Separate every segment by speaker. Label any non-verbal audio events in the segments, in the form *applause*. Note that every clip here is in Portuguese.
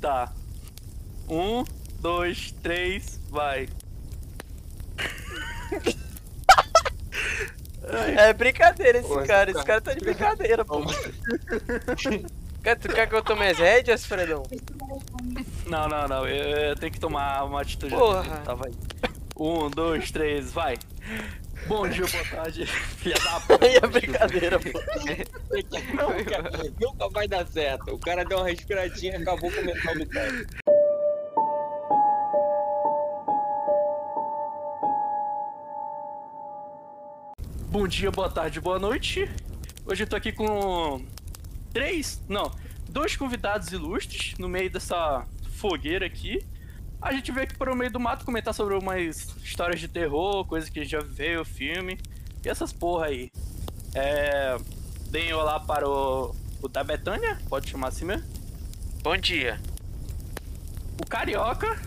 Speaker 1: Tá. Um, dois, três, vai. *laughs*
Speaker 2: É brincadeira esse
Speaker 3: esse
Speaker 2: cara. Esse
Speaker 3: cara-
Speaker 2: cara tá de brincadeira, pô. *laughs* Quer- Tu quer que eu tome as rédeas, Fredão?
Speaker 1: Não, não, não. Eu, eu tenho que tomar uma atitude.
Speaker 2: Porra.
Speaker 1: Tá, vai. Um, dois, três, vai. Bom dia, boa tarde, *laughs* filha da *laughs* puta.
Speaker 2: É brincadeira, pô.
Speaker 3: Não, cara, nunca vai dar certo. O cara deu uma respiradinha e acabou com o mental do cara.
Speaker 1: Bom dia, boa tarde, boa noite. Hoje eu tô aqui com três, não, dois convidados ilustres no meio dessa fogueira aqui. A gente veio aqui para o meio do mato comentar sobre umas histórias de terror, coisas que a gente já viveu, filme e essas porra aí. É. Deem olá para o, o da Betânia, pode chamar assim mesmo.
Speaker 2: Bom dia.
Speaker 1: O Carioca.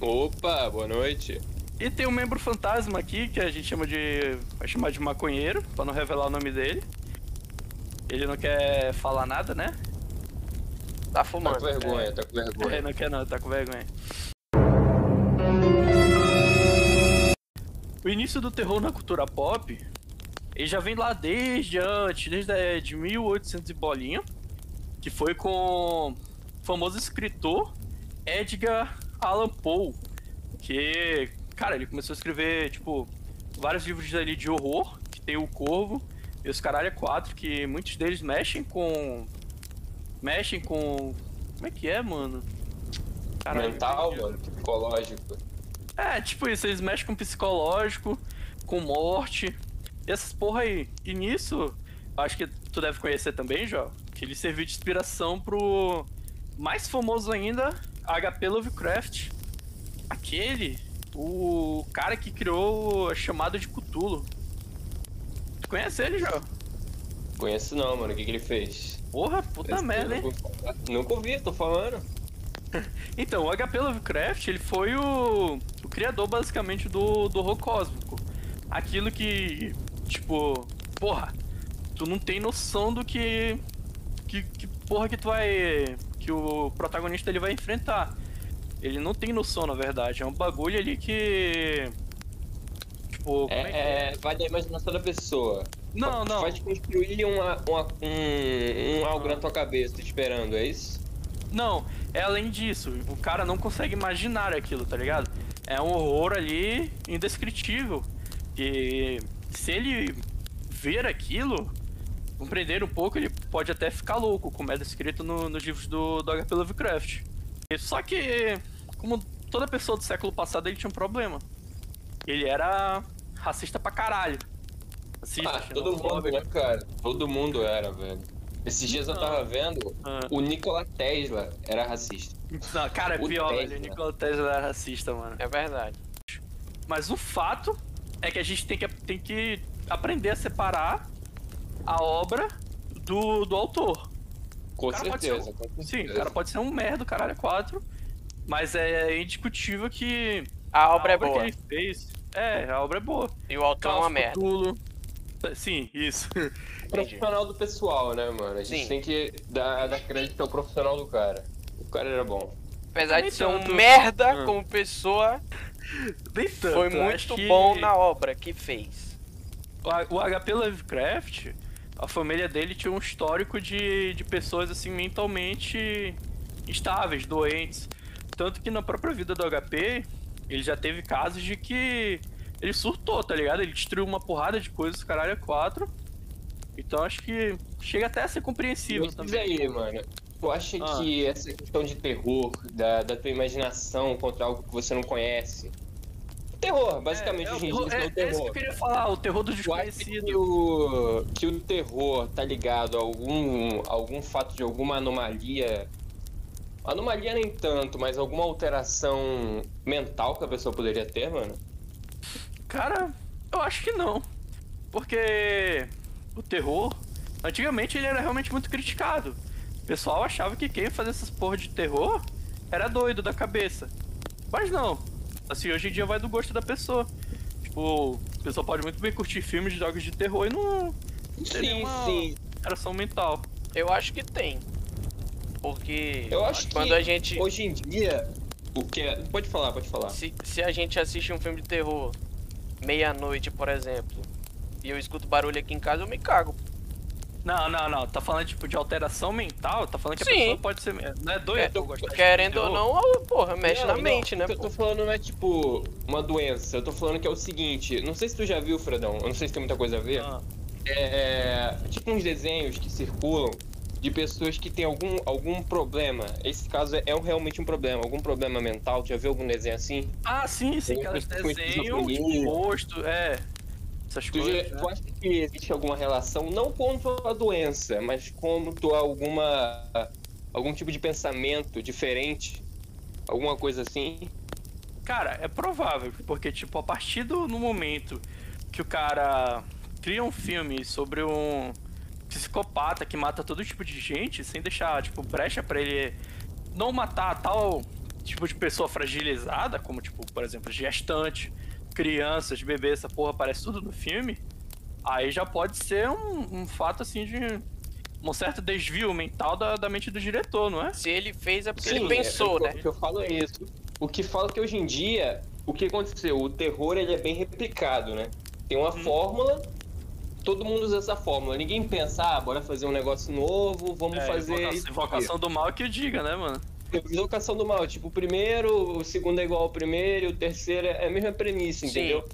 Speaker 3: Opa, boa noite.
Speaker 1: E tem um membro fantasma aqui que a gente chama de. vai chamar de maconheiro, pra não revelar o nome dele. Ele não quer falar nada, né?
Speaker 2: Tá
Speaker 3: Tá
Speaker 2: fumando.
Speaker 3: com vergonha, tá com
Speaker 1: É,
Speaker 3: vergonha.
Speaker 1: não quer não, tá com vergonha. O início do terror na cultura pop, ele já vem lá desde antes, desde a, de 1800 e bolinha, que foi com o famoso escritor Edgar Allan Poe, que, cara, ele começou a escrever, tipo, vários livros ali de horror, que tem o Corvo e os Caralho 4, que muitos deles mexem com... mexem com... como é que é, mano? Caralho,
Speaker 3: Mental, mano, psicológico.
Speaker 1: É, tipo isso, eles mexem com psicológico, com morte, e essas porra aí. E nisso, acho que tu deve conhecer também, Jó, que ele serviu de inspiração pro mais famoso ainda, HP Lovecraft. Aquele, o cara que criou a chamada de Cthulhu. Tu conhece ele, Jó?
Speaker 3: Conheço não, mano. O que, que ele fez?
Speaker 1: Porra, puta
Speaker 3: Esse
Speaker 1: merda, hein?
Speaker 3: nunca ouvi tô falando. *laughs*
Speaker 1: Então, o HP Lovecraft, ele foi o, o criador, basicamente, do, do horror cósmico. Aquilo que, tipo, porra, tu não tem noção do que, que, que porra que tu vai, que o protagonista ele vai enfrentar. Ele não tem noção, na verdade. É um bagulho ali que, tipo, é,
Speaker 3: É, é, vai da imaginação da pessoa.
Speaker 1: Não, não.
Speaker 3: Vai te construir uma, uma- um, um algo na tua cabeça te esperando, é isso?
Speaker 1: Não, é além disso. O cara não consegue imaginar aquilo, tá ligado? É um horror ali indescritível. E se ele ver aquilo, compreender um pouco, ele pode até ficar louco, como é descrito no- nos livros do, do HP Lovecraft. Só que, como toda pessoa do século passado, ele tinha um problema. Ele era racista pra caralho.
Speaker 3: Ah, todo mundo, né, cara? Todo mundo era, velho. Esses dias eu
Speaker 1: Não.
Speaker 3: tava vendo,
Speaker 1: Ah.
Speaker 3: o Nikola Tesla era racista.
Speaker 1: Não, cara, é
Speaker 3: O
Speaker 1: pior,
Speaker 3: Tesla.
Speaker 1: velho. O Nikola Tesla era racista, mano.
Speaker 2: É verdade.
Speaker 1: Mas o fato é que a gente tem que, tem que aprender a separar a obra do, do autor.
Speaker 3: Com certeza.
Speaker 1: ser
Speaker 3: com
Speaker 1: Sim,
Speaker 3: certeza.
Speaker 1: o cara pode ser um merda, caralho, é quatro. Mas é indiscutível que
Speaker 2: A obra é
Speaker 1: que
Speaker 2: boa.
Speaker 1: ele fez. É, a obra é boa.
Speaker 2: E o autor é uma merda.
Speaker 1: Sim, isso. *laughs*
Speaker 3: Profissional do pessoal, né, mano? A gente
Speaker 2: Sim.
Speaker 3: tem que dar, dar crédito ao profissional do cara. O cara era bom.
Speaker 2: Apesar de ser um merda
Speaker 1: Ah.
Speaker 2: como pessoa, *laughs*
Speaker 1: tanto.
Speaker 2: foi muito
Speaker 1: que
Speaker 2: bom na obra que fez.
Speaker 1: O, o HP Lovecraft, a família dele tinha um histórico de, de pessoas assim mentalmente instáveis, doentes. Tanto que na própria vida do HP, ele já teve casos de que ele surtou, tá ligado? Ele destruiu uma porrada de coisas, caralho, é quatro. Então acho que chega até a ser compreensível
Speaker 3: Mas
Speaker 1: também.
Speaker 3: aí, mano. Tu acha
Speaker 1: Ah.
Speaker 3: que essa questão de terror, da, da tua imaginação contra algo que você não conhece? Terror, basicamente,
Speaker 1: é, o-
Speaker 3: dia,
Speaker 1: é,
Speaker 3: é, o
Speaker 1: é isso que eu
Speaker 3: terror.
Speaker 1: queria falar, o terror do desconhecido.
Speaker 3: que o, que o terror tá ligado a algum, algum fato de alguma anomalia? Anomalia nem tanto, mas alguma alteração mental que a pessoa poderia ter, mano?
Speaker 1: Cara, eu acho que não. Porque o terror, antigamente ele era realmente muito criticado. O pessoal achava que quem fazia essas porra de terror era doido da cabeça. Mas não. Assim, hoje em dia vai do gosto da pessoa. Tipo, o pessoal pode muito bem curtir filmes de jogos de terror e não
Speaker 3: Sim,
Speaker 1: nenhuma
Speaker 3: sim.
Speaker 1: alteração mental.
Speaker 2: Eu acho que tem. Porque
Speaker 3: Eu acho que
Speaker 2: quando a gente.
Speaker 3: hoje em dia, o que é... Pode falar, pode falar.
Speaker 2: Se, se a gente assiste um filme de terror meia-noite, por exemplo, e eu escuto barulho aqui em casa, eu me cago.
Speaker 1: Não, não, não. Tá falando tipo de alteração mental? Tá falando que a
Speaker 2: Sim.
Speaker 1: pessoa pode ser. Não é doido
Speaker 2: É, Querendo ou não, porra, mexe
Speaker 3: Não,
Speaker 2: na
Speaker 3: não,
Speaker 2: mente, né?
Speaker 3: O que eu tô falando não é tipo uma doença. Eu tô falando que é o seguinte. Não sei se tu já viu, Fredão. Eu não sei se tem muita coisa a ver.
Speaker 1: Ah,
Speaker 3: É. Tipo uns desenhos que circulam de pessoas que têm algum, algum problema. Esse caso é, é um- realmente um problema. Algum problema mental. Já viu algum desenho assim?
Speaker 1: Ah, sim, sim, aquelas desenhos, rosto, é. Essas
Speaker 3: Tu, já,
Speaker 1: coisas. né?
Speaker 3: tu acha que existe alguma relação, não quanto a doença, mas quanto a alguma. algum tipo de pensamento diferente? Alguma coisa assim?
Speaker 1: Cara, é provável, porque, tipo, a partir do no momento que o cara cria um filme sobre um psicopata que mata todo tipo de gente, sem deixar, tipo, brecha pra ele não matar tal tipo de pessoa fragilizada, como, tipo, por exemplo, gestante, crianças, bebês, essa porra aparece tudo no filme, aí já pode ser um, um fato, assim, de um certo desvio mental da, da mente do diretor, não é?
Speaker 2: Se ele fez é porque
Speaker 3: Sim,
Speaker 2: ele pensou,
Speaker 3: é,
Speaker 2: né?
Speaker 3: O que eu falo é isso. O que falo é que hoje em dia, o que aconteceu? O terror ele é bem replicado, né? Tem uma
Speaker 1: Uhum.
Speaker 3: fórmula, todo mundo usa essa fórmula. Ninguém pensa, ah, bora fazer um negócio novo, vamos
Speaker 1: É,
Speaker 3: fazer.
Speaker 1: invocação,
Speaker 3: isso
Speaker 1: invocação do mal que o diga, né, mano?
Speaker 3: Invocação do mal. Tipo, o primeiro, o segundo é igual ao primeiro, e o terceiro é a mesma premissa,
Speaker 2: Sim.
Speaker 3: entendeu?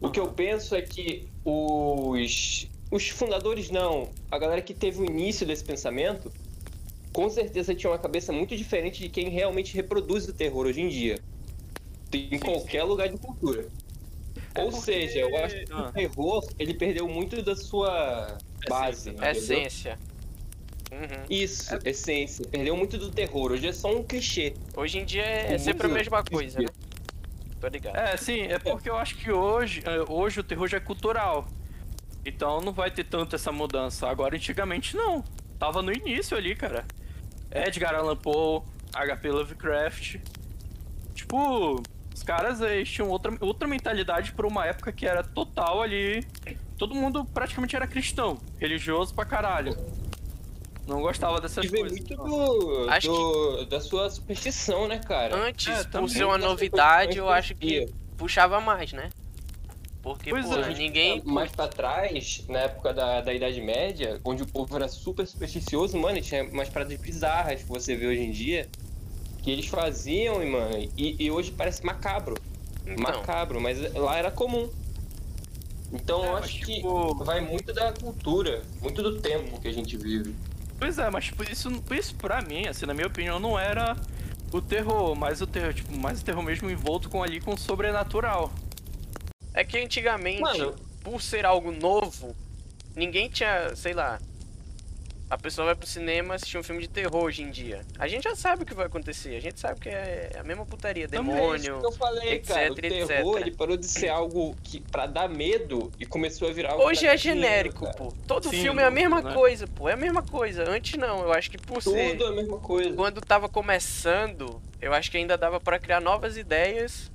Speaker 3: O que eu penso é que os, os fundadores não, a galera que teve o início desse pensamento, com certeza tinha uma cabeça muito diferente de quem realmente reproduz o terror hoje em dia. Em qualquer lugar de cultura.
Speaker 1: É
Speaker 3: Ou
Speaker 1: porque-
Speaker 3: seja, eu acho que
Speaker 1: Ah.
Speaker 3: o terror, ele perdeu muito da sua base.
Speaker 1: Essência, né?
Speaker 2: Essência. Uhum.
Speaker 3: Isso, essência. Perdeu muito do terror. Hoje é só um clichê.
Speaker 2: Hoje em dia é
Speaker 3: Com
Speaker 2: sempre a mesma coisa, né? Tô ligado.
Speaker 1: É, sim, é porque eu acho que hoje, é, hoje o terror já é cultural. Então não vai ter tanto essa mudança. Agora, antigamente, não. Tava no início ali, cara. Edgar Allan Poe, HP Lovecraft. Tipo, os caras eles tinham outra, outra mentalidade por uma época que era total ali. Todo mundo praticamente era cristão, religioso pra caralho. Não gostava dessas
Speaker 3: E
Speaker 1: coisas.
Speaker 3: muito do,
Speaker 2: Acho
Speaker 3: do- da sua superstição, né, cara?
Speaker 2: Antes,
Speaker 1: É,
Speaker 2: por ser uma
Speaker 3: Da
Speaker 2: novidade, eu acho que puxava mais, né? Porque,
Speaker 1: Pois
Speaker 2: pô,
Speaker 1: é.
Speaker 2: ninguém.
Speaker 3: Mais pra trás, na época da, da Idade Média, onde o povo era super supersticioso, mano, e tinha umas paradas bizarras que você vê hoje em dia, que eles faziam, e, mano, e, e hoje parece macabro.
Speaker 2: Então,
Speaker 3: Macabro, mas lá era comum. Então
Speaker 1: É,
Speaker 3: eu
Speaker 1: mas,
Speaker 3: acho que
Speaker 1: tipo-
Speaker 3: vai muito da cultura, muito do tempo que a gente vive.
Speaker 1: Pois é, mas tipo, isso, isso pra mim, assim, na minha opinião, não era o terror, mas o terror, tipo, mais o terror mesmo envolto com ali com o sobrenatural.
Speaker 2: é que antigamente,
Speaker 3: Mano.
Speaker 2: por ser algo novo, ninguém tinha, sei lá. A pessoa vai pro cinema assistir um filme de terror hoje em dia. A gente já sabe o que vai acontecer. A gente sabe que é a mesma putaria,
Speaker 3: é isso
Speaker 2: demônio.
Speaker 3: que eu falei,
Speaker 2: etc,
Speaker 3: cara. O terror,
Speaker 2: etc.
Speaker 3: ele parou de ser algo que pra dar medo e começou a virar algo
Speaker 2: Hoje é genérico, pô. Todo
Speaker 1: Sim,
Speaker 2: filme é a mesma
Speaker 1: né?
Speaker 2: coisa, pô. É a mesma coisa. Antes não, eu acho que por ser.
Speaker 3: Tudo é a mesma coisa.
Speaker 2: Quando tava começando, eu acho que ainda dava pra criar novas ideias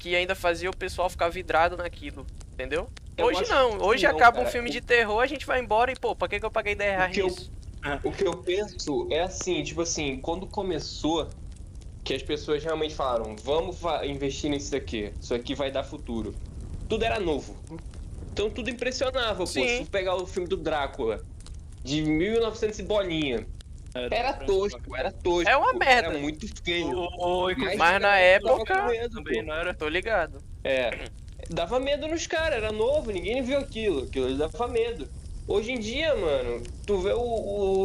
Speaker 2: que ainda fazia o pessoal ficar vidrado naquilo, entendeu?
Speaker 3: Eu
Speaker 2: Hoje não, hoje
Speaker 3: não,
Speaker 2: acaba um
Speaker 3: cara.
Speaker 2: filme de terror, a gente vai embora e, pô, pra que, que eu paguei 10 reais
Speaker 3: que eu-
Speaker 2: nisso?
Speaker 3: O que eu penso é assim, tipo assim, quando começou, que as pessoas realmente falaram, vamos investir nisso daqui, isso aqui vai dar futuro. Tudo era novo. Então tudo impressionava, pô.
Speaker 2: Sim.
Speaker 3: Se tu pegar o filme do Drácula, de 1900 e bolinha, era tosco, era tosco.
Speaker 2: É uma merda.
Speaker 3: Era muito feio.
Speaker 1: O, o, inclusive,
Speaker 2: Mas na época,
Speaker 3: medo,
Speaker 1: também
Speaker 3: pô.
Speaker 1: não era.
Speaker 2: Tô ligado.
Speaker 3: É. Dava medo nos caras, era novo, ninguém viu aquilo. Aquilo dava medo. Hoje em dia, mano, tu vê o.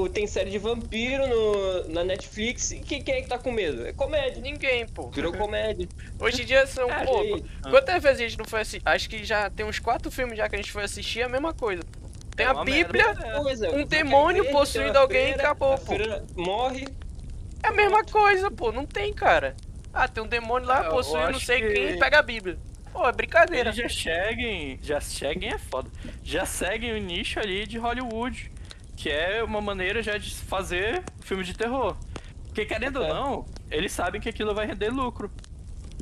Speaker 3: o- tem série de vampiro no, na Netflix e quem, quem é que tá com medo? É comédia.
Speaker 2: Ninguém, pô.
Speaker 3: Virou comédia.
Speaker 2: Hoje em dia são
Speaker 3: Ah,
Speaker 2: pouco.
Speaker 3: gente.
Speaker 2: Quantas vezes a gente não foi assistir? Acho que já tem uns quatro filmes já que a gente foi assistir, é a mesma coisa. Tem
Speaker 1: É
Speaker 2: a Bíblia,
Speaker 1: merda, é.
Speaker 3: Coisa,
Speaker 2: Um demônio possuindo alguém e
Speaker 3: freira,
Speaker 2: acabou,
Speaker 3: a
Speaker 2: pô.
Speaker 3: morre.
Speaker 2: é a mesma coisa, pô. Não tem, cara. Ah, tem um demônio lá,
Speaker 1: É,
Speaker 2: possui não sei
Speaker 1: que-
Speaker 2: quem, pega a Bíblia. Pô, é brincadeira.
Speaker 1: Eles já seguem, já seguem é foda. Já seguem o nicho ali de Hollywood, que é uma maneira já de fazer filme de terror. Porque querendo ou
Speaker 3: É.
Speaker 1: não, eles sabem que aquilo vai render lucro.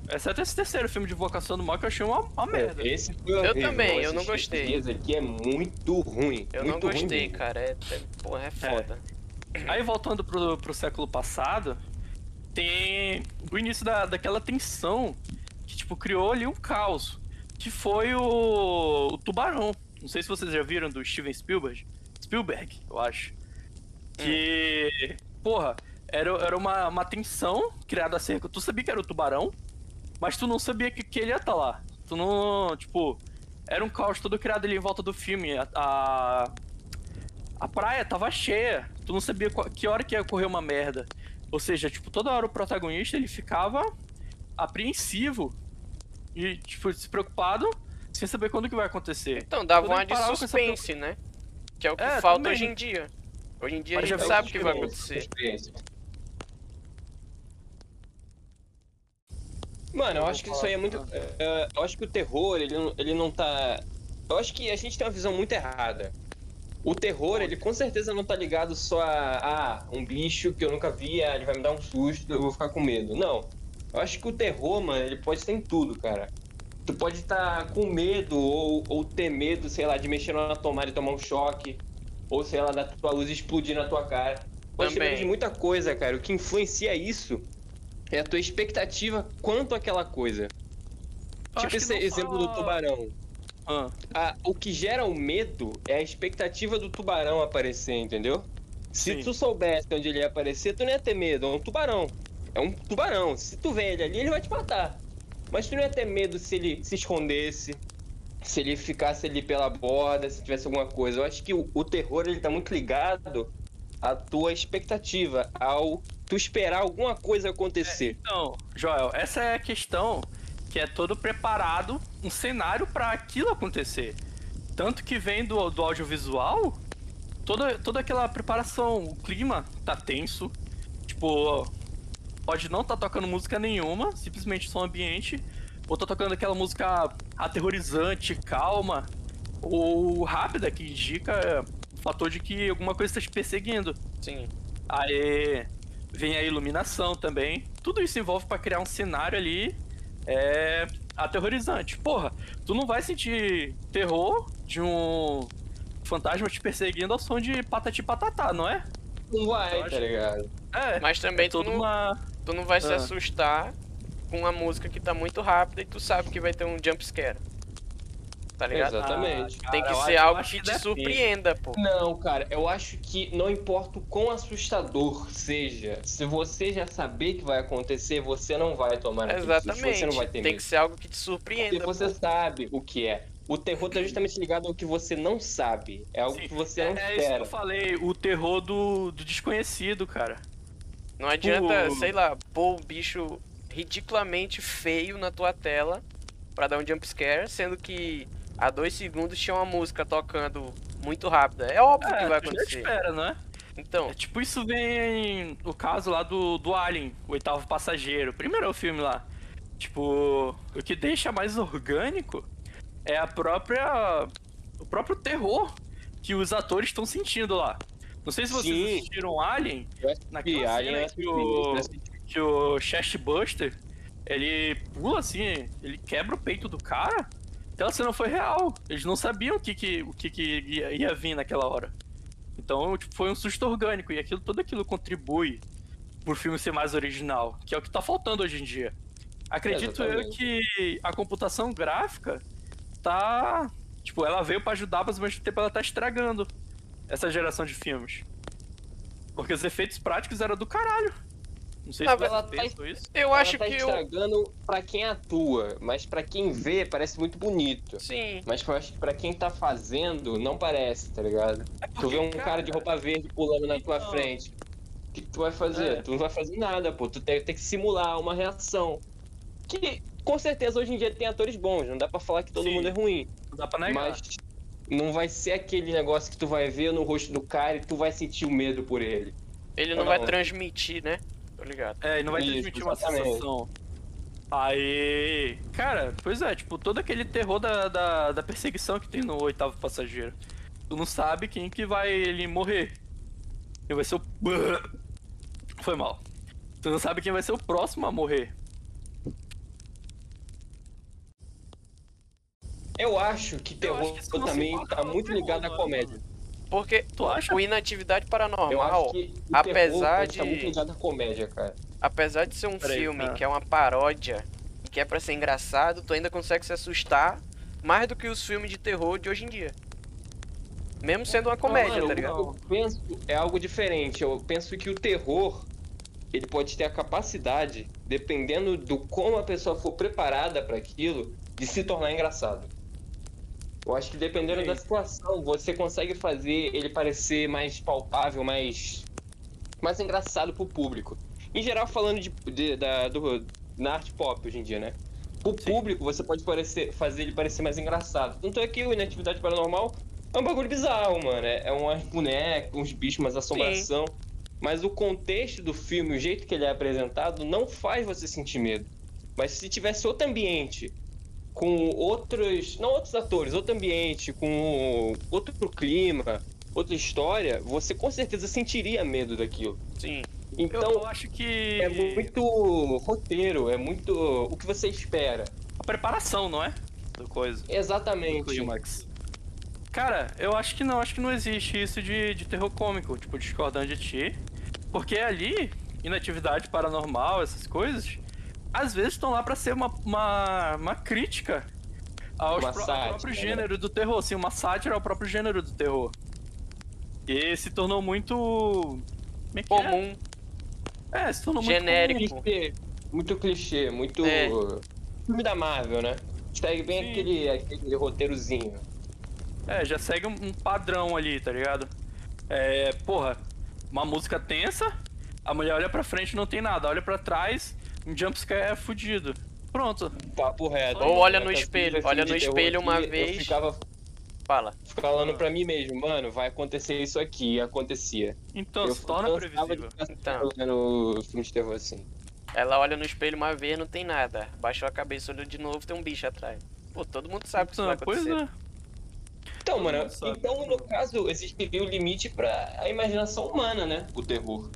Speaker 1: Exceto esse terceiro filme de Vocação do Mal que eu achei uma, uma merda.
Speaker 3: Esse foi
Speaker 2: Eu
Speaker 3: horrível.
Speaker 2: também, eu não gostei.
Speaker 3: Esse aqui é muito ruim.
Speaker 2: Eu
Speaker 3: muito
Speaker 2: não
Speaker 3: ruim
Speaker 2: gostei,
Speaker 3: mesmo.
Speaker 2: cara. É, é, porra, é foda.
Speaker 1: Aí voltando pro, pro século passado, tem o início da, daquela tensão que, tipo, criou ali um caos. Que foi o, o Tubarão. Não sei se vocês já viram do Steven Spielberg. Spielberg, eu acho. Que. Porra, era, era uma, uma tensão criada acerca. Tu sabia que era o tubarão, mas tu não sabia que, que ele ia estar lá. Tu não. Tipo, era um caos todo criado ali em volta do filme. A, a, a praia tava cheia. Tu não sabia que hora que ia ocorrer uma merda. Ou seja, tipo, toda hora o protagonista ele ficava apreensivo e, tipo, despreocupado sem saber quando que vai acontecer.
Speaker 2: Então, dava uma de
Speaker 1: essa
Speaker 2: suspense, né? Que é o que
Speaker 1: É,
Speaker 2: falta
Speaker 1: também.
Speaker 2: hoje em dia. Hoje em dia
Speaker 1: Mas
Speaker 2: a
Speaker 1: já
Speaker 2: gente
Speaker 1: viu
Speaker 2: sabe o que vai
Speaker 3: Experiência,
Speaker 2: acontecer.
Speaker 3: Mano, eu acho que isso aí é muito. é, eu acho que o terror, ele, não- ele não tá. Eu acho que a gente tem uma visão muito errada. O terror, ele com certeza não tá ligado só a. Ah, um bicho que eu nunca vi, ah, ele vai me dar um susto, eu vou ficar com medo. Não. Eu acho que o terror, mano, ele pode estar em tudo, cara. Tu pode estar com medo ou, ou ter medo, sei lá, de mexer na tomada e tomar um choque. Ou sei lá, da tua luz explodir na tua cara. Pode ter
Speaker 2: Também.
Speaker 3: medo de muita coisa, cara. O que influencia isso é a tua expectativa quanto àquela coisa.
Speaker 1: Eu
Speaker 3: tipo esse exemplo
Speaker 1: só-
Speaker 3: do tubarão.
Speaker 1: Ah,
Speaker 3: A- o que gera o medo é a expectativa do tubarão aparecer, entendeu? Se
Speaker 1: Sim.
Speaker 3: tu soubesse onde ele ia aparecer, tu não ia ter medo. É um tubarão. É um tubarão. Se tu vê ele ali, ele vai te matar. Mas tu não ia ter medo se ele se escondesse, se ele ficasse ali pela borda, se tivesse alguma coisa. Eu acho que o, o terror ele tá muito ligado à tua expectativa, ao tu esperar alguma coisa acontecer.
Speaker 1: Então, Joel, essa é a questão que é todo preparado, um cenário para aquilo acontecer. Tanto que vem do, do audiovisual, toda, toda aquela preparação, o clima tá tenso, tipo, pode não tá tocando música nenhuma, simplesmente som ambiente, ou tá tocando aquela música aterrorizante, calma, ou rápida, que indica o fator de que alguma coisa está te perseguindo.
Speaker 2: Sim.
Speaker 1: Aí vem a iluminação também. Tudo isso envolve pra criar um cenário ali é, aterrorizante. Porra, tu não vai sentir terror de um fantasma te perseguindo ao som de patati patatá, não é?
Speaker 3: Não vai,
Speaker 1: acho-
Speaker 3: tá ligado?
Speaker 1: É.
Speaker 2: Mas também
Speaker 1: é
Speaker 2: tu não,
Speaker 1: uma.
Speaker 2: tu não vai se
Speaker 1: Ah.
Speaker 2: assustar com uma música que tá muito rápida e tu sabe que vai ter um jump scare. Tá ligado?
Speaker 3: Exatamente.
Speaker 1: Ah,
Speaker 2: Tem que
Speaker 1: cara,
Speaker 2: ser
Speaker 1: acho-
Speaker 2: algo
Speaker 1: acho
Speaker 2: que te surpreenda, pô.
Speaker 3: Não, cara, eu acho que não importa o quão assustador seja, se você já saber que vai acontecer, você não vai tomar
Speaker 2: Exatamente.
Speaker 3: você não vai ter
Speaker 2: Tem
Speaker 3: medo.
Speaker 2: que ser algo que te
Speaker 3: Porque
Speaker 2: surpreenda.
Speaker 3: você
Speaker 2: pô.
Speaker 3: sabe o que é. O terror tá justamente ligado ao que você não sabe. É algo
Speaker 1: Sim,
Speaker 3: que você
Speaker 1: é,
Speaker 3: não
Speaker 1: é isso que
Speaker 3: espera.
Speaker 1: eu falei, o terror do, do desconhecido, cara.
Speaker 2: Não adianta,
Speaker 1: Pô.
Speaker 2: sei lá, pôr um bicho ridiculamente feio na tua tela pra dar um jump scare, sendo que a dois segundos tinha uma música tocando muito rápida. É óbvio que vai acontecer.
Speaker 1: espera, né?
Speaker 2: Então,
Speaker 1: É tipo isso vem o caso lá do, do Alien, o oitavo passageiro. Primeiro filme lá. Tipo, o que deixa mais orgânico é a própria. o próprio terror que os atores estão sentindo lá. Não sei se vocês
Speaker 3: Sim.
Speaker 1: assistiram Alien,
Speaker 3: Eu
Speaker 1: naquela
Speaker 3: Alien
Speaker 1: cena
Speaker 3: é
Speaker 1: que o, que o Chest Buster ele pula assim, ele quebra o peito do cara. Aquela cena foi real. Eles não sabiam o que, que, o que, que ia, ia vir naquela hora. Então, tipo, foi um susto orgânico. E aquilo, tudo aquilo contribui pro filme ser mais original, que é o que tá faltando hoje em dia. Acredito eu
Speaker 3: Exatamente.
Speaker 1: que a computação gráfica tá. Tipo, ela veio pra ajudar, mas ao mesmo tempo ela tá estragando essa geração de filmes. Porque os efeitos práticos eram do caralho. Não sei
Speaker 2: Ah,
Speaker 1: se você
Speaker 3: ela tá
Speaker 1: isso.
Speaker 2: eu
Speaker 3: Ela
Speaker 2: acho
Speaker 3: tá
Speaker 2: que eu.
Speaker 3: estragando pra quem atua, mas pra quem vê parece muito bonito.
Speaker 2: Sim.
Speaker 3: Mas eu acho que pra quem tá fazendo, não parece, tá ligado? Tu vê um cara de roupa verde pulando na tua
Speaker 1: Então.
Speaker 3: frente. O que, que tu vai fazer?
Speaker 1: É.
Speaker 3: Tu não vai fazer nada, pô. Tu tem, tem que simular uma reação. Que com certeza hoje em dia tem atores bons, não dá pra falar que todo
Speaker 1: Sim.
Speaker 3: mundo é ruim.
Speaker 1: Não dá pra negar.
Speaker 3: Mas não vai ser aquele negócio que tu vai ver no rosto do cara e tu vai sentir o medo por ele.
Speaker 2: Ele não
Speaker 3: Não.
Speaker 2: vai transmitir, né? Tô ligado.
Speaker 1: É, e não vai
Speaker 3: Isso,
Speaker 1: transmitir uma
Speaker 3: exatamente.
Speaker 1: sensação. Aí. Cara, pois é, tipo, todo aquele terror da, da, da perseguição que tem no oitavo passageiro. Tu não sabe quem que vai ele morrer. Quem vai ser o. *laughs* Foi mal. Tu não sabe quem vai ser o próximo a morrer.
Speaker 3: Eu acho que
Speaker 1: Eu
Speaker 3: terror
Speaker 1: acho que não
Speaker 3: também tá muito
Speaker 1: terror,
Speaker 3: ligado à comédia.
Speaker 2: Porque
Speaker 1: Tu acha?
Speaker 2: o Inatividade
Speaker 3: Eu
Speaker 2: Paranormal, apesar de-
Speaker 3: tá muito ligado à comédia, cara.
Speaker 2: apesar de ser um
Speaker 1: Peraí,
Speaker 2: filme
Speaker 1: ah.
Speaker 2: que é uma paródia e que é pra ser engraçado, tu ainda consegue se assustar mais do que os filmes de terror de hoje em dia. Mesmo sendo uma comédia,
Speaker 3: Mano,
Speaker 2: tá
Speaker 3: eu-
Speaker 2: ligado?
Speaker 3: Eu penso é algo diferente. Eu penso que o terror ele pode ter a capacidade, dependendo do como a pessoa for preparada para aquilo, de se tornar engraçado. Eu acho que dependendo da situação, você consegue fazer ele parecer mais palpável, mais mais engraçado pro público. Em geral, falando de, de- da, do, na arte pop hoje em dia, né? O
Speaker 1: Sim.
Speaker 3: público, você pode parecer, fazer ele parecer mais engraçado. Tanto é que o Inatividade Paranormal é um bagulho bizarro, mano. É, é umas bonecas, uns bichos, umas assombração. Mas o contexto do filme, o jeito que ele é apresentado, não faz você sentir medo. Mas se tivesse outro ambiente, com outros. Não outros atores, outro ambiente, com outro clima, outra história, você com certeza sentiria medo daquilo.
Speaker 2: Sim.
Speaker 1: Eu,
Speaker 3: Então,
Speaker 1: eu acho que.
Speaker 3: é muito roteiro, é muito o que você espera.
Speaker 1: A preparação, não é? Do coisa. Do
Speaker 3: Exatamente.
Speaker 1: clímax. Cara, eu acho que não, acho que não existe isso de, de terror cômico, tipo, discordando de ti. Porque ali, inatividade paranormal, essas coisas, às vezes estão lá pra ser uma, uma, uma crítica aos
Speaker 3: Uma
Speaker 1: pró- ao
Speaker 3: sátira,
Speaker 1: próprio
Speaker 3: né?
Speaker 1: gênero do terror, assim, uma sátira ao próprio gênero do terror. E se tornou muito. Como é que é?
Speaker 2: Comum.
Speaker 1: É, se tornou muito
Speaker 2: Genérico.
Speaker 1: comum.
Speaker 3: Clichê, muito clichê, muito.
Speaker 2: É.
Speaker 3: Filme da Marvel, né? Segue bem
Speaker 1: Sim.
Speaker 3: aquele, aquele roteirozinho.
Speaker 1: É, já segue um, um padrão ali, tá ligado? É, porra, uma música tensa, a mulher olha pra frente e não tem nada, olha pra trás, um jumpscare é fudido. Pronto.
Speaker 3: Papo reto.
Speaker 1: Ou
Speaker 2: olha no espelho, olha no espelho uma
Speaker 3: aqui,
Speaker 2: vez.
Speaker 3: Eu ficava
Speaker 2: Fala.
Speaker 3: falando pra mim mesmo, mano, vai acontecer isso aqui, acontecia.
Speaker 1: Então,
Speaker 3: eu
Speaker 1: se torna previsível.
Speaker 2: Então.
Speaker 3: olhando filme de terror assim.
Speaker 2: Ela olha no espelho uma vez, não tem nada. Baixou a cabeça, olhou de novo, tem um bicho atrás. Pô, todo mundo sabe que isso vai
Speaker 1: Então, pois
Speaker 2: acontecer.
Speaker 1: é.
Speaker 3: Então,
Speaker 1: Todo
Speaker 3: mano, então no caso existiria o limite pra a imaginação humana, né? O terror.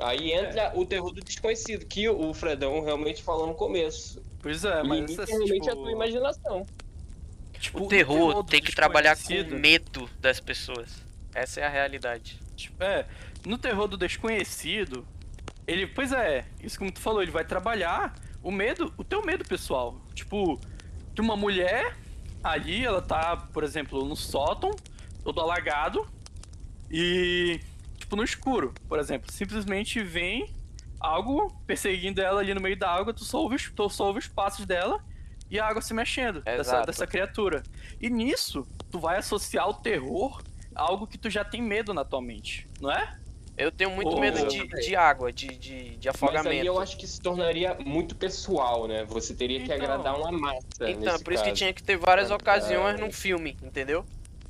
Speaker 3: Aí entra
Speaker 1: É.
Speaker 3: o terror do desconhecido, que o Fredão realmente falou no começo.
Speaker 1: Pois é, mas essa,
Speaker 3: é realmente
Speaker 1: tipo,
Speaker 3: a tua imaginação.
Speaker 1: tipo,
Speaker 2: O terror
Speaker 1: do
Speaker 2: tem que trabalhar com medo das pessoas. Essa é a realidade.
Speaker 1: tipo, é, no terror do desconhecido, ele, pois é, isso como tu falou, ele vai trabalhar o medo, o teu medo pessoal. Tipo, de uma mulher ali, ela tá, por exemplo, no sótão, todo alagado, e, tipo, no escuro, por exemplo, simplesmente vem algo perseguindo ela ali no meio da água, tu só ouve, os- tu só ouve os passos dela e a água se mexendo dessa, dessa criatura. E nisso, tu vai associar o terror a algo que tu já tem medo na tua mente, não é?
Speaker 2: Eu tenho muito medo de, de água, de, de, de
Speaker 3: Mas
Speaker 2: afogamento.
Speaker 3: aí eu acho que se tornaria muito pessoal, né? Você teria que
Speaker 1: Então.
Speaker 3: agradar uma massa.
Speaker 2: Então,
Speaker 3: nesse
Speaker 2: por isso que
Speaker 3: caso.
Speaker 2: tinha que ter várias
Speaker 3: Ah,
Speaker 2: ocasiões
Speaker 3: tá.
Speaker 2: num filme, entendeu?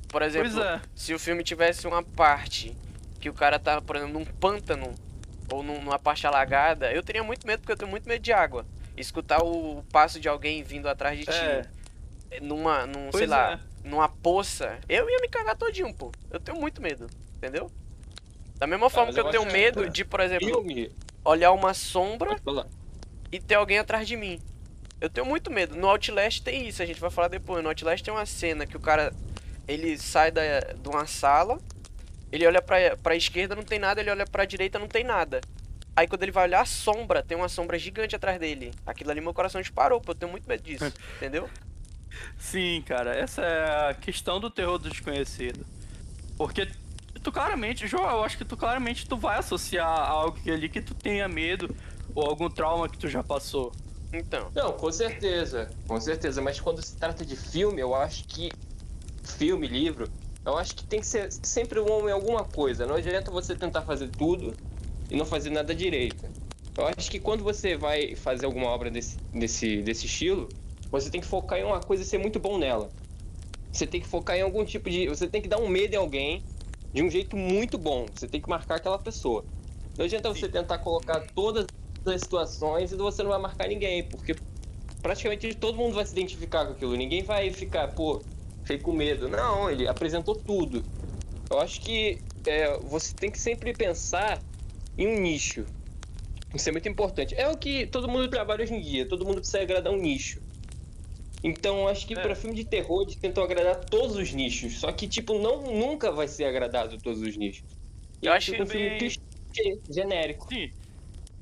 Speaker 2: Por exemplo,
Speaker 1: é.
Speaker 2: se o filme tivesse uma parte que o cara tá, por exemplo, num pântano ou num- numa parte alagada, eu teria muito medo, porque eu tenho muito medo de água. Escutar o passo de alguém vindo atrás de ti,
Speaker 1: É.
Speaker 2: numa, num,
Speaker 1: Pois
Speaker 2: sei lá,
Speaker 1: é.
Speaker 2: numa poça, eu ia me cagar todinho, pô. Eu tenho muito medo, entendeu? Da mesma forma
Speaker 3: mas
Speaker 2: que eu
Speaker 3: eu
Speaker 2: tenho medo de, por exemplo, olhar uma sombra e ter alguém atrás de mim. Eu tenho muito medo. No Outlast tem isso, a gente vai falar depois. No Outlast tem uma cena que o cara ele sai da, de uma sala, ele olha pra, pra esquerda, não tem nada, ele olha pra direita, não tem nada. Aí quando ele vai olhar a sombra, tem uma sombra gigante atrás dele. Aquilo ali meu coração disparou, pô, eu tenho muito medo disso, *laughs* entendeu?
Speaker 1: Sim, cara, essa é a questão do terror do desconhecido. Porque tu claramente, João, eu acho que tu claramente tu vai associar algo ali que tu tenha medo ou algum trauma que tu já passou.
Speaker 2: Então,
Speaker 3: Não, com certeza, com certeza. Mas quando se trata de filme, eu acho que filme, livro, eu acho que tem que ser sempre um em alguma coisa. Não adianta você tentar fazer tudo e não fazer nada direito. Eu acho que quando você vai fazer alguma obra desse, desse, desse estilo, você tem que focar em uma coisa e ser muito bom nela. Você tem que focar em algum tipo de. Você tem que dar um medo em alguém de um jeito muito bom. Você tem que marcar aquela pessoa. Não adianta você tentar colocar todas as situações e você não vai marcar ninguém, porque praticamente todo mundo vai se identificar com aquilo. Ninguém vai ficar, pô, fiquei com medo. Não, ele apresentou tudo. Eu acho que é, você tem que sempre pensar em um nicho. Isso é muito importante. É o que todo mundo trabalha hoje em dia. Todo mundo precisa agradar um nicho. Então eu acho que
Speaker 1: É.
Speaker 3: pra filme de terror eles tentam agradar todos os nichos. Só que, tipo, não, nunca vai ser agradado todos os nichos.
Speaker 2: Eu
Speaker 3: aí
Speaker 2: acho
Speaker 3: fica um
Speaker 1: que
Speaker 3: filme clichê, genérico.
Speaker 1: Sim.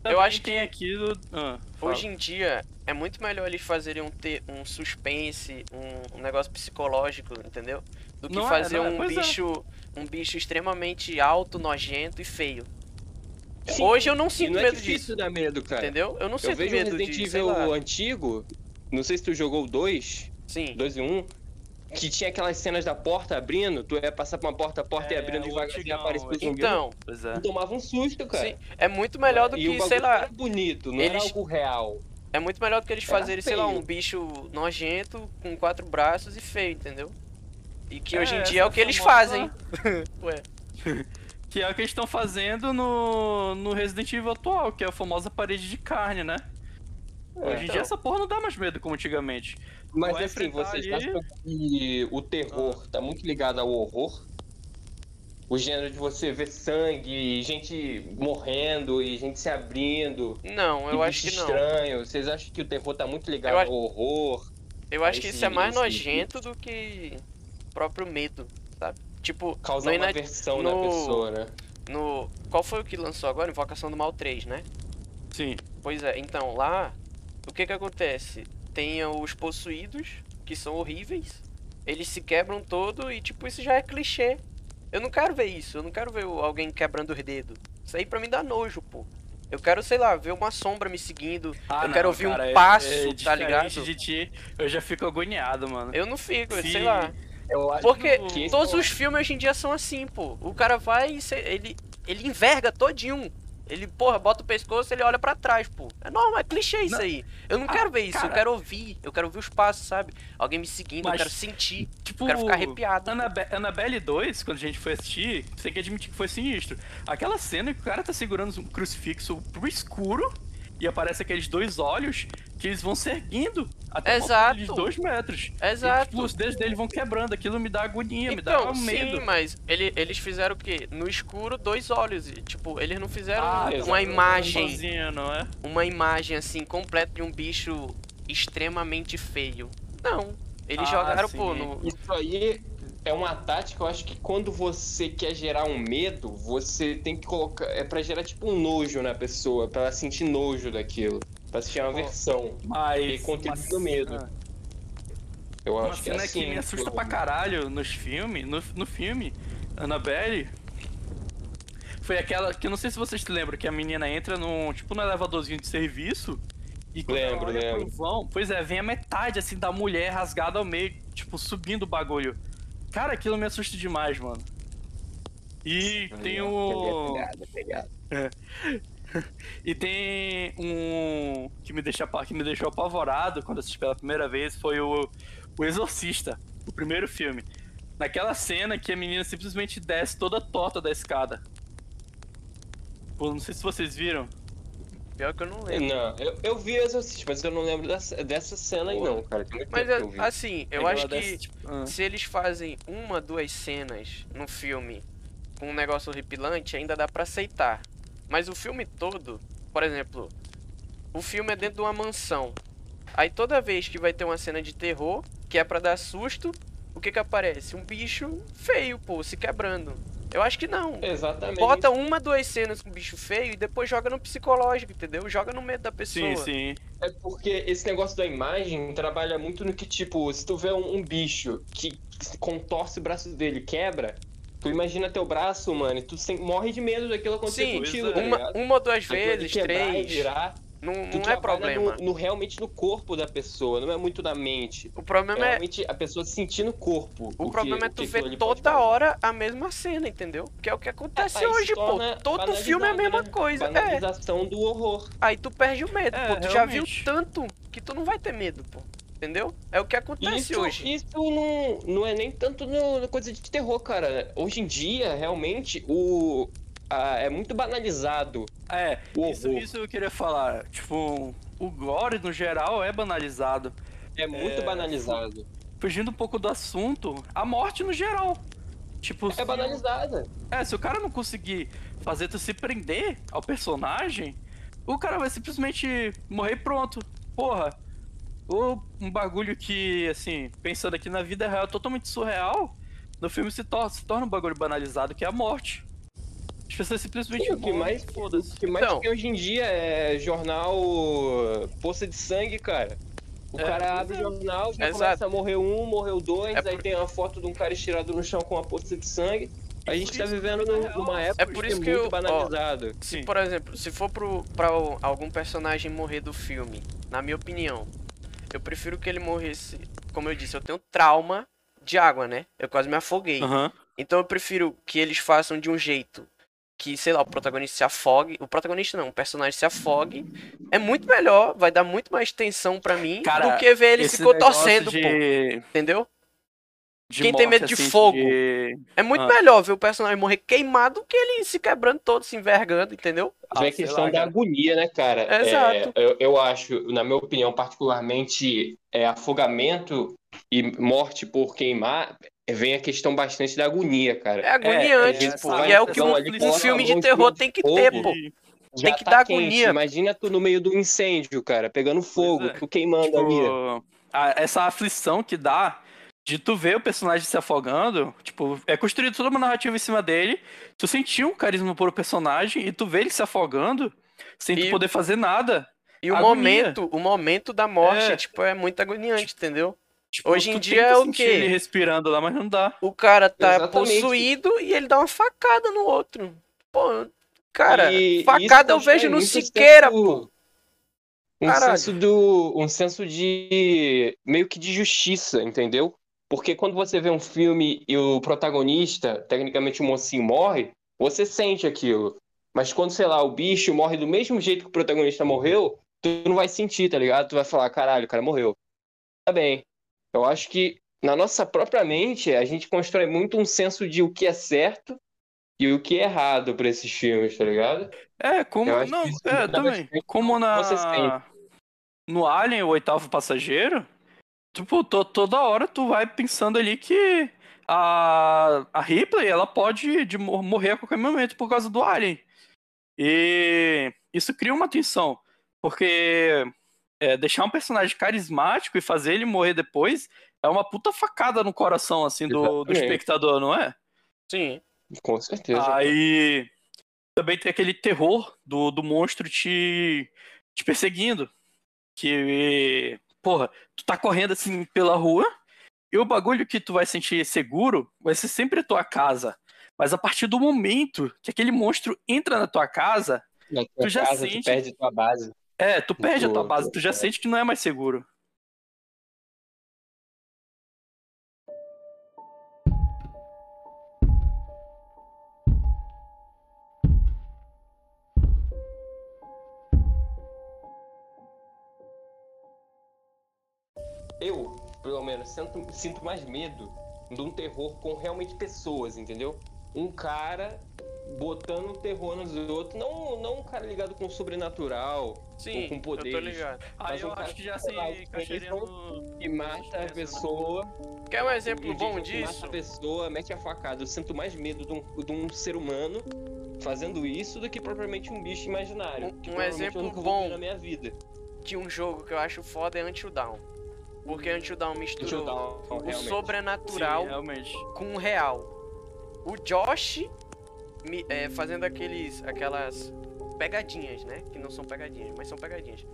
Speaker 2: Eu acho
Speaker 1: tem aquilo. Ah.
Speaker 2: Hoje em dia, é muito melhor eles fazerem um, te- um suspense, um, um negócio psicológico, entendeu? Do que
Speaker 1: Não é,
Speaker 2: fazer
Speaker 1: é,
Speaker 2: um
Speaker 1: é.
Speaker 2: bicho um bicho extremamente alto, nojento e feio.
Speaker 3: Sim,
Speaker 2: Hoje eu não sinto
Speaker 3: não é
Speaker 2: medo
Speaker 3: difícil
Speaker 2: disso,
Speaker 3: dar medo, cara.
Speaker 2: entendeu? Eu não
Speaker 3: Eu
Speaker 2: sinto
Speaker 3: vejo o
Speaker 2: medo
Speaker 3: Resident
Speaker 2: de, sei
Speaker 3: Evil antigo, não sei se tu jogou o 2,
Speaker 2: Sim.
Speaker 3: 2 e 1, que tinha aquelas cenas da porta abrindo, tu ia passar pra uma porta, a porta ia
Speaker 1: É,
Speaker 3: abrindo
Speaker 1: o
Speaker 3: devagarzinho e aparecia o zumbi.
Speaker 2: Então,
Speaker 1: Pois é.
Speaker 3: Tu tomava um susto, cara.
Speaker 2: sim, é muito melhor do
Speaker 3: e o
Speaker 2: que, sei lá,
Speaker 3: era bonito, não era
Speaker 2: eles-
Speaker 3: algo real.
Speaker 2: é muito melhor do que eles
Speaker 3: Era
Speaker 2: fazerem, sei lá,
Speaker 3: feio.
Speaker 2: um bicho nojento com quatro braços e feio, entendeu? E que hoje em
Speaker 1: É,
Speaker 2: dia é o que eles
Speaker 1: famosa-
Speaker 2: fazem. *laughs* Ué,
Speaker 1: Que é o que eles estão fazendo no, no Resident Evil atual, que é a famosa parede de carne, né? Hoje em
Speaker 2: então.
Speaker 1: dia essa porra não dá mais medo como antigamente.
Speaker 3: Mas
Speaker 1: vai
Speaker 3: assim,
Speaker 1: enfrentar
Speaker 3: vocês
Speaker 1: ali-
Speaker 3: acham que o terror tá muito ligado ao horror? O gênero de você ver sangue, gente morrendo e gente se abrindo.
Speaker 2: não, eu acho que
Speaker 3: bicho
Speaker 2: não.
Speaker 3: estranho. Vocês acham que o terror tá muito ligado
Speaker 2: Eu acho-
Speaker 3: ao horror?
Speaker 2: Eu acho que
Speaker 3: Esse-
Speaker 2: isso é mais
Speaker 3: esse-
Speaker 2: nojento do que o próprio medo, sabe? Tipo,
Speaker 3: Causar uma aversão
Speaker 2: no-
Speaker 3: na pessoa, né?
Speaker 2: no. Qual foi o que lançou agora? Invocação do Mal 3, né?
Speaker 1: Sim.
Speaker 2: Pois é, então lá, o que que acontece? Tem os possuídos, que são horríveis, eles se quebram todo e, tipo, isso já é clichê. Eu não quero ver isso, eu não quero ver alguém quebrando os dedos. Isso aí pra mim dá nojo, pô. Eu quero, sei lá, ver uma sombra me seguindo.
Speaker 1: Ah,
Speaker 2: eu
Speaker 1: não,
Speaker 2: quero ouvir
Speaker 1: cara,
Speaker 2: um
Speaker 1: é-
Speaker 2: passo,
Speaker 1: é
Speaker 2: tá
Speaker 1: diferente
Speaker 2: ligado?
Speaker 1: de ti, eu já fico agoniado, mano.
Speaker 2: Eu não fico,
Speaker 1: Se-
Speaker 2: sei lá.
Speaker 3: Eu acho
Speaker 2: Porque
Speaker 3: que
Speaker 2: todos
Speaker 3: é
Speaker 2: os filmes hoje em dia são assim, pô. O cara vai e ele, ele enverga todinho. Ele, porra, bota o pescoço e ele olha pra trás, pô. É normal, é clichê isso
Speaker 1: Não.
Speaker 2: aí. Eu não
Speaker 1: Ah,
Speaker 2: quero ver isso, eu
Speaker 1: cara.
Speaker 2: quero ouvir. Eu quero ouvir os passos, sabe? Alguém me seguindo, eu
Speaker 1: Mas,
Speaker 2: quero sentir.
Speaker 1: Tipo,
Speaker 2: Eu quero ficar arrepiado.
Speaker 1: Annabe Annabelle 2, quando a gente foi assistir, você tem que admitir que foi sinistro. Aquela cena que o cara tá segurando um crucifixo pro escuro e aparece aqueles dois olhos que eles vão se erguendo até altura de
Speaker 2: Exato.
Speaker 1: dois metros. E,
Speaker 2: Exato.
Speaker 1: tipo, os dedos dele vão quebrando, aquilo me dá agonia, me dá
Speaker 2: Então,
Speaker 1: medo.
Speaker 2: sim, mas ele- eles fizeram o quê? No escuro, dois olhos. E, tipo, eles não fizeram
Speaker 1: Ah,
Speaker 2: uma
Speaker 3: exato.
Speaker 2: imagem,
Speaker 1: Sozinho, não é?
Speaker 2: uma imagem assim, completa de um bicho extremamente feio. Não. Eles
Speaker 1: Ah,
Speaker 2: jogaram,
Speaker 1: sim.
Speaker 2: pô, no,
Speaker 3: Isso aí é uma tática, eu acho que quando você quer gerar um medo, você tem que colocar. É pra gerar tipo um nojo na pessoa, pra ela sentir nojo daquilo. Pra sentir uma aversão.
Speaker 1: Mas.
Speaker 3: E contribui no medo.
Speaker 1: ah.
Speaker 3: Eu
Speaker 1: Uma
Speaker 3: acho que é
Speaker 1: cena
Speaker 3: assim.
Speaker 1: que me assusta
Speaker 3: tipo,
Speaker 1: pra caralho nos filmes, no, no filme, Annabelle, foi aquela que eu não sei se vocês se lembram, que a menina entra num, tipo, num elevadorzinho de serviço e quando ela
Speaker 3: Lembro,
Speaker 1: pro
Speaker 3: lembro.
Speaker 1: vão, pois é, vem a metade, assim, da mulher rasgada ao meio, tipo, subindo o bagulho. Cara, aquilo me assusta demais, mano. E tem o...
Speaker 3: Pegada. *laughs*
Speaker 1: E tem um que me, deixa, que me deixou apavorado quando assisti pela primeira vez foi o, o Exorcista, o primeiro filme. Naquela cena que a menina simplesmente desce toda torta da escada. Pô, não sei se vocês viram.
Speaker 2: Pior que eu não lembro.
Speaker 3: Não, eu, eu vi Exorcist, mas eu não lembro dessa, dessa cena aí não, cara. Tem muito
Speaker 2: Mas
Speaker 3: tempo que eu
Speaker 2: é,
Speaker 3: vi.
Speaker 2: assim, eu acho que
Speaker 1: desce, tipo, ah.
Speaker 2: se eles fazem uma, duas cenas no filme com um negócio horripilante, ainda dá pra aceitar. Mas o filme todo, por exemplo, o filme é dentro de uma mansão. Aí toda vez que vai ter uma cena de terror, que é pra dar susto, o que que aparece? Um bicho feio, pô, se quebrando. Eu acho que não.
Speaker 3: Exatamente.
Speaker 2: Bota um, duas cenas com bicho feio e depois joga no psicológico, entendeu? Joga no medo da pessoa.
Speaker 1: Sim, sim.
Speaker 3: É porque esse negócio da imagem trabalha muito no que, tipo, se tu vê um, um bicho que contorce o braço dele quebra, tu imagina teu braço, mano, e tu sem- morre de medo daquilo acontecer
Speaker 2: Sim,
Speaker 3: contigo, tá.
Speaker 2: Uma, uma ou duas vezes,
Speaker 3: quebrar e
Speaker 2: três.
Speaker 3: Virar,
Speaker 2: Não,
Speaker 3: tu
Speaker 2: não é problema.
Speaker 3: No, no- realmente no corpo da pessoa, não é muito na mente.
Speaker 2: O
Speaker 3: É
Speaker 2: problema é.
Speaker 3: realmente a pessoa sentir no corpo.
Speaker 2: O
Speaker 3: que-
Speaker 2: problema é
Speaker 3: o
Speaker 2: tu
Speaker 3: que
Speaker 2: ver
Speaker 3: aquilo ali pode
Speaker 2: toda hora a mesma cena, entendeu? Que é o que acontece
Speaker 3: se
Speaker 2: hoje, pô. Todo filme é a mesma
Speaker 3: né?
Speaker 2: coisa. É.
Speaker 3: Banalização do horror.
Speaker 2: Aí tu perde o medo,
Speaker 1: É,
Speaker 2: pô. Tu já viu
Speaker 1: realmente.
Speaker 2: tanto que tu não vai ter medo, pô. Entendeu? É o que acontece
Speaker 3: Isso,
Speaker 2: hoje.
Speaker 3: isso não, não é nem tanto no, na coisa de terror, cara. Hoje em dia, realmente, o. a- é muito banalizado.
Speaker 1: É,
Speaker 3: O
Speaker 1: isso, isso eu queria falar. Tipo, o gore no geral é banalizado.
Speaker 3: É muito
Speaker 1: É,
Speaker 3: banalizado.
Speaker 1: Fugindo um pouco do assunto, a morte no geral. Tipo,
Speaker 3: É banalizada.
Speaker 1: É, se o cara não conseguir fazer tu se prender ao personagem, o cara vai simplesmente morrer pronto. Porra. o- um bagulho que, assim, pensando aqui na vida real, totalmente surreal, no filme se, tor- se torna um bagulho banalizado, que é a morte. As pessoas simplesmente
Speaker 3: Sim, o que mais-
Speaker 1: foda-se.
Speaker 3: O que mais
Speaker 2: Então.
Speaker 3: tem hoje em dia é jornal poça de sangue, cara. O
Speaker 1: É,
Speaker 3: cara abre o
Speaker 1: é.
Speaker 3: jornal, já
Speaker 2: Exato.
Speaker 3: começa a morrer um, morreu dois,
Speaker 2: É
Speaker 3: aí
Speaker 2: por-
Speaker 3: tem uma foto de um cara estirado no chão com uma poça de sangue. A gente tá
Speaker 1: isso
Speaker 3: vivendo numa
Speaker 1: é
Speaker 3: época
Speaker 2: por
Speaker 3: que
Speaker 2: isso
Speaker 3: é
Speaker 2: que
Speaker 3: muito
Speaker 2: eu- ó,
Speaker 3: banalizado.
Speaker 2: Se,
Speaker 1: Sim.
Speaker 2: por exemplo, se for pro, pra algum personagem morrer do filme, na minha opinião, eu prefiro que ele morresse. Como eu disse, eu tenho trauma de água, né? Eu quase me afoguei.
Speaker 1: Aham.
Speaker 2: Então eu prefiro que eles façam de um jeito que, sei lá, o protagonista se afogue. O protagonista não, o personagem se afogue. É muito melhor, vai dar muito mais tensão pra mim
Speaker 1: Cara,
Speaker 2: do que ver ele se contorcendo,
Speaker 1: de,
Speaker 2: pô. Entendeu?
Speaker 1: de
Speaker 2: Quem tem
Speaker 1: morte,
Speaker 2: medo de
Speaker 1: assim,
Speaker 2: fogo?
Speaker 1: de-
Speaker 2: É muito
Speaker 1: Ah.
Speaker 2: melhor ver o personagem morrer queimado do que ele se quebrando todo, se envergando, entendeu?
Speaker 1: Ah, sei
Speaker 3: questão
Speaker 1: lá,
Speaker 3: da
Speaker 1: cara.
Speaker 3: agonia, né, cara? É,
Speaker 2: Exato.
Speaker 3: eu, eu acho, na minha opinião, particularmente, é, afogamento e morte por queimar, é, vem a questão bastante da agonia, cara.
Speaker 2: É agoniante,
Speaker 1: é,
Speaker 2: pô.
Speaker 1: essa-
Speaker 2: E é o que um,
Speaker 1: ali
Speaker 2: um filme de terror tem que ter, pô.
Speaker 3: Já
Speaker 2: tem que
Speaker 3: tá
Speaker 2: dar
Speaker 3: quente.
Speaker 2: agonia.
Speaker 3: Imagina tu no meio do incêndio, cara, pegando fogo,
Speaker 1: é.
Speaker 3: tu queimando ali.
Speaker 1: tipo, a- essa aflição que dá de tu ver o personagem se afogando, tipo, é construído toda uma narrativa em cima dele, tu sentir um carisma por o personagem e tu vê ele se afogando sem tu
Speaker 2: E-
Speaker 1: poder fazer nada.
Speaker 2: E o
Speaker 1: Agonia.
Speaker 2: momento, o momento da morte,
Speaker 1: É.
Speaker 2: tipo, é muito agoniante, entendeu?
Speaker 1: Tipo,
Speaker 2: Hoje em dia é o quê?
Speaker 1: ele respirando lá, mas não dá.
Speaker 2: O cara tá
Speaker 3: Exatamente.
Speaker 2: possuído e ele dá uma facada no outro. Pô, cara,
Speaker 3: E-
Speaker 2: facada eu vejo no Siqueira, pô.
Speaker 3: Um
Speaker 2: Caralho.
Speaker 3: senso do. Um senso de. meio que de justiça, entendeu? Porque quando você vê um filme e o protagonista, tecnicamente o mocinho, morre, você sente aquilo. Mas quando, sei lá, o bicho morre do mesmo jeito que o protagonista morreu, tu não vai sentir, tá ligado? Tu vai falar, caralho, o cara morreu. Tá bem. Eu acho que na nossa própria mente, a gente constrói muito um senso de o que é certo e o que é errado pra esses filmes, tá ligado?
Speaker 1: É, como. Não, é,
Speaker 3: muda
Speaker 1: também. Como na. No Alien, o oitavo passageiro, tipo, to- toda hora tu vai pensando ali que a, a Ripley, ela pode de mor- morrer a qualquer momento por causa do Alien. E isso cria uma tensão, porque é, deixar um personagem carismático e fazer ele morrer depois é uma puta facada no coração, assim, do, do espectador, não é?
Speaker 2: Sim.
Speaker 3: Com certeza.
Speaker 1: Aí também tem aquele terror do, do monstro te, te perseguindo. Que, porra, tu tá correndo assim pela rua e o bagulho que tu vai sentir seguro vai ser sempre a tua casa. Mas a partir do momento que aquele monstro entra na tua casa,
Speaker 3: Na tua
Speaker 1: tu já
Speaker 3: casa,
Speaker 1: sente-
Speaker 3: tu perde tua base.
Speaker 1: É, tu perde a tua base, tu já
Speaker 3: é.
Speaker 1: sente que não é mais seguro.
Speaker 3: Eu, pelo menos, sinto, sinto mais medo de um terror com realmente pessoas, entendeu? Um cara botando terror nos outros, não, não um cara ligado com o sobrenatural,
Speaker 2: Sim,
Speaker 3: com
Speaker 2: eu tô
Speaker 3: poderes.
Speaker 2: ligado.
Speaker 1: Aí eu
Speaker 3: um
Speaker 1: acho que já
Speaker 3: que
Speaker 1: se encaixaria no.
Speaker 3: que mata a pessoa.
Speaker 2: Quer um exemplo bom disso?
Speaker 3: Mata a pessoa, mete a facada. Eu sinto mais medo de um, de um ser humano fazendo isso do que propriamente um bicho imaginário.
Speaker 2: Um- um exemplo bom.
Speaker 3: na minha vida.
Speaker 2: De um jogo que eu acho foda é Until Dawn. Porque Until Dawn misturou
Speaker 3: Until Dawn,
Speaker 2: o
Speaker 3: realmente.
Speaker 2: sobrenatural
Speaker 1: Sim,
Speaker 2: com o real. O Josh me- é, fazendo aqueles, aquelas pegadinhas, né? Que não são pegadinhas, mas são pegadinhas.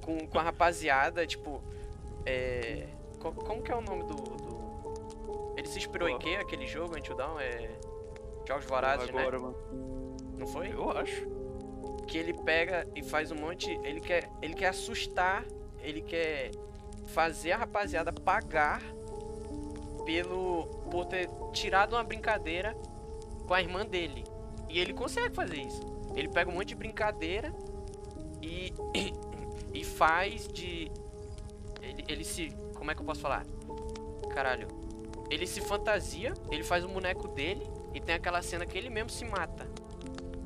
Speaker 2: Com, com a rapaziada, tipo. É, co- como que é o nome do. do- Ele se inspirou em
Speaker 1: Pô.
Speaker 2: quê? Aquele jogo, Until? É. Jogos Vorazes, né?
Speaker 1: Agora, mano.
Speaker 2: Não foi?
Speaker 1: Eu acho.
Speaker 2: que ele pega e faz um monte. Ele quer, ele quer assustar, ele quer fazer a rapaziada pagar pelo por ter tirado uma brincadeira com a irmã dele. E ele consegue fazer isso. Ele pega um monte de brincadeira e *coughs* e faz de ele, ele se, como é que eu posso falar? Caralho. Ele se fantasia, ele faz um boneco dele e tem aquela cena que ele mesmo se mata.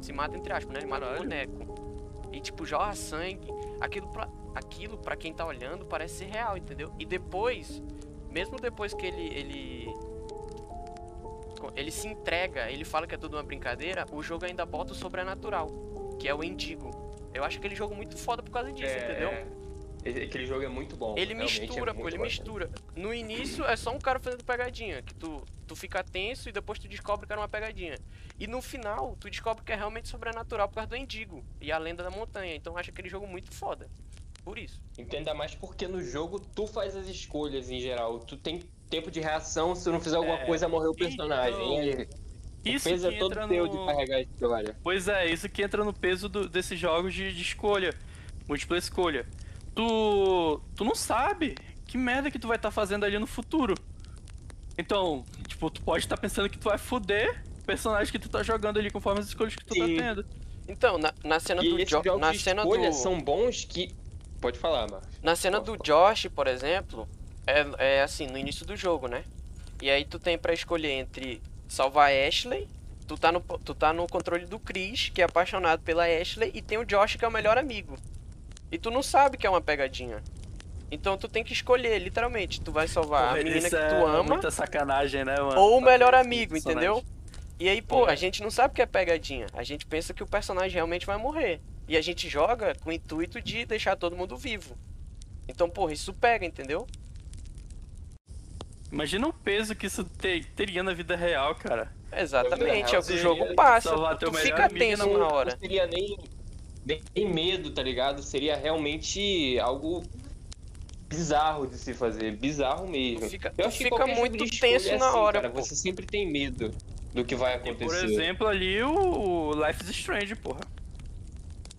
Speaker 2: Se mata entre aspas, né? Ele mata o boneco. E tipo, jorra sangue. Aquilo pra, aquilo pra quem tá olhando parece ser real, entendeu? E depois, mesmo depois que ele, ele. Ele se entrega, ele fala que é tudo uma brincadeira, o jogo ainda bota o sobrenatural, que é o Endigo. Eu acho aquele jogo muito foda por causa disso, entendeu?
Speaker 3: Esse- Aquele jogo é muito bom.
Speaker 2: Ele
Speaker 3: é
Speaker 2: mistura, pô,
Speaker 3: muito
Speaker 2: ele
Speaker 3: bom.
Speaker 2: mistura. No início é só um cara fazendo pegadinha, que tu, tu fica tenso e depois tu descobre que era uma pegadinha. E no final, tu descobre que é realmente sobrenatural por causa do Endigo e a lenda da montanha. Então eu acho aquele jogo muito foda. Por isso.
Speaker 3: Entenda mais porque no jogo tu faz as escolhas em geral. Tu tem tempo de reação, se tu não fizer alguma
Speaker 1: É,
Speaker 3: coisa, morreu o personagem.
Speaker 1: então,
Speaker 3: E aí, o
Speaker 1: Isso
Speaker 3: peso
Speaker 1: que
Speaker 3: é todo
Speaker 1: entra
Speaker 3: teu
Speaker 1: no...
Speaker 3: de carregar a história.
Speaker 1: Pois é, isso que entra no peso do- desses jogos de, de escolha, múltipla escolha. Tu, tu não sabe que merda que tu vai estar fazendo ali no futuro. Então, tipo, tu pode estar pensando que tu vai foder o personagem que tu tá jogando ali conforme as escolhas que tu
Speaker 3: Sim.
Speaker 1: tá tendo.
Speaker 2: Então, na, na cena
Speaker 3: E
Speaker 2: do
Speaker 3: esses
Speaker 2: Jo-
Speaker 3: jogos
Speaker 2: na
Speaker 3: de
Speaker 2: cena
Speaker 3: escolha
Speaker 2: do
Speaker 3: são bons que... Pode falar, Marcos.
Speaker 2: Na cena do Josh, por exemplo, é, é assim, no início do jogo, né? E aí tu tem pra escolher entre salvar a Ashley, tu tá, no, tu tá no controle do Chris, que é apaixonado pela Ashley, e tem o Josh, que é o melhor amigo. E tu não sabe que é uma pegadinha. Então tu tem que escolher, literalmente. Tu vai salvar a menina que
Speaker 1: é
Speaker 2: tu ama
Speaker 1: Muita sacanagem, né, mano?
Speaker 2: ou o melhor amigo, entendeu? E aí, pô,
Speaker 3: É.
Speaker 2: a gente não sabe que é pegadinha. A gente pensa que o personagem realmente vai morrer. E a gente joga com o intuito de deixar todo mundo vivo. Então, porra, isso pega, entendeu?
Speaker 1: Imagina o peso que isso te- teria na vida real, cara.
Speaker 2: Exatamente, é o que o jogo passa.
Speaker 1: salvar
Speaker 2: Tu fica tenso
Speaker 3: não,
Speaker 2: na
Speaker 3: não
Speaker 2: hora.
Speaker 3: seria nem, nem medo, tá ligado? Seria realmente algo bizarro de se fazer. Bizarro mesmo.
Speaker 2: Tu fica,
Speaker 3: Eu acho que
Speaker 2: fica
Speaker 3: jogo
Speaker 2: muito tenso
Speaker 3: é
Speaker 2: na
Speaker 3: assim,
Speaker 2: hora,
Speaker 3: cara. Você sempre tem medo do que vai
Speaker 1: E,
Speaker 3: acontecer.
Speaker 1: por exemplo, ali o, o Life is Strange, porra.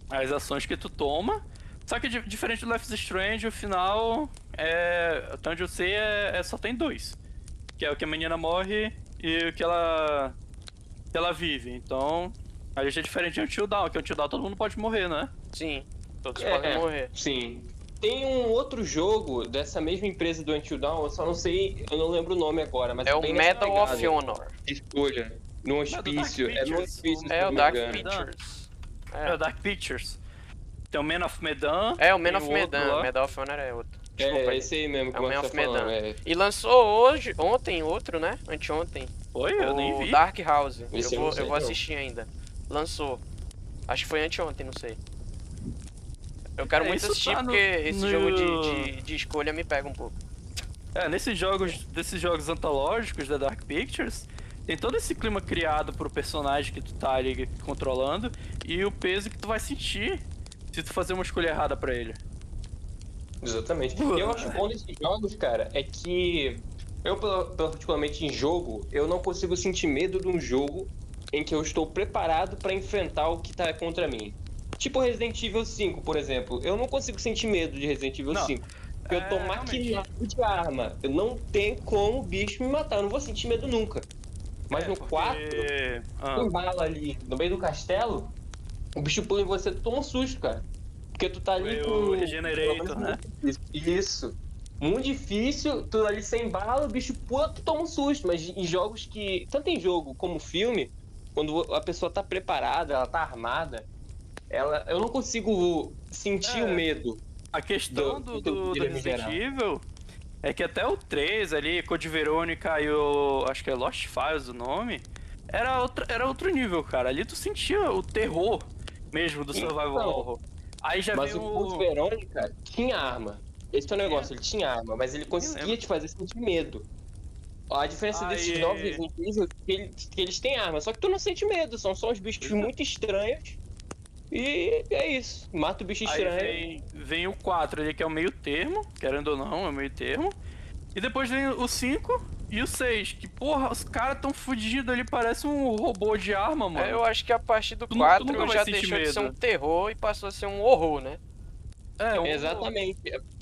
Speaker 1: As ações que tu toma. Só que di- diferente do Life is Strange, o final é. Até onde eu sei, é, é- só tem dois. Que é o que a menina morre e o que ela. que ela vive. Então. Ali já é diferente de Until Dawn, que Until Dawn todo mundo pode morrer, né?
Speaker 2: Sim, todos
Speaker 3: É,
Speaker 2: podem
Speaker 3: é.
Speaker 2: morrer.
Speaker 3: Sim. Tem um outro jogo dessa mesma empresa do Until Dawn, eu só não sei, eu não lembro o nome agora, mas
Speaker 2: É o
Speaker 3: bem nessa
Speaker 2: Medal of Honor.
Speaker 3: Escolha. No hospício.
Speaker 1: Dark
Speaker 3: É no hospício.
Speaker 2: É o Dark. Pictures.
Speaker 1: É,
Speaker 2: É,
Speaker 1: o Dark Pictures. Tem o Man of Medan.
Speaker 2: é o Man of
Speaker 1: o
Speaker 2: Medan. Medal of Honor é outro. Desculpa
Speaker 3: É, esse aí mesmo que
Speaker 2: É
Speaker 3: o
Speaker 2: o Man of
Speaker 3: tá.
Speaker 2: Medan.
Speaker 3: É.
Speaker 2: E lançou hoje, ontem outro, né? Anteontem.
Speaker 1: Oi, eu nem
Speaker 2: o
Speaker 1: vi.
Speaker 2: Dark House.
Speaker 3: Esse
Speaker 2: Eu vou, eu vou assistir ainda. Lançou. Acho que foi anteontem, não sei. Eu quero
Speaker 1: É,
Speaker 2: muito
Speaker 1: isso
Speaker 2: assistir
Speaker 1: tá no-
Speaker 2: porque esse
Speaker 1: no-
Speaker 2: jogo de, de, de escolha me pega um pouco.
Speaker 1: É, nesses jogos, desses jogos antológicos da Dark Pictures, tem todo esse clima criado pro personagem que tu tá ali controlando e o peso que tu vai sentir se tu fazer uma escolha errada pra ele.
Speaker 3: Exatamente. E eu acho bom desses jogos, cara, é que eu, particularmente em jogo, eu não consigo sentir medo de um jogo em que eu estou preparado pra enfrentar o que tá contra mim. Tipo Resident Evil 5, por exemplo. Eu não consigo sentir medo de Resident Evil
Speaker 1: Não,
Speaker 3: 5. Porque eu tô
Speaker 1: é,
Speaker 3: maquinado de arma. Eu não tenho como o bicho me matar. Eu não vou sentir medo nunca. Mas
Speaker 1: É,
Speaker 3: no
Speaker 1: porque-
Speaker 3: 4,
Speaker 1: Ah,
Speaker 3: tem bala ali no meio do castelo, o bicho pula em você, toma um susto, cara. Porque tu tá ali com.
Speaker 1: o Regenerator, né?
Speaker 3: Isso. Muito difícil, tu ali sem bala, o bicho pula, tu toma um susto. Mas em jogos que. Tanto em jogo como filme, quando a pessoa tá preparada, ela tá armada, ela, eu não consigo sentir
Speaker 1: É.
Speaker 3: o medo.
Speaker 1: a questão
Speaker 3: do-
Speaker 1: do, do,
Speaker 3: do
Speaker 1: Resident. Evil é que até o 3 ali, Code Verônica e o. acho que é Lost Files o nome, era, outra, era outro nível, cara. Ali tu sentia o terror mesmo do Survival
Speaker 3: Então,
Speaker 1: Horror. Aí já
Speaker 3: Mas
Speaker 1: veio
Speaker 3: o Code Verônica tinha arma. Esse é o negócio, ele tinha arma, mas ele conseguia te fazer sentir medo. A diferença
Speaker 1: Aí-
Speaker 3: desses novos Resident Evil é que eles, que eles têm arma, só que tu não sente medo, são só uns bichos
Speaker 1: é.
Speaker 3: muito estranhos. E é isso, mata o bicho
Speaker 1: Aí
Speaker 3: estranho.
Speaker 1: vem, vem o 4 ali, que é o meio termo, querendo ou não, é o meio termo. E depois vem o 5 e o 6, que porra, os caras tão fudidos ali, parece um robô de arma, mano.
Speaker 2: É, eu acho que a partir do
Speaker 1: Tu nu- tu
Speaker 2: 4
Speaker 1: nunca vai
Speaker 2: já deixou de ser um
Speaker 1: medo.
Speaker 2: terror e passou a ser um horror, né?
Speaker 1: É, um-
Speaker 3: Exatamente.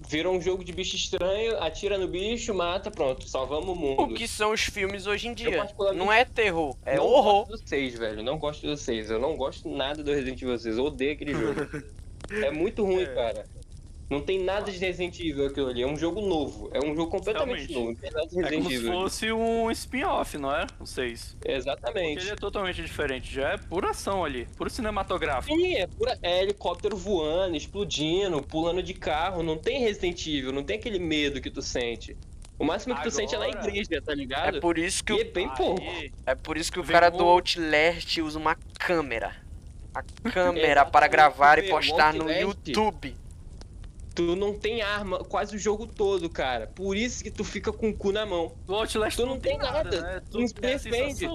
Speaker 3: Virou um jogo de bicho estranho, atira no bicho, mata, pronto, salvamos o mundo.
Speaker 2: O que são os filmes hoje em dia?
Speaker 3: particularmente
Speaker 2: Não é terror, é
Speaker 3: não
Speaker 2: horror.
Speaker 3: gosto do 6, velho. Não gosto do 6. Eu não gosto nada do Resident Evil 6. Eu odeio aquele jogo. *laughs* é muito ruim,
Speaker 1: É.
Speaker 3: cara. Não tem nada de Resident Evil aquilo ali. É um jogo novo. É um jogo completamente
Speaker 1: Realmente.
Speaker 3: novo. Não tem nada de
Speaker 1: É
Speaker 3: Resident
Speaker 1: como se
Speaker 3: Evil.
Speaker 1: fosse um spin-off, não é? O 6. Porque
Speaker 3: Exatamente.
Speaker 1: ele é totalmente diferente, já é pura ação ali, puro cinematográfico.
Speaker 3: Sim, é, pura, é helicóptero voando, explodindo, pulando de carro. Não tem Resident Evil, não tem aquele medo que tu sente. O máximo que tu sente é na
Speaker 1: Agora-
Speaker 3: igreja, tá ligado?
Speaker 2: É por isso que
Speaker 3: E
Speaker 2: o,
Speaker 3: é bem pouco.
Speaker 1: Aí,
Speaker 2: é por isso que o
Speaker 1: Vem
Speaker 2: cara do Outlast usa uma câmera. A *laughs* câmera para
Speaker 3: Exatamente,
Speaker 2: gravar e postar no
Speaker 3: Outlast-
Speaker 2: YouTube.
Speaker 3: Tu não tem arma quase o jogo todo, cara. Por isso que tu fica com o cu na mão.
Speaker 1: No Outlast
Speaker 3: Tu não
Speaker 1: não tem
Speaker 3: tem
Speaker 1: nada,
Speaker 3: nada,
Speaker 1: né?
Speaker 3: tu não defende.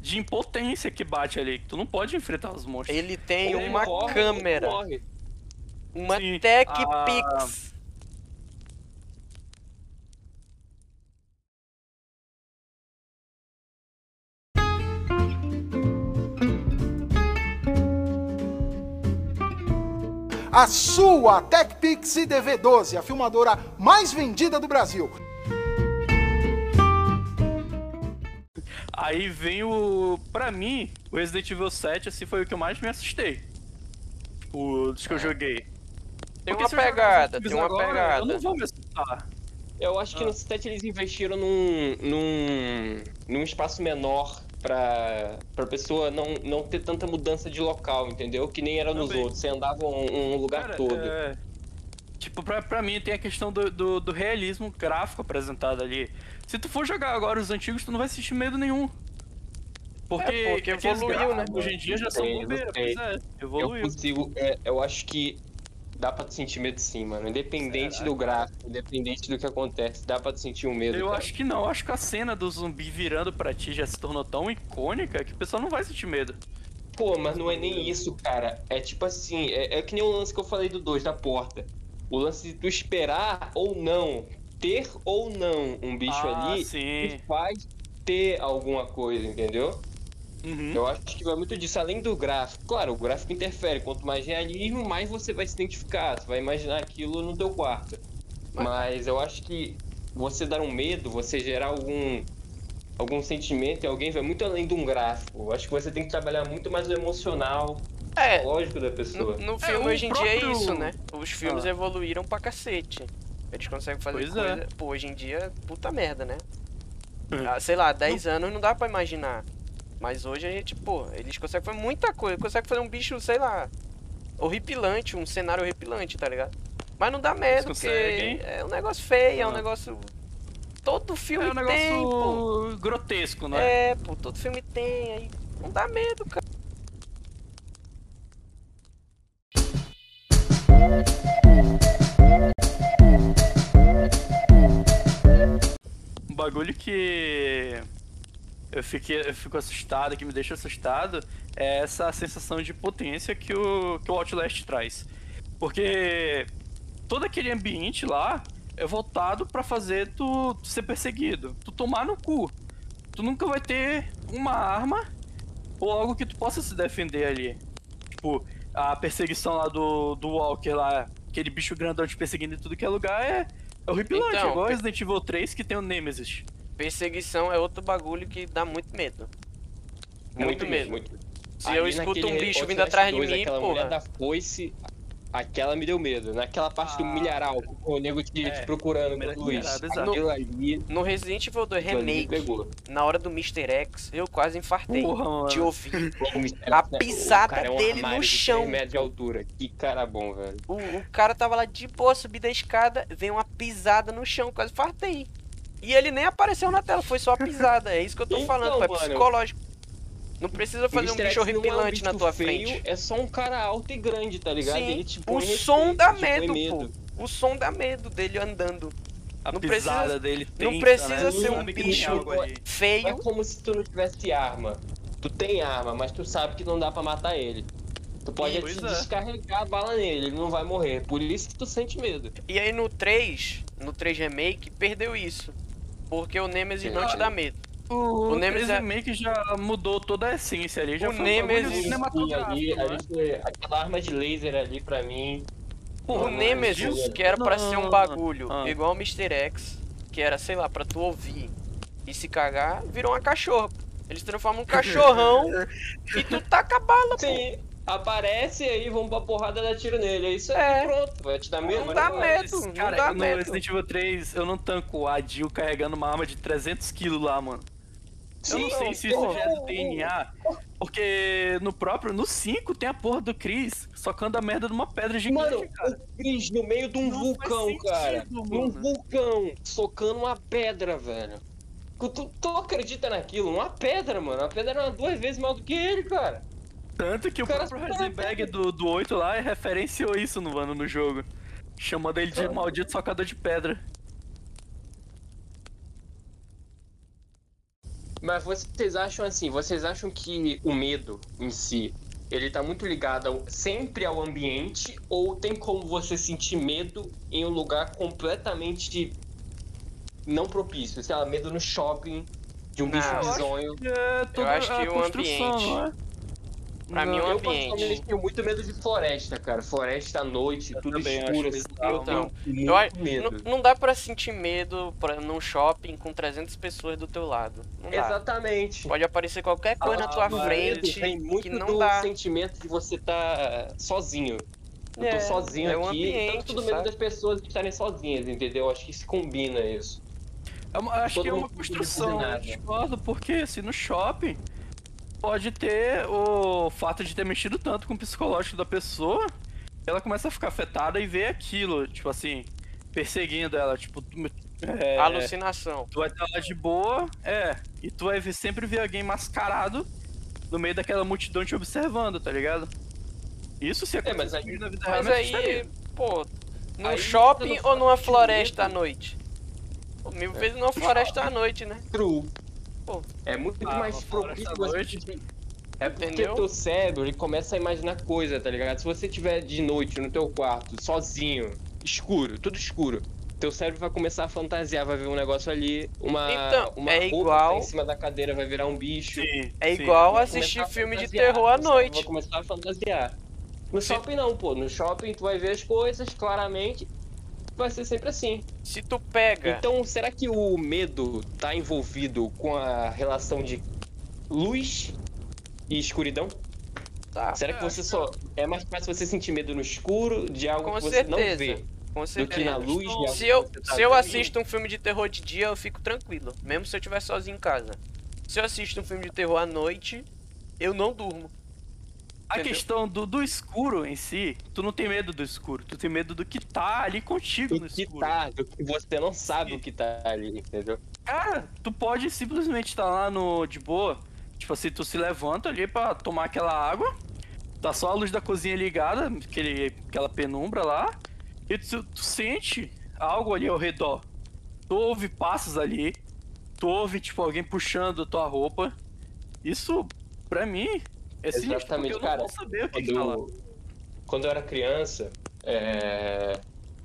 Speaker 1: de impotência que bate ali. que Tu não pode enfrentar os monstros.
Speaker 2: Ele tem
Speaker 3: Ou
Speaker 2: uma
Speaker 3: corre,
Speaker 2: câmera, uma
Speaker 1: Sim,
Speaker 2: Tech
Speaker 1: a-
Speaker 2: Pix.
Speaker 4: A sua TechPix DV12, a filmadora mais vendida do Brasil.
Speaker 1: Aí vem o. Pra mim, o Resident Evil 7 assim, foi o que eu mais me assustei. O dos que eu joguei.
Speaker 2: Tem
Speaker 1: Porque
Speaker 2: uma pegada, tem uma
Speaker 1: agora,
Speaker 2: pegada.
Speaker 1: Eu não vou me assustar.
Speaker 3: Eu acho que no set eles investiram num, num, num espaço menor pra, pra pessoa não, não ter tanta mudança de local, entendeu? Que nem era nos
Speaker 1: Também.
Speaker 3: outros. Você andava um, um lugar
Speaker 1: Cara,
Speaker 3: todo.
Speaker 1: é, Tipo, pra, pra mim tem a questão do, do, do realismo gráfico apresentado ali. Se tu for jogar agora os antigos, tu não vai sentir medo nenhum. Porque,
Speaker 2: É, porque evoluiu, né?
Speaker 1: Hoje em dia já são
Speaker 3: sei.
Speaker 1: pois é,
Speaker 3: Eu
Speaker 1: evoluiu.
Speaker 3: consigo. é, eu acho que dá pra te sentir medo sim, mano. Independente
Speaker 1: Será,
Speaker 3: do gráfico, independente do que acontece, dá pra te sentir um medo.
Speaker 1: Eu
Speaker 3: cara.
Speaker 1: acho que não, acho que a cena do zumbi virando pra ti já se tornou tão icônica que o pessoal não vai sentir medo.
Speaker 3: Pô, mas não é nem isso, cara. É tipo assim, é, é que nem o lance que eu falei do 2 da porta. O lance de tu esperar ou não, ter ou não um bicho
Speaker 1: ah,
Speaker 3: ali,
Speaker 1: sim.
Speaker 3: faz ter alguma coisa, entendeu?
Speaker 1: Uhum.
Speaker 3: Eu acho que vai muito disso, além do gráfico. Claro, o gráfico interfere. Quanto mais realismo, mais você vai se identificar. Você vai imaginar aquilo no teu quarto. Mas eu acho que você dar um medo, você gerar algum algum sentimento em alguém vai muito além de um gráfico. Eu acho que você tem que trabalhar muito mais o emocional,
Speaker 2: É,
Speaker 3: lógico da
Speaker 2: no,
Speaker 3: pessoa.
Speaker 2: no filme
Speaker 1: o
Speaker 2: hoje em dia é
Speaker 1: próprio-
Speaker 2: isso, né? Os filmes
Speaker 1: Ah.
Speaker 2: evoluíram pra cacete. Eles conseguem fazer
Speaker 1: Pois é.
Speaker 2: coisa. Pô, hoje em dia, puta merda, né?
Speaker 1: Hum.
Speaker 2: Ah, sei lá, 10 anos não dá pra imaginar. Mas hoje a gente, pô, eles conseguem fazer muita coisa. Conseguem fazer um bicho, sei lá, horripilante, um cenário horripilante, tá ligado? Mas não dá medo, porque é um negócio feio, é um
Speaker 1: Ah.
Speaker 2: negócio. Todo filme
Speaker 1: É um
Speaker 2: tem, pô.
Speaker 1: negócio grotesco, né?
Speaker 2: É, pô, todo filme tem, aí não dá medo, cara.
Speaker 1: Um bagulho que eu, fiquei, eu fico assustado, que me deixa assustado, é essa sensação de potência que o, que o Outlast traz. Porque todo aquele ambiente lá é voltado pra fazer tu, tu ser perseguido, tu tomar no cu. Tu nunca vai ter uma arma ou algo que tu possa se defender ali. Tipo, a perseguição lá do, do Walker lá, aquele bicho grandão te perseguindo em tudo que é lugar, é, é horripilante.
Speaker 2: Então,
Speaker 1: igual
Speaker 2: per-
Speaker 1: Resident Evil 3 que tem o Nemesis.
Speaker 2: Perseguição é outro bagulho que dá muito medo. Muito, medo.
Speaker 3: Muito.
Speaker 2: Se eu escuto um bicho vindo atrás de
Speaker 3: 2,
Speaker 2: mim,
Speaker 3: aquela mulher
Speaker 2: porra.
Speaker 3: da foice, aquela me deu medo. Naquela parte do
Speaker 1: Ah,
Speaker 3: milharal, o nego te,
Speaker 1: é,
Speaker 3: te procurando com luz. ali,
Speaker 2: No Resident Evil 2
Speaker 3: aquilo ali me
Speaker 2: Remake, na hora do Mr. X, eu quase infartei.
Speaker 1: Porra.
Speaker 2: Te ouvi.
Speaker 3: Mr.
Speaker 2: A pisada
Speaker 3: é um
Speaker 2: dele no
Speaker 3: de
Speaker 2: chão.
Speaker 3: metros de altura. Que cara bom, velho.
Speaker 2: O, o cara tava lá de boa, subi da escada, veio uma pisada no chão, quase fartei. E ele nem apareceu na tela, foi só a pisada. É isso que eu tô
Speaker 3: Então,
Speaker 2: falando, é
Speaker 3: mano.
Speaker 2: psicológico. Não precisa fazer um bicho
Speaker 3: não é um
Speaker 2: horripilante na
Speaker 3: bicho
Speaker 2: tua
Speaker 3: feio,
Speaker 2: frente.
Speaker 3: É só um cara alto e grande, tá ligado?
Speaker 2: Sim,
Speaker 3: Ele te
Speaker 2: o som
Speaker 3: respeito,
Speaker 2: dá
Speaker 3: te põe
Speaker 2: medo, pô. O som dá medo dele andando.
Speaker 1: A
Speaker 2: Não
Speaker 1: pisada
Speaker 2: precisa-
Speaker 1: dele
Speaker 2: não
Speaker 1: tensa,
Speaker 2: precisa
Speaker 1: né?
Speaker 2: ser um bicho.
Speaker 3: Não é
Speaker 2: Feio,
Speaker 3: como se tu não tivesse arma. Tu tem arma, mas tu sabe que não dá pra matar ele. Tu pode
Speaker 1: Pois
Speaker 3: te
Speaker 1: é.
Speaker 3: descarregar a bala nele, ele não vai morrer. Por isso que tu sente medo.
Speaker 2: E aí no 3, no 3 Remake, perdeu isso. Porque o Nemesis não te dá medo.
Speaker 1: O,
Speaker 2: O Nemesis é-
Speaker 1: meio que já mudou toda a essência ali. Já
Speaker 2: O
Speaker 1: foi um
Speaker 2: Nemesis-
Speaker 3: Sim,
Speaker 1: cinematográfico,
Speaker 3: ali,
Speaker 1: né?
Speaker 3: ali foi- aquela arma de laser ali pra mim.
Speaker 2: O
Speaker 1: mano,
Speaker 2: Nemesis, que era pra ser um
Speaker 1: Não,
Speaker 2: bagulho
Speaker 1: ah.
Speaker 2: igual o Mr. X, que era, sei lá, pra tu ouvir e se cagar, virou uma cachorra. Eles transformam um *laughs* cachorrão e tu taca a bala, pô.
Speaker 3: Sim, aparece aí, vamos pra porrada e dar tiro nele. É isso aí,
Speaker 2: É.
Speaker 3: pronto. Vai te dar medo.
Speaker 2: Não
Speaker 3: mas
Speaker 2: dá medo. não
Speaker 1: Cara,
Speaker 2: dá
Speaker 1: no
Speaker 2: medo.
Speaker 1: Resident Evil 3, eu não tanco a Jill carregando uma arma de 300kg lá, mano. eu não
Speaker 3: Sim,
Speaker 1: sei se isso já é do DNA, porque no próprio, no 5 tem a porra do Chris socando a merda numa pedra gigante,
Speaker 3: Mano,
Speaker 1: cara.
Speaker 3: o Chris no meio de um
Speaker 1: Não
Speaker 3: vulcão, cara.
Speaker 1: sentido,
Speaker 3: Num
Speaker 1: mano.
Speaker 3: vulcão, socando uma pedra, velho. Tu, tu acredita naquilo? Uma pedra, mano. A pedra era duas vezes maior do que ele, cara.
Speaker 1: Tanto que o
Speaker 3: Cara,
Speaker 1: próprio *laughs* Heisenberg do, do 8 lá referenciou isso no, mano, no jogo. Chamando ele de maldito socador de pedra.
Speaker 3: Mas vocês acham assim, vocês acham que o medo em si, ele tá muito ligado ao- sempre ao ambiente ou tem como você sentir medo em um lugar completamente não propício? Sei lá, medo no shopping, de um bicho
Speaker 2: Não, eu acho-
Speaker 3: bizonho.
Speaker 1: É toda
Speaker 2: acho
Speaker 1: a
Speaker 2: que o ambiente-
Speaker 1: não é?
Speaker 2: Pra mim, o
Speaker 3: Eu
Speaker 2: ambiente.
Speaker 3: particularmente tenho muito medo de floresta, cara. Floresta à noite,
Speaker 1: Eu
Speaker 3: tudo
Speaker 1: também
Speaker 3: escuro, assim. Eu tenho muito
Speaker 2: Eu
Speaker 3: medo.
Speaker 2: Não, não dá pra sentir medo pra, num shopping com 300 pessoas do teu lado. Não dá.
Speaker 3: Exatamente.
Speaker 2: Pode aparecer qualquer coisa na
Speaker 1: Ah,
Speaker 2: tua
Speaker 1: mas
Speaker 2: frente
Speaker 3: Tem muito
Speaker 2: que não
Speaker 3: do
Speaker 2: dá.
Speaker 3: sentimento de você tá sozinho. Eu
Speaker 2: É,
Speaker 3: tô sozinho
Speaker 2: é um
Speaker 3: aqui,
Speaker 2: ambiente,
Speaker 3: tanto do medo
Speaker 2: sabe?
Speaker 3: das pessoas estarem sozinhas, entendeu? Acho que se combina isso.
Speaker 1: É uma- acho
Speaker 3: Todo
Speaker 1: que é uma construção, eu discordo, porque assim, no shopping pode ter o fato de ter mexido tanto com o psicológico da pessoa, ela começa a ficar afetada e vê aquilo, tipo assim, perseguindo ela, tipo, tu- é,
Speaker 2: Alucinação.
Speaker 1: tu vai estar lá de boa, é, e tu vai ver- sempre ver alguém mascarado no meio daquela multidão te observando, tá ligado? Isso se
Speaker 3: É, mas aí-
Speaker 1: na vida real,
Speaker 2: Mas aí, pô, num
Speaker 3: Aí
Speaker 2: shopping ou numa floresta à noite? Mil vezes numa floresta à noite, né?
Speaker 3: True.
Speaker 2: Pô.
Speaker 3: É muito
Speaker 1: Ah,
Speaker 3: mais propício você
Speaker 1: noite.
Speaker 3: É porque
Speaker 2: Entendeu?
Speaker 3: teu cérebro ele começa a imaginar coisa, tá ligado? Se você estiver de noite no teu quarto, sozinho, escuro, tudo escuro, teu cérebro vai começar a fantasiar, vai ver um negócio ali, uma,
Speaker 2: Então,
Speaker 3: uma
Speaker 2: é
Speaker 3: roupa
Speaker 2: igual-
Speaker 3: tá em cima da cadeira vai virar um bicho.
Speaker 1: Sim,
Speaker 2: É
Speaker 1: sim.
Speaker 2: igual assistir filme de terror à noite.
Speaker 3: Vai começar a fantasiar. No shopping não, pô. No shopping tu vai ver as coisas claramente. Vai ser sempre assim.
Speaker 2: Se tu pega.
Speaker 3: Então, será que o medo tá envolvido com a relação de luz e escuridão?
Speaker 2: Tá,
Speaker 3: Será que você só. É mais fácil você sentir medo no escuro de algo
Speaker 2: com
Speaker 3: que você não vê
Speaker 2: Com
Speaker 3: do
Speaker 2: certeza.
Speaker 3: que na luz
Speaker 2: Se eu,
Speaker 3: tá
Speaker 2: se eu assisto um filme de terror de dia, eu fico tranquilo. Mesmo se eu estiver sozinho em casa. Se eu assisto um filme de terror à noite, eu não durmo.
Speaker 1: A questão do, do escuro em si, tu não tem medo do escuro, tu tem medo do que tá ali contigo no
Speaker 3: Do que
Speaker 1: escuro.
Speaker 3: tá, do que você não sabe
Speaker 1: Sim.
Speaker 3: o que tá ali, entendeu?
Speaker 1: Cara, tu pode simplesmente estar lá no de boa, tipo assim, tu se levanta ali pra tomar aquela água, tá só a luz da cozinha ligada, aquele, aquela penumbra lá, e tu, tu sente algo ali ao redor. Tu ouve passos ali, tu ouve, tipo, alguém puxando tua roupa. Isso, pra mim, é
Speaker 3: Exatamente,
Speaker 1: eu não
Speaker 3: cara.
Speaker 1: vou saber o que, que
Speaker 3: Quando
Speaker 1: tá lá.
Speaker 3: eu, quando eu era criança, é,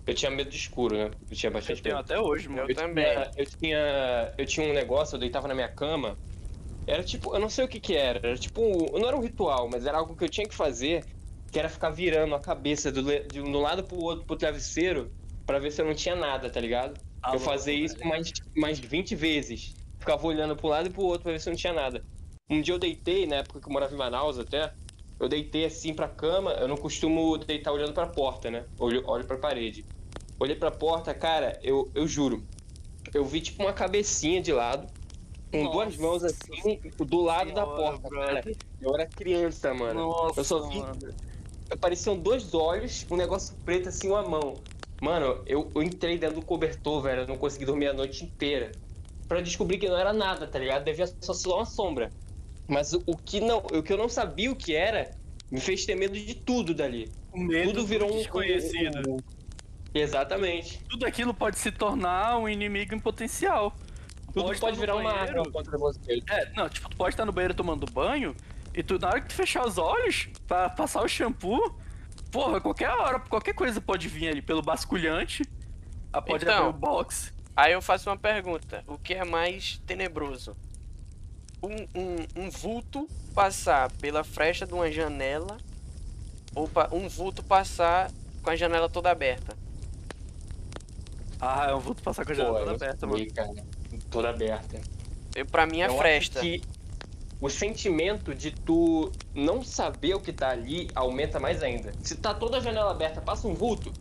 Speaker 3: eu tinha medo de escuro, né? Eu tinha
Speaker 1: Eu
Speaker 3: bastante
Speaker 1: tenho
Speaker 3: medo.
Speaker 1: até hoje, mano.
Speaker 2: Eu também.
Speaker 3: Tinha, eu, tinha, eu tinha um negócio, eu deitava na minha cama. Era tipo, eu não sei o que que era. Era tipo, não era um ritual, mas era algo que eu tinha que fazer, que era ficar virando a cabeça do, de um lado pro outro, pro travesseiro, pra ver se eu não tinha nada, tá ligado?
Speaker 1: Ah,
Speaker 3: eu fazia isso mais, mais 20 vezes. Ficava olhando pro lado e pro outro pra ver se não tinha nada. Um dia eu deitei, na época que eu morava em Manaus até, eu deitei assim pra cama, eu não costumo deitar olhando pra porta, né? Olho, olho pra parede. Olhei pra porta, cara, eu, eu juro. Eu vi tipo uma cabecinha de lado, com duas
Speaker 1: Nossa
Speaker 3: mãos assim, do lado da porta, cara. Eu era criança, mano.
Speaker 1: Nossa,
Speaker 3: eu só vi.
Speaker 1: mano.
Speaker 3: Apareciam dois olhos, um negócio preto assim, uma mão. Mano, eu, eu entrei dentro do cobertor, velho. Eu não consegui dormir a noite inteira. Pra descobrir que não era nada, tá ligado? Devia ser só uma sombra. Mas o, o que não, o que eu não sabia o que era, me fez ter medo de tudo dali.
Speaker 1: O medo
Speaker 3: tudo
Speaker 1: do
Speaker 3: virou um
Speaker 1: desconhecido.
Speaker 3: um- Exatamente.
Speaker 1: Tudo aquilo pode se tornar um inimigo em potencial. Tu
Speaker 3: Tudo pode,
Speaker 1: no
Speaker 3: virar uma arma contra você.
Speaker 1: É, não, tipo, tu pode estar no banheiro tomando banho e tu, na hora que tu fechar os olhos pra passar o shampoo, porra, qualquer hora, qualquer coisa pode vir ali pelo basculhante. Ah, pode
Speaker 2: Então.
Speaker 1: abrir o box.
Speaker 2: Aí eu faço uma pergunta: o que é mais tenebroso? Um, um, um vulto passar pela fresta de uma janela ou um vulto passar com a janela toda aberta?
Speaker 1: Ah, eu vou passar com a
Speaker 3: Pô,
Speaker 1: janela
Speaker 3: eu
Speaker 1: toda
Speaker 3: não
Speaker 1: aberta,
Speaker 3: sei,
Speaker 1: mano.
Speaker 3: cara. Toda aberta.
Speaker 2: Eu, pra mim, é
Speaker 3: Eu acho
Speaker 2: fresta.
Speaker 3: que o sentimento de tu não saber o que tá ali aumenta mais ainda. Se tá toda a janela aberta, passa um vulto,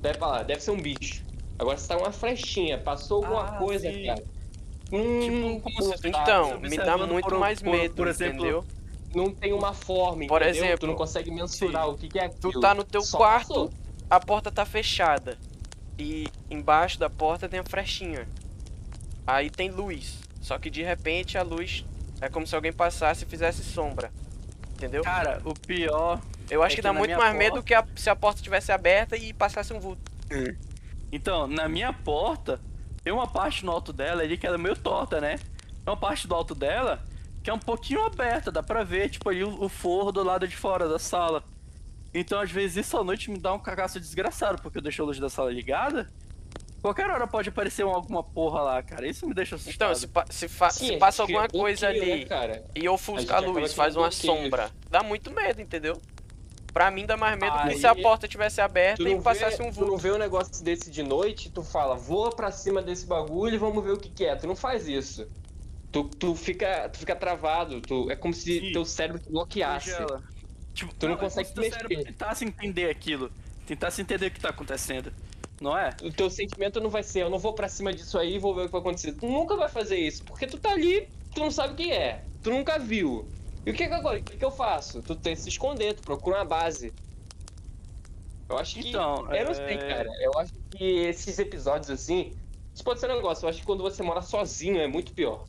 Speaker 3: deve falar, deve ser um bicho. Agora se tá uma frechinha, passou alguma
Speaker 1: Ah,
Speaker 3: coisa,
Speaker 1: sim.
Speaker 3: cara. Hum,
Speaker 1: Tipo, se tu
Speaker 2: Então,
Speaker 1: tá
Speaker 2: me dá muito
Speaker 1: por-
Speaker 2: mais
Speaker 1: por-
Speaker 2: medo,
Speaker 1: por exemplo,
Speaker 2: entendeu?
Speaker 3: não tem uma forma,
Speaker 2: Por
Speaker 3: entendeu?
Speaker 2: exemplo,
Speaker 3: tu não consegue mensurar o que, que é aquilo.
Speaker 2: Tu tá no teu
Speaker 3: Só
Speaker 2: quarto,
Speaker 3: passou.
Speaker 2: a porta tá fechada. E embaixo da porta tem a frechinha. Aí tem luz. Só que de repente a luz é como se alguém passasse e fizesse sombra. Entendeu?
Speaker 1: Cara, o pior.
Speaker 2: Eu acho
Speaker 1: é
Speaker 2: que
Speaker 1: que
Speaker 2: dá muito mais medo
Speaker 1: porta-
Speaker 2: que a- se a porta tivesse aberta e passasse um vulto.
Speaker 1: Então, na minha porta, tem uma parte no alto dela ali que ela é meio torta, né? Tem uma parte do alto dela que é um pouquinho aberta, dá pra ver, tipo, ali o, o forro do lado de fora da sala. Então, às vezes, isso à noite me dá um cagaço desgraçado, porque eu deixo a luz da sala ligada. Qualquer hora pode aparecer uma- alguma porra lá, cara. Isso me deixa assustado.
Speaker 2: Então, se, pa- se, fa-
Speaker 3: Sim,
Speaker 2: se
Speaker 3: a
Speaker 2: passa alguma coisa ali
Speaker 3: né, cara?
Speaker 2: e ofusca a
Speaker 3: acaba
Speaker 2: luz, faz uma sombra, dá muito medo, entendeu? Pra mim dá mais medo que se a porta tivesse aberta e
Speaker 3: não,
Speaker 2: passasse
Speaker 3: vê,
Speaker 2: um
Speaker 3: tu não
Speaker 2: vulto.
Speaker 3: vê um negócio desse de noite, tu fala, voa pra cima desse bagulho e vamos ver o que, que é. Tu não faz isso. Tu, tu, fica, tu fica travado, tu, é como se
Speaker 1: Sim.
Speaker 3: teu cérebro te bloqueasse.
Speaker 1: Congela. Tipo,
Speaker 3: Tu não
Speaker 1: é
Speaker 3: consegue
Speaker 1: como se teu cérebro
Speaker 3: mexer.
Speaker 1: tentasse entender aquilo. Tentasse entender o que tá acontecendo. Não é?
Speaker 3: O teu sentimento não vai ser, eu não vou pra cima disso aí e vou ver o que vai acontecer. Tu nunca vai fazer isso, porque tu tá ali, tu não sabe o que é, tu nunca viu. E o que que agora? O que que eu faço? Tu tem que se esconder, tu procura uma base. Eu acho que.
Speaker 1: Então,
Speaker 3: eu não
Speaker 1: é-
Speaker 3: sei, cara. Eu acho que esses episódios assim. Isso pode ser um negócio. Eu acho que quando você mora sozinho é muito pior.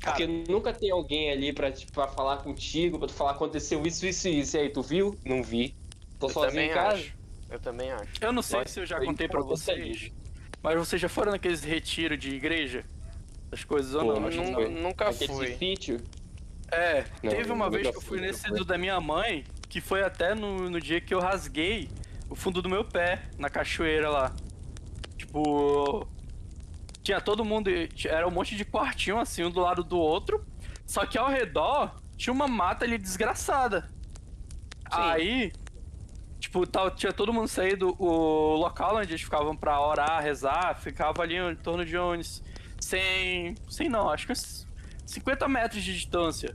Speaker 1: Cara,
Speaker 3: Porque nunca tem alguém ali pra, tipo, pra falar contigo, pra tu falar aconteceu isso, isso e isso. E aí, tu viu? Não vi. Tô
Speaker 2: Eu
Speaker 3: sozinho
Speaker 2: também
Speaker 3: em casa.
Speaker 2: acho. Eu também acho.
Speaker 1: eu não sei
Speaker 3: Vai-
Speaker 1: se eu já contei pra vocês, mas vocês já foram naqueles retiros de igreja? Das coisas ou
Speaker 3: Pô,
Speaker 1: não?
Speaker 3: mas
Speaker 1: Acho que
Speaker 2: nu-
Speaker 1: não.
Speaker 3: foi.
Speaker 2: nunca
Speaker 3: Aquele
Speaker 2: fui.
Speaker 3: de sítio.
Speaker 1: É,
Speaker 3: Não,
Speaker 1: teve uma vez que eu fui nesse do da minha mãe, que foi até no, no dia que eu rasguei o fundo do meu pé, na cachoeira lá. Tipo. Tinha todo mundo. Era um monte de quartinho assim, um do lado do outro. Só que ao redor tinha uma mata ali desgraçada. Aí. Tipo, tal, tinha todo mundo saído. O local onde eles ficavam pra orar, rezar, ficava ali em torno de uns. 100. 100 não, acho que uns 50 metros de distância.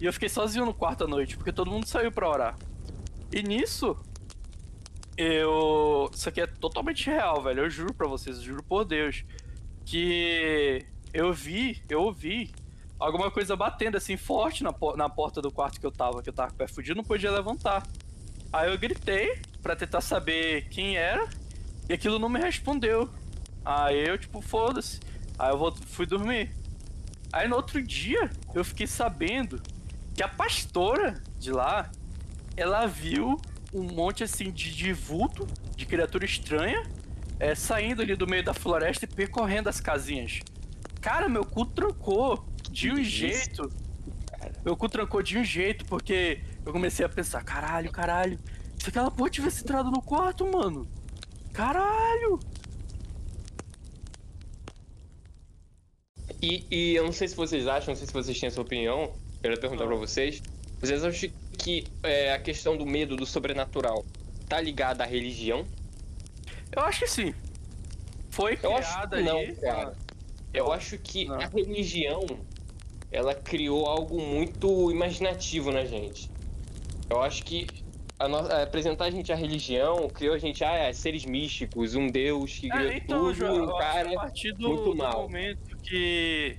Speaker 1: E eu fiquei sozinho no quarto à noite, porque todo mundo saiu pra orar. E nisso, eu. Isso aqui é totalmente real, velho. Eu juro pra vocês, juro por Deus. Que eu vi, eu ouvi alguma coisa batendo assim forte na, po- na porta do quarto que eu tava, que eu tava com o pé fudido, não podia levantar. Aí eu gritei pra tentar saber quem era, e aquilo não me respondeu. Aí eu, tipo, foda-se. Aí eu vou- fui dormir. Aí no outro dia, eu fiquei sabendo que a pastora de lá, ela viu um monte assim de, de vulto, de criatura estranha, é, saindo ali do meio da floresta e percorrendo as casinhas. Cara, meu cu trancou de um jeito. Meu cu trancou de um jeito, porque eu comecei a pensar, caralho, caralho, se aquela porra tivesse entrado no quarto, mano. Caralho!
Speaker 3: E, e eu não sei se vocês acham, não sei se vocês têm essa opinião, eu ia perguntar
Speaker 1: Ah.
Speaker 3: pra vocês. Vocês acham que é, a questão do medo do sobrenatural tá ligada à religião?
Speaker 1: Eu acho que sim. Foi
Speaker 3: Eu acho
Speaker 1: criada
Speaker 3: que não,
Speaker 1: ali.
Speaker 3: cara. Eu acho que
Speaker 1: Não.
Speaker 3: a religião ela criou algo muito imaginativo na gente. Eu acho que a no- a apresentar a gente a religião criou a gente, ah, é, seres místicos, um deus que criou
Speaker 1: É, então,
Speaker 3: tudo,
Speaker 1: João,
Speaker 3: um
Speaker 1: acho
Speaker 3: cara.
Speaker 1: a
Speaker 3: muito
Speaker 1: do
Speaker 3: mal.
Speaker 1: momento que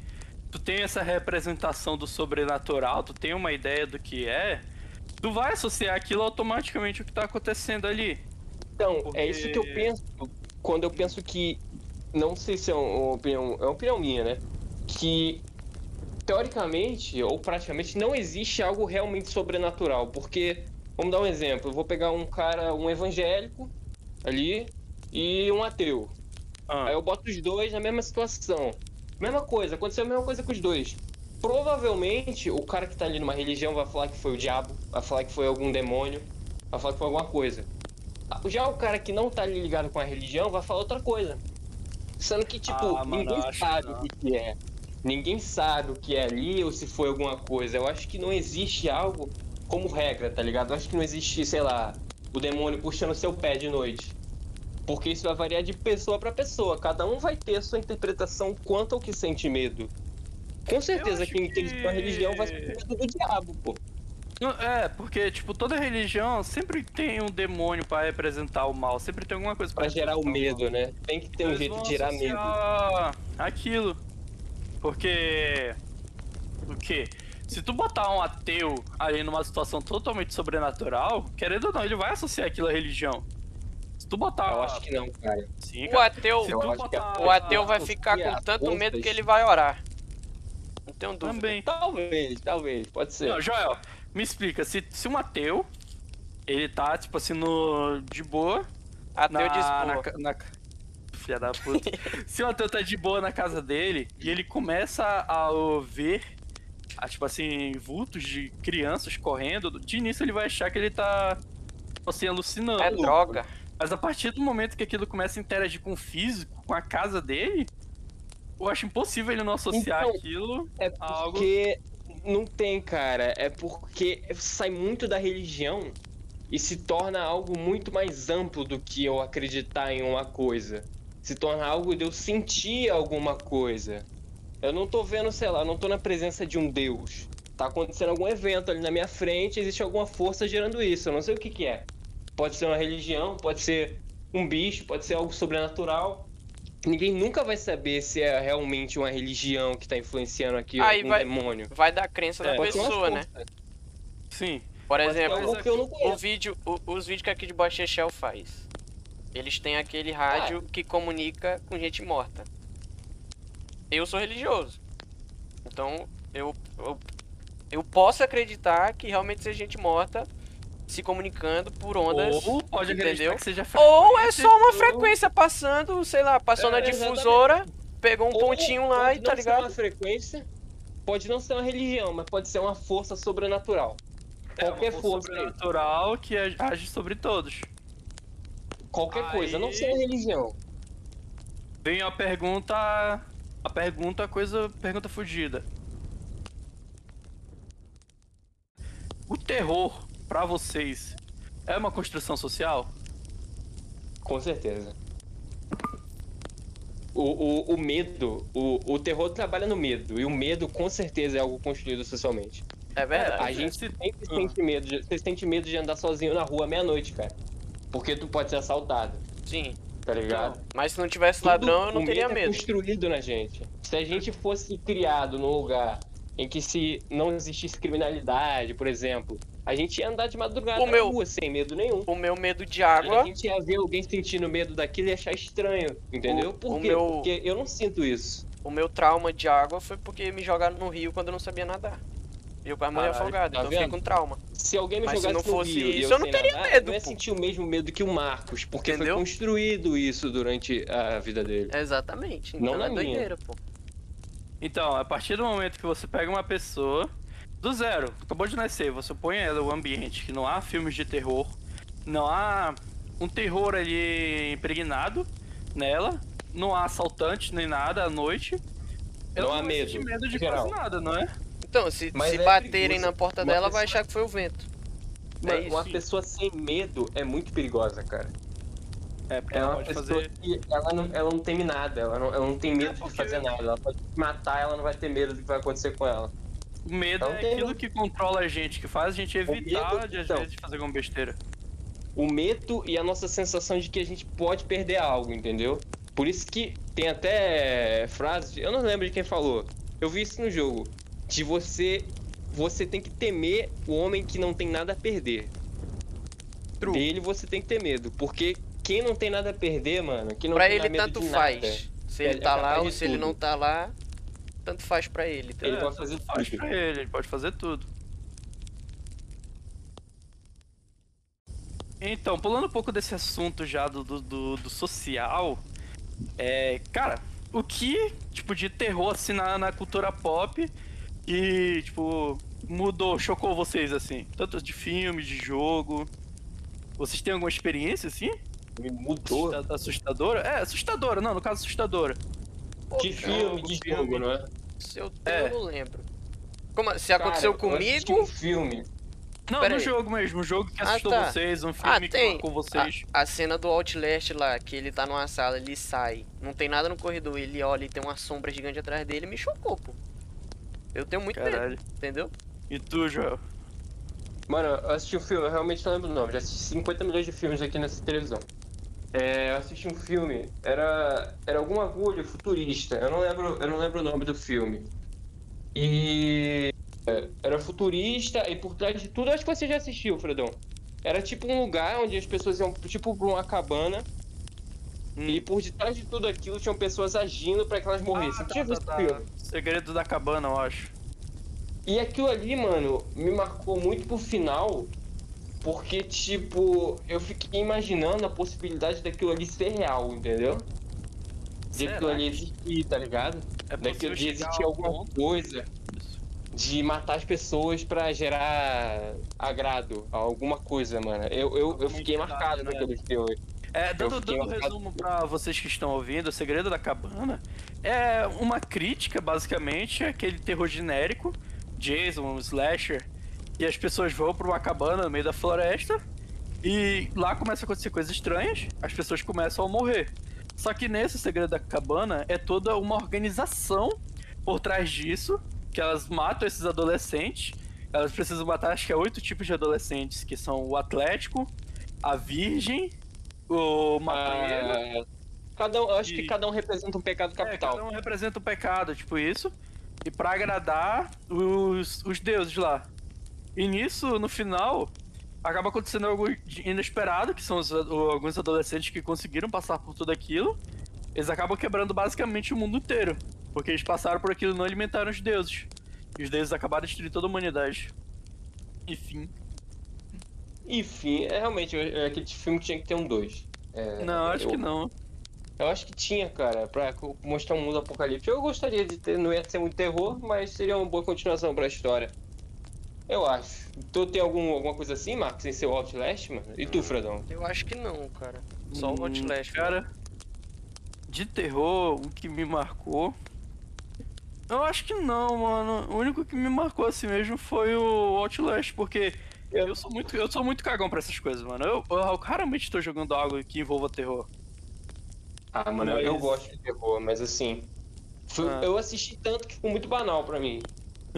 Speaker 1: tu tem essa representação do sobrenatural, tu tem uma ideia do que é, tu vai associar aquilo automaticamente ao que tá acontecendo ali.
Speaker 3: Então,
Speaker 1: Porque-
Speaker 3: é isso que eu penso quando eu penso que. Não sei se é uma opinião. É uma opinião minha, né? Que teoricamente ou praticamente não existe algo realmente sobrenatural. Porque, vamos dar um exemplo, eu vou pegar um cara, um evangélico ali e um ateu.
Speaker 1: Ah,
Speaker 3: Aí eu boto os dois na mesma situação. Mesma coisa, aconteceu a mesma coisa com os dois. Provavelmente o cara que tá ali numa religião vai falar que foi o diabo, vai falar que foi algum demônio, vai falar que foi alguma coisa. Já o cara que não tá ali ligado com a religião vai falar outra coisa. Sendo que, tipo,
Speaker 1: Ah, mano,
Speaker 3: ninguém
Speaker 1: que
Speaker 3: sabe o que que é. Ninguém sabe o que é ali ou se foi alguma coisa. Eu acho que não existe algo como regra, tá ligado? Eu acho que não existe, sei lá, o demônio puxando seu pé de noite. Porque isso vai variar de pessoa pra pessoa. Cada um vai ter a sua interpretação quanto ao que sente medo. Com certeza quem acredita na
Speaker 1: que-
Speaker 3: religião vai sentir medo do diabo, pô.
Speaker 1: é, porque, tipo, toda religião sempre tem um demônio pra representar o mal, sempre tem alguma coisa pra,
Speaker 3: Pra gerar o medo, né? Tem que ter um
Speaker 1: Eles
Speaker 3: jeito
Speaker 1: vão
Speaker 3: de gerar medo.
Speaker 1: Aquilo. Porque. O quê? Se tu botar um ateu ali numa situação totalmente sobrenatural, querendo ou não, ele vai associar aquilo à religião. Tu botar.
Speaker 3: Eu acho que não, cara.
Speaker 1: Sim,
Speaker 2: O
Speaker 1: cara.
Speaker 2: ateu,
Speaker 1: Se tu botar.
Speaker 2: o ateu vai ficar com tanto medo que ele vai orar. Não tenho dúvida.
Speaker 1: Também.
Speaker 3: Talvez, talvez, pode ser.
Speaker 1: Não, Joel, me explica, se, se um ateu, ele tá, tipo assim, no, de boa,
Speaker 2: Ateu de
Speaker 1: na, na, na, filha da puta. *laughs* Se o ateu tá de boa na casa dele e ele começa a ver, a, tipo assim, vultos de crianças correndo, de início ele vai achar que ele tá, tipo assim, alucinando.
Speaker 2: É droga.
Speaker 1: Mas a partir do momento que aquilo começa a interagir com o físico, com a casa dele, eu acho impossível ele não associar
Speaker 3: Então,
Speaker 1: aquilo
Speaker 3: É
Speaker 1: a algo.
Speaker 3: porque não tem, cara. É porque sai muito da religião e se torna algo muito mais amplo do que eu acreditar em uma coisa. Se torna algo de eu sentir alguma coisa. Eu não tô vendo, sei lá, não tô na presença de um Deus. Tá acontecendo algum evento ali na minha frente, existe alguma força gerando isso. Eu não sei o que que é. Pode ser uma religião, pode ser um bicho, pode ser algo sobrenatural. Ninguém nunca vai saber se é realmente uma religião que tá influenciando aqui
Speaker 2: Aí
Speaker 3: um
Speaker 2: vai-
Speaker 3: demônio.
Speaker 2: Vai da crença da
Speaker 1: É,
Speaker 3: uma
Speaker 2: pessoa, né?
Speaker 1: Sim.
Speaker 2: Por exemplo,
Speaker 3: algo que eu não
Speaker 2: o
Speaker 3: conheço.
Speaker 2: vídeo, o- os vídeos que aqui de Bocha Shell faz. Eles têm aquele rádio
Speaker 3: Ah.
Speaker 2: que comunica com gente morta. Eu sou religioso. Então, eu, eu, eu posso acreditar que realmente seja gente morta se comunicando por ondas.
Speaker 1: Ou pode
Speaker 2: entendeu?
Speaker 1: que seja
Speaker 2: Ou é só uma frequência passando, sei lá, passou
Speaker 3: É,
Speaker 2: na difusora, pegou um
Speaker 3: Ou
Speaker 2: pontinho lá
Speaker 3: pode
Speaker 2: e tá
Speaker 3: não ser uma
Speaker 2: ligado?
Speaker 3: frequência, pode não ser uma religião, mas pode ser uma força sobrenatural.
Speaker 1: É
Speaker 3: Qualquer
Speaker 1: força
Speaker 3: força,
Speaker 1: sobrenatural que age sobre todos.
Speaker 3: qualquer
Speaker 1: Aí-
Speaker 3: coisa, não ser religião.
Speaker 1: Vem a pergunta. A pergunta, a coisa. Pergunta fugida. O terror, pra vocês, é uma construção social?
Speaker 3: Com certeza. O, o, o medo, o, o terror trabalha no medo, e o medo com certeza é algo construído socialmente.
Speaker 2: É verdade.
Speaker 3: A gente
Speaker 1: se-
Speaker 3: sempre
Speaker 1: Ah.
Speaker 3: sente medo, de, você sente medo de andar sozinho na rua meia-noite, cara. Porque tu pode ser assaltado,
Speaker 2: Sim.
Speaker 3: tá ligado?
Speaker 2: Mas se não tivesse
Speaker 3: Tudo-
Speaker 2: ladrão, eu não
Speaker 3: o
Speaker 2: teria
Speaker 3: medo.
Speaker 2: medo.
Speaker 3: É construído na gente. Se a gente fosse criado num lugar em que se não existisse criminalidade, por exemplo, a gente ia andar de madrugada
Speaker 2: O
Speaker 3: na
Speaker 2: meu-
Speaker 3: rua sem medo nenhum.
Speaker 2: O meu medo de
Speaker 3: A
Speaker 2: água.
Speaker 3: gente ia ver alguém sentindo medo daquilo e achar estranho, entendeu?
Speaker 2: O-
Speaker 3: Por
Speaker 2: o
Speaker 3: quê?
Speaker 2: meu-
Speaker 3: Porque eu não sinto isso.
Speaker 2: O meu trauma de água foi porque me jogaram no rio quando eu não sabia nadar. E eu morri
Speaker 3: Caralho,
Speaker 2: afogado,
Speaker 3: tá
Speaker 2: então eu fiquei
Speaker 3: vendo?
Speaker 2: com trauma.
Speaker 3: Se alguém me
Speaker 2: Mas se
Speaker 3: jogasse
Speaker 2: não
Speaker 3: no
Speaker 2: fosse
Speaker 3: rio e
Speaker 2: isso, eu não
Speaker 3: sei
Speaker 2: teria
Speaker 3: nadar,
Speaker 2: medo,
Speaker 3: Eu ia sentir o mesmo medo que o Marcos, porque
Speaker 2: Entendeu?
Speaker 3: foi construído isso durante a vida dele.
Speaker 2: Exatamente.
Speaker 3: Não
Speaker 2: Então
Speaker 3: na
Speaker 2: é
Speaker 3: minha.
Speaker 2: doideira, pô.
Speaker 1: Então, a partir do momento que você pega uma pessoa do zero, acabou de nascer, você põe ela no ambiente que não há filmes de terror, não há um terror ali impregnado nela, não há assaltantes nem nada à noite. ela
Speaker 3: Não há
Speaker 1: vai
Speaker 3: medo,
Speaker 1: sentir medo de
Speaker 3: geral.
Speaker 1: quase nada, não é?
Speaker 2: Então, se,
Speaker 3: Mas
Speaker 2: se
Speaker 3: é
Speaker 2: baterem
Speaker 3: perigoso.
Speaker 2: na porta
Speaker 3: Uma
Speaker 2: dela, vai achar que foi o vento.
Speaker 3: Mano,
Speaker 2: É isso.
Speaker 3: uma pessoa sem medo é muito perigosa, cara.
Speaker 1: É, porque
Speaker 3: É
Speaker 1: ela
Speaker 3: uma
Speaker 1: pode
Speaker 3: pessoa
Speaker 1: fazer.
Speaker 3: que ela não, ela não teme nada, ela não, ela não tem medo
Speaker 1: porque-
Speaker 3: de fazer nada. Ela pode matar, ela não vai ter medo do que vai acontecer com ela.
Speaker 1: O medo
Speaker 3: Não
Speaker 1: é aquilo que controla a gente, que faz a gente evitar
Speaker 3: medo,
Speaker 1: de às
Speaker 3: então.
Speaker 1: vezes fazer alguma besteira.
Speaker 3: O medo e a nossa sensação de que a gente pode perder algo, entendeu? Por isso que tem até frases, eu não lembro de quem falou. Eu vi isso no jogo. De você. Você tem que temer o homem que não tem nada a perder.
Speaker 2: True.
Speaker 3: Dele você tem que ter medo. Porque quem não tem nada a perder, mano, que não
Speaker 2: Pra
Speaker 3: tem
Speaker 2: ele,
Speaker 3: medo
Speaker 2: tanto faz.
Speaker 3: nada,
Speaker 2: Se ele
Speaker 3: é
Speaker 2: tá lá ou se ele não tá lá, tanto faz pra ele.
Speaker 3: Ele
Speaker 1: É,
Speaker 3: pode fazer
Speaker 1: tanto faz
Speaker 3: tudo.
Speaker 1: pra ele, ele pode fazer tudo. Então, pulando um pouco desse assunto já do, do, do- do social, é, cara, o que, tipo, de terror, assim, na, na cultura pop e, tipo, mudou, chocou vocês, assim? Tanto de filme, de jogo. Vocês têm alguma experiência, assim?
Speaker 3: Me mudou.
Speaker 1: Assusta- Assustadora? É, assustadora, não, no caso, assustadora.
Speaker 3: De filme, de jogo, não é?
Speaker 2: Se eu tenho,
Speaker 1: É.
Speaker 2: eu não lembro. Como, se aconteceu
Speaker 3: Cara, eu assisti
Speaker 2: comigo.
Speaker 3: um filme.
Speaker 1: Não,
Speaker 2: Pera
Speaker 1: no
Speaker 2: aí.
Speaker 1: jogo mesmo, um jogo que
Speaker 2: Ah,
Speaker 1: assustou
Speaker 2: tá.
Speaker 1: vocês, um
Speaker 2: Ah,
Speaker 1: filme que
Speaker 2: tem.
Speaker 1: marcou vocês.
Speaker 2: A, a cena do Outlast lá, que ele tá numa sala, ele sai. Não tem nada no corredor, ele olha e tem uma sombra gigante atrás dele, me chocou, pô. Eu tenho muito
Speaker 1: Caralho.
Speaker 2: medo, entendeu?
Speaker 1: E tu, Joel?
Speaker 3: Mano, eu assisti um filme, eu realmente não lembro o nome. Já assisti 50 milhões de filmes aqui nessa televisão. É, eu assisti um filme, era, era algum agulha futurista. Eu não lembro, eu não lembro o nome do filme. E é, era futurista e por trás de tudo, acho que você já assistiu, Fredão. Era tipo um lugar onde as pessoas iam tipo pra uma cabana e por detrás de tudo aquilo tinham pessoas agindo pra que elas morressem.
Speaker 1: Ah,
Speaker 3: Tinha
Speaker 1: tá,
Speaker 3: visto
Speaker 1: tá,
Speaker 3: o
Speaker 1: tá.
Speaker 3: filme?
Speaker 1: Segredo da cabana, eu acho.
Speaker 3: E aquilo ali, mano, me marcou muito pro final, Porque, tipo, eu fiquei imaginando a possibilidade daquilo ali ser real, entendeu? De
Speaker 1: Será
Speaker 3: aquilo ali existir, tá ligado?
Speaker 1: É
Speaker 3: Daquilo de existir alguma
Speaker 1: ponto-
Speaker 3: coisa. De matar as pessoas pra gerar agrado alguma coisa, mano. Eu, eu, eu fiquei marcado
Speaker 1: né?
Speaker 3: naquele filme.
Speaker 1: É, dando, dando um resumo pra vocês que estão ouvindo, O Segredo da Cabana é uma crítica, basicamente, àquele terror genérico, Jason, slasher, e as pessoas vão pra uma cabana no meio da floresta, e lá começam a acontecer coisas estranhas, as pessoas começam a morrer. Só que nesse Segredo da Cabana é toda uma organização por trás disso, que elas matam esses adolescentes, elas precisam matar acho que é oito tipos de adolescentes, que são o Atlético, a Virgem, o maconheiro.
Speaker 3: Ah, cada um, acho
Speaker 1: E-
Speaker 3: que cada um representa um pecado
Speaker 1: É,
Speaker 3: capital.
Speaker 1: cada um representa um pecado, tipo isso. E pra agradar os, os deuses lá. E nisso, no final, acaba acontecendo algo inesperado, que são os, alguns adolescentes que conseguiram passar por tudo aquilo. Eles acabam quebrando basicamente o mundo inteiro. Porque eles passaram por aquilo e não alimentaram os deuses. E os deuses acabaram destruindo toda a humanidade. Enfim.
Speaker 3: Enfim, é realmente é aquele filme tinha que ter um 2.
Speaker 1: Não, acho
Speaker 3: eu,
Speaker 1: que não.
Speaker 3: Eu acho que tinha, cara, pra mostrar um mundo apocalíptico. Eu gostaria de ter, não ia ser muito terror, mas seria uma boa continuação pra história. Eu acho. Tu tem algum, alguma coisa assim, Marcos, sem ser o Outlast, mano? E tu, Fredão?
Speaker 2: Eu acho que não, cara. Só o
Speaker 1: Hum,
Speaker 2: Outlast.
Speaker 1: Cara, de terror, o que me marcou. Eu acho que não, mano. O único que me marcou assim mesmo foi o Outlast, porque eu sou muito, eu sou muito cagão pra essas coisas, mano. Eu, eu raramente tô jogando algo que envolva terror.
Speaker 3: Ah, mano, eu, eu
Speaker 1: Mas-
Speaker 3: gosto de terror, mas assim. foi-
Speaker 1: Ah.
Speaker 3: Eu assisti tanto que ficou muito banal pra mim.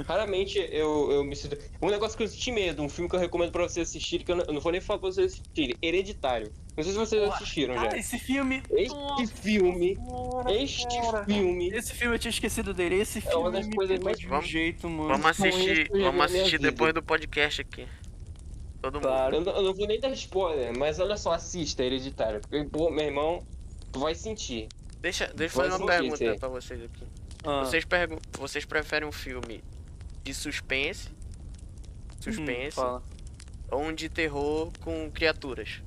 Speaker 3: Raramente eu, eu me sinto. Um negócio que eu senti medo, um filme que eu recomendo pra vocês assistirem, que eu não, eu não vou nem falar pra vocês assistirem. Hereditário. Não sei se vocês
Speaker 1: Porra,
Speaker 3: assistiram
Speaker 1: Cara,
Speaker 3: já.
Speaker 1: esse filme.
Speaker 3: Este
Speaker 1: Nossa
Speaker 3: filme.
Speaker 1: senhora,
Speaker 3: Este
Speaker 1: cara.
Speaker 3: filme.
Speaker 1: Esse filme eu tinha esquecido dele. Esse
Speaker 3: É
Speaker 1: filme
Speaker 3: uma das coisas mais-
Speaker 1: de um
Speaker 2: Vamos-
Speaker 1: jeito, mano.
Speaker 2: Vamos assistir,
Speaker 3: eu
Speaker 2: vamos assistir depois do podcast aqui. Todo mundo.
Speaker 1: Claro.
Speaker 3: Eu não, eu não vou nem dar spoiler, mas olha só, assista Hereditário. Porque, pô, meu irmão, tu vai sentir.
Speaker 2: Deixa, deixa eu fazer uma
Speaker 3: sentir,
Speaker 2: pergunta pra vocês aqui.
Speaker 1: Ah,
Speaker 2: Vocês, pergun vocês preferem um filme de suspense, suspense,
Speaker 1: hum, fala.
Speaker 2: ou um de terror com criaturas?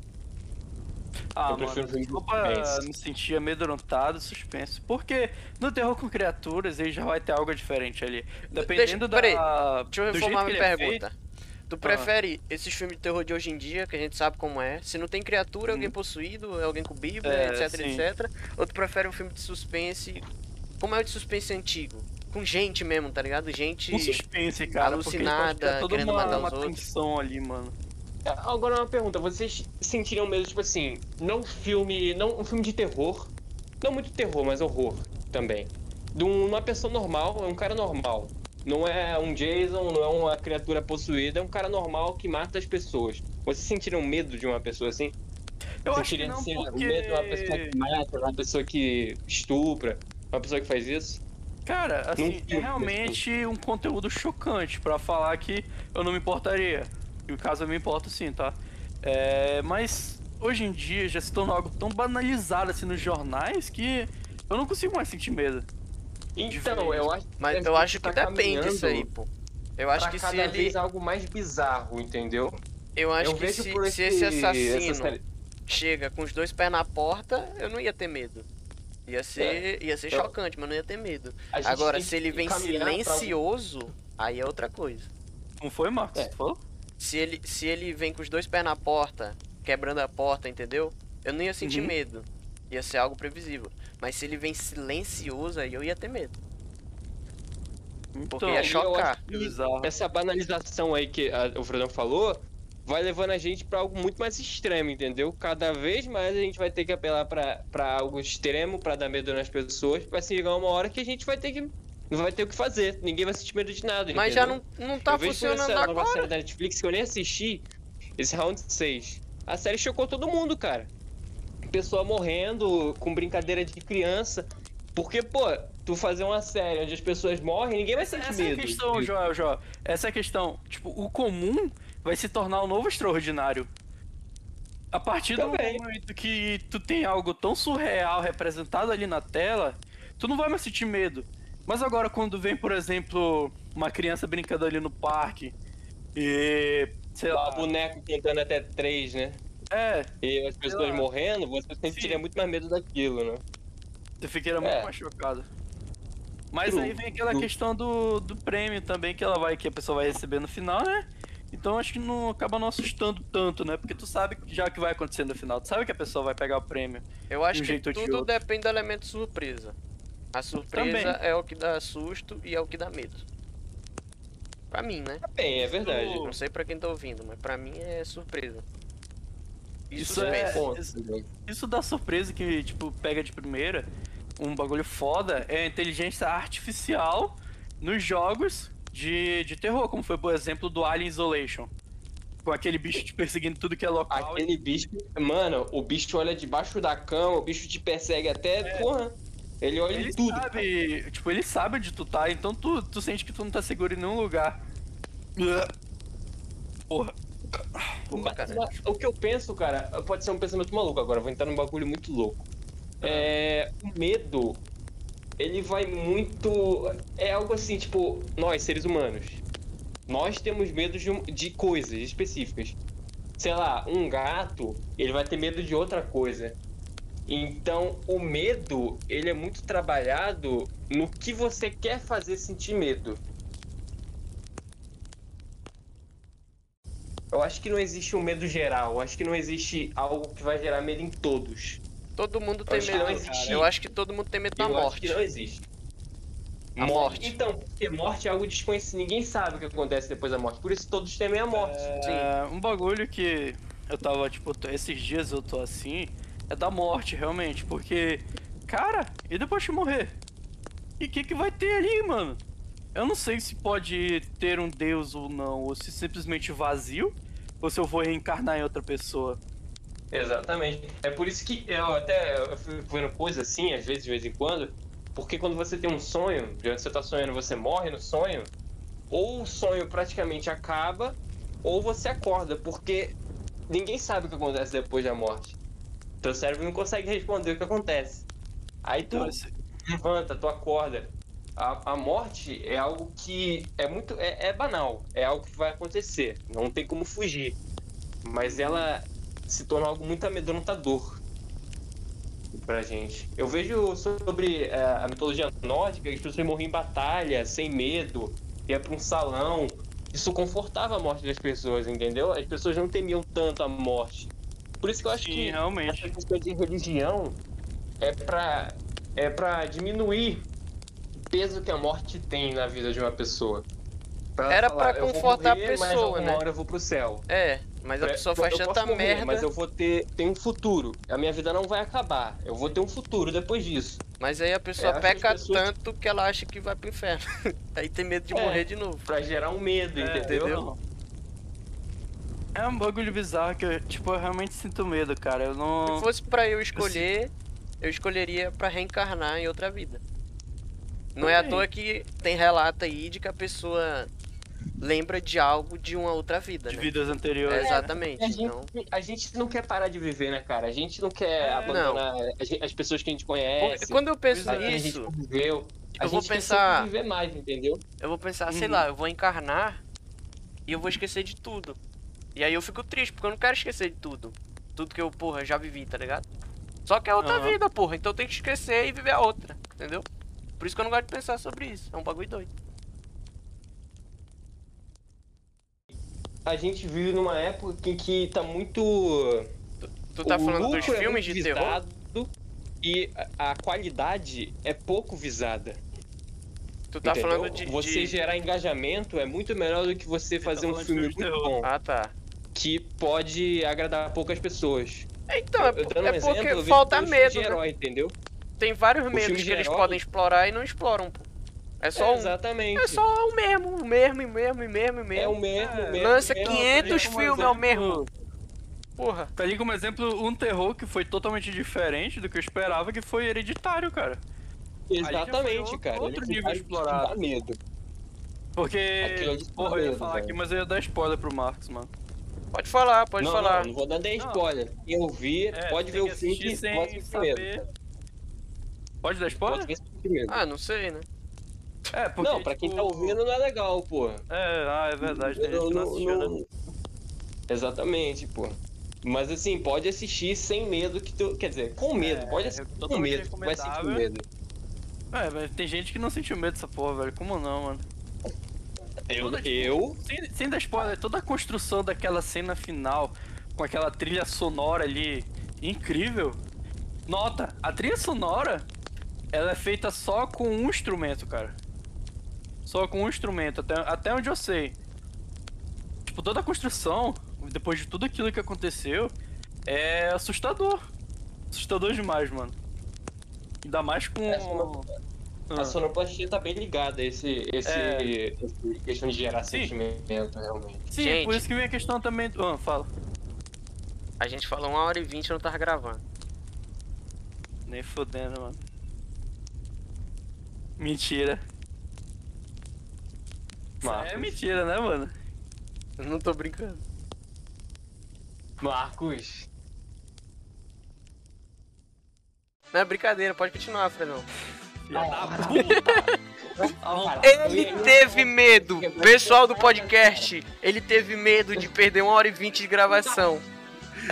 Speaker 1: Ah,
Speaker 3: Eu
Speaker 1: mano,
Speaker 3: filme de
Speaker 1: só pra
Speaker 3: suspense.
Speaker 1: me sentir amedrontado, suspense. Porque no terror com criaturas, ele já vai ter algo diferente ali. Dependendo da.
Speaker 2: peraí, Deixa eu
Speaker 1: do
Speaker 2: reformar minha
Speaker 1: é
Speaker 2: pergunta. Tu prefere esses filmes de terror de hoje em dia, que a gente sabe como é? Se não tem criatura, é alguém
Speaker 1: Hum.
Speaker 2: possuído, é alguém com bíblia,
Speaker 1: É,
Speaker 2: etc,
Speaker 1: sim.
Speaker 2: etc. Ou tu prefere um filme de suspense, como é o de suspense antigo? Com gente mesmo, tá ligado? Gente...
Speaker 1: um suspense, cara. pode
Speaker 2: alucinada,
Speaker 1: toda
Speaker 2: querendo
Speaker 1: uma,
Speaker 2: matar
Speaker 1: uma
Speaker 2: os outros.
Speaker 1: tensão ali, mano.
Speaker 3: Agora uma pergunta, vocês sentiriam medo, tipo assim, não filme. Não um filme de terror. Não muito terror, mas horror também. De um- uma pessoa normal, é um cara normal. Não é um Jason, não é uma criatura possuída, é um cara normal que mata as pessoas. Vocês sentiriam medo de uma pessoa assim?
Speaker 1: Eu acho que não,
Speaker 3: assim,
Speaker 1: porque...
Speaker 3: medo de uma pessoa que mata, uma pessoa que estupra, uma pessoa que faz isso?
Speaker 1: Cara, assim, é realmente um conteúdo chocante pra falar que eu não me importaria. E o caso eu me importo sim, tá? É, mas hoje em dia já se tornou algo tão banalizado assim nos jornais que eu não consigo mais sentir medo.
Speaker 3: Então, eu acho
Speaker 2: Mas
Speaker 3: que
Speaker 2: eu acho que
Speaker 3: tá
Speaker 2: depende isso aí, pô. Eu acho que se
Speaker 3: cada
Speaker 2: ele...
Speaker 3: vez algo mais bizarro, entendeu?
Speaker 2: Eu acho
Speaker 3: eu
Speaker 2: que se,
Speaker 3: por
Speaker 2: se esse
Speaker 3: esse-
Speaker 2: assassino
Speaker 3: essa
Speaker 2: chega com os dois pés na porta, eu não ia ter medo. Ia ser, ia ser chocante, mas não ia ter medo. Agora, se ele vem
Speaker 3: caminhar pra-
Speaker 2: silencioso, aí é outra coisa.
Speaker 1: Não foi, Marcos?
Speaker 3: É.
Speaker 1: Tu falou?
Speaker 2: Se ele, se ele vem com os dois pés na porta, quebrando a porta, entendeu? Eu não ia sentir
Speaker 1: Uhum.
Speaker 2: medo. Ia ser algo previsível. Mas se ele vem silencioso, aí eu ia ter medo. Porque
Speaker 1: Então,
Speaker 2: ia chocar.
Speaker 3: Essa banalização aí que a- o Fredão falou vai levando a gente pra algo muito mais extremo, entendeu? Cada vez mais a gente vai ter que apelar pra pra algo extremo, pra dar medo nas pessoas. Vai chegar uma hora que a gente vai ter que não vai ter o que fazer. Ninguém vai sentir medo de nada.
Speaker 2: Mas já
Speaker 3: entendeu?
Speaker 2: não, não tá
Speaker 3: eu vejo
Speaker 2: funcionando
Speaker 3: essa nova
Speaker 2: agora.
Speaker 3: série da Netflix que eu nem assisti, esse Round 6. A série chocou todo mundo, cara. Pessoa morrendo com brincadeira de criança. Porque, pô, tu fazer uma série onde as pessoas morrem, ninguém vai
Speaker 1: Essa,
Speaker 3: sentir
Speaker 1: essa é a
Speaker 3: medo.
Speaker 1: questão, Joel, Joel. Essa é a questão. Tipo, o comum vai se tornar o novo extraordinário. A partir do
Speaker 3: Também.
Speaker 1: momento que tu tem algo tão surreal representado ali na tela, tu não vai mais sentir medo. Mas agora, quando vem, por exemplo, uma criança brincando ali no parque e sei
Speaker 3: Lá,
Speaker 1: lá.
Speaker 3: boneco contando até três, né?
Speaker 1: É,
Speaker 3: E as pessoas
Speaker 1: lá.
Speaker 3: morrendo, você sentiria muito mais medo daquilo, né?
Speaker 1: você ficaria muito
Speaker 3: É.
Speaker 1: mais chocado. Mas
Speaker 3: True,
Speaker 1: aí vem aquela
Speaker 3: true.
Speaker 1: questão do, do prêmio também que ela vai, que a pessoa vai receber no final, né? Então acho que não acaba não assustando tanto, né? Porque tu sabe já que vai acontecer no final, tu sabe que a pessoa vai pegar o prêmio.
Speaker 2: Eu acho
Speaker 1: De um
Speaker 2: que tudo depende do elemento surpresa. A surpresa
Speaker 1: Também.
Speaker 2: é o que dá susto e é o que dá medo. Pra mim, né?
Speaker 3: Bem, é verdade.
Speaker 1: Isso-
Speaker 2: Não sei pra quem tá ouvindo, mas pra mim é surpresa.
Speaker 1: Isso
Speaker 2: suspense.
Speaker 1: é-
Speaker 3: Ponto.
Speaker 1: isso- Isso dá surpresa que, tipo, pega de primeira. Um bagulho foda é a inteligência artificial nos jogos de, de terror, como foi, por exemplo, do Alien Isolation. Com aquele bicho te perseguindo tudo que é local.
Speaker 3: Aquele bicho, mano, o bicho olha debaixo da cama, o bicho te persegue até, porra. Ele olha
Speaker 1: Ele
Speaker 3: em tudo.
Speaker 1: sabe, tipo, ele sabe onde tu tá, então tu, tu sente que tu não tá seguro em nenhum lugar. Porra.
Speaker 2: Porra, cara.
Speaker 3: Mas, o que eu penso, cara, pode ser um pensamento maluco agora, vou entrar num bagulho muito louco. É, o medo, ele vai muito. É algo assim, tipo, nós, seres humanos, nós temos medo de, de coisas específicas. Sei lá, um gato, ele vai ter medo de outra coisa. Então, o medo, ele é muito trabalhado no que você quer fazer sentir medo. Eu acho que não existe um medo geral. Eu acho que não existe algo que vai gerar medo em todos.
Speaker 2: Todo mundo tem medo.
Speaker 3: não existe.
Speaker 2: Eu acho que todo mundo tem medo da
Speaker 3: eu acho
Speaker 2: morte.
Speaker 3: que não existe.
Speaker 2: A morte.
Speaker 3: Então, porque morte é algo desconhecido. Ninguém sabe o que acontece depois da morte. Por isso todos temem a morte.
Speaker 1: É, um bagulho que eu tava, tipo, esses dias eu tô assim, é da morte, realmente. Porque, cara, e depois de morrer? E o que, que vai ter ali, mano? Eu não sei se pode ter um deus ou não, ou se simplesmente vazio, ou se eu vou reencarnar em outra pessoa.
Speaker 3: Exatamente. É por isso que eu até eu fico vendo coisa assim, às vezes, de vez em quando, porque quando você tem um sonho, de onde você tá sonhando, você morre no sonho, ou o sonho praticamente acaba, ou você acorda, porque ninguém sabe o que acontece depois da morte. Teu cérebro não consegue responder o que acontece. Aí tu
Speaker 1: Então, esse-
Speaker 3: levanta, tu acorda. A, a morte é algo que é muito. É, é banal. É algo que vai acontecer. Não tem como fugir. Mas ela se torna algo muito amedrontador pra gente. Eu vejo sobre é, a mitologia nórdica que as pessoas morriam em batalha, sem medo, ia pra um salão. Isso confortava a morte das pessoas, entendeu? As pessoas não temiam tanto a morte. Por isso que eu acho
Speaker 1: Sim,
Speaker 3: que
Speaker 1: realmente.
Speaker 3: essa questão de religião é pra, é pra diminuir o peso que a morte tem na vida de uma pessoa.
Speaker 2: Era pra
Speaker 3: "Eu vou
Speaker 2: confortar a
Speaker 3: morrer, mas
Speaker 2: pessoa,
Speaker 3: alguma
Speaker 2: né?"
Speaker 3: hora eu vou pro céu.
Speaker 2: É, mas a
Speaker 3: É,
Speaker 2: pessoa
Speaker 3: eu
Speaker 2: faz tanta
Speaker 3: morrer,
Speaker 2: merda.
Speaker 3: Mas eu vou ter, ter um futuro. A minha vida não vai acabar. Eu vou ter um futuro depois disso.
Speaker 2: Mas aí a pessoa
Speaker 3: É,
Speaker 2: peca
Speaker 3: pessoas-
Speaker 2: tanto que ela acha que vai pro inferno. *laughs* aí tem medo de
Speaker 3: É.
Speaker 2: morrer de novo.
Speaker 3: Pra gerar um medo,
Speaker 1: É,
Speaker 3: entendeu?
Speaker 2: entendeu?
Speaker 1: É um bagulho bizarro que eu, tipo, eu realmente sinto medo, cara. Eu não.
Speaker 2: Se fosse pra eu escolher, eu escolheria pra reencarnar em outra vida. Não é à toa que tem relato aí de que a pessoa lembra de algo de uma outra vida,
Speaker 1: De
Speaker 2: né?
Speaker 1: vidas anteriores.
Speaker 2: É, exatamente.
Speaker 3: A gente,
Speaker 2: Então,
Speaker 3: a gente não quer parar de viver, né, cara? A gente não quer
Speaker 1: É,
Speaker 3: abandonar as, as pessoas que a gente conhece.
Speaker 2: quando eu penso nisso.
Speaker 3: A
Speaker 2: eu vou pensar-
Speaker 3: viver mais, entendeu?
Speaker 2: eu vou pensar, sei
Speaker 1: Uhum.
Speaker 2: lá, eu vou encarnar e eu vou esquecer de tudo. E aí eu fico triste, porque eu não quero esquecer de tudo. Tudo que eu, porra, já vivi, tá ligado? Só que é outra
Speaker 1: Aham.
Speaker 2: vida, porra. Então eu tenho que esquecer e viver a outra, entendeu? Por isso que eu não gosto de pensar sobre isso. É um bagulho doido.
Speaker 3: A gente vive numa época em que tá muito.
Speaker 2: Tu tá
Speaker 3: o
Speaker 2: falando dos
Speaker 3: é
Speaker 2: filmes
Speaker 3: muito
Speaker 2: de terror?
Speaker 3: visado E a- a qualidade é pouco visada.
Speaker 2: Tu tá
Speaker 3: entendeu?
Speaker 2: falando de.
Speaker 3: Você
Speaker 2: de-
Speaker 3: gerar engajamento é muito melhor do que você
Speaker 1: tá
Speaker 3: fazer um filme muito
Speaker 1: terror.
Speaker 3: bom
Speaker 2: Ah, tá.
Speaker 3: que pode agradar poucas pessoas.
Speaker 2: Então, é,
Speaker 3: Eu dando
Speaker 2: é
Speaker 3: um exemplo,
Speaker 2: porque
Speaker 3: eu vejo
Speaker 2: falta medo,
Speaker 3: de
Speaker 2: né?
Speaker 3: herói, entendeu?
Speaker 2: Tem vários
Speaker 3: O
Speaker 2: medos que eles
Speaker 3: herói-
Speaker 2: podem explorar e não exploram, pô. É só
Speaker 3: É,
Speaker 2: um.
Speaker 3: exatamente.
Speaker 2: É só o mesmo, o mesmo, e mesmo, e mesmo, e
Speaker 3: É
Speaker 2: mesmo.
Speaker 3: o mesmo,
Speaker 1: É,
Speaker 3: o mesmo.
Speaker 2: Lança
Speaker 3: mesmo.
Speaker 2: 500
Speaker 1: como
Speaker 2: filmes ao
Speaker 1: exemplo-
Speaker 2: mesmo. Porra.
Speaker 1: Tá ali como exemplo um terror que foi totalmente diferente do que eu esperava, que foi hereditário, cara.
Speaker 3: Exatamente,
Speaker 1: outro-
Speaker 3: cara.
Speaker 1: outro nível explorado.
Speaker 3: dar medo.
Speaker 1: Porque. Porra, eu ia falar
Speaker 3: velho.
Speaker 1: aqui, mas eu ia dar spoiler pro Marcos, mano.
Speaker 2: Pode falar, pode
Speaker 3: não,
Speaker 2: falar.
Speaker 3: Não, não vou dar nem spoiler. Quem ouvir,
Speaker 1: É,
Speaker 3: pode ver o filme
Speaker 1: sem
Speaker 3: primeiro.
Speaker 1: saber. Pode dar spoiler?
Speaker 3: Pode.
Speaker 2: Ah, não sei, né?
Speaker 1: É, porque.
Speaker 3: não, pra quem
Speaker 1: tipo,
Speaker 3: tá ouvindo não é legal, pô.
Speaker 1: É, ah, é verdade, tem gente
Speaker 3: Não,
Speaker 1: que não
Speaker 3: não,
Speaker 1: assistiu, né?
Speaker 3: não, Exatamente, pô. Mas assim, pode assistir sem medo que tu. Quer dizer, com medo,
Speaker 1: É,
Speaker 3: pode assistir com medo. Vai sentir medo.
Speaker 1: É, mas tem gente que não sentiu medo dessa porra, velho. Como não, mano?
Speaker 3: Eu,
Speaker 1: Toda-
Speaker 3: eu
Speaker 1: Sem, sem dar spoiler, toda a construção daquela cena final, com aquela trilha sonora ali, incrível. Nota, a trilha sonora, ela é feita só com um instrumento, cara. Só com um instrumento, até, até onde eu sei. Tipo, toda a construção, depois de tudo aquilo que aconteceu, é assustador. Assustador demais, mano. Ainda mais com...
Speaker 3: É, sono-
Speaker 1: Ah.
Speaker 3: a sonoplastia tá bem ligada a esse, esse,
Speaker 1: É.
Speaker 3: esse questão de gerar
Speaker 1: Sim.
Speaker 3: sentimento, realmente.
Speaker 1: Sim,
Speaker 2: Gente.
Speaker 1: por isso que vem a questão também... do- Ah, fala.
Speaker 2: A gente falou uma hora e vinte e não tava gravando.
Speaker 1: Nem fodendo, mano. Mentira. É
Speaker 3: Marcos.
Speaker 1: mentira, né, mano?
Speaker 2: Eu não tô brincando.
Speaker 3: Marcos,
Speaker 2: Não é brincadeira, pode continuar, Fredão. Ele teve medo, pessoal do podcast, ele teve medo de perder uma hora e vinte de gravação.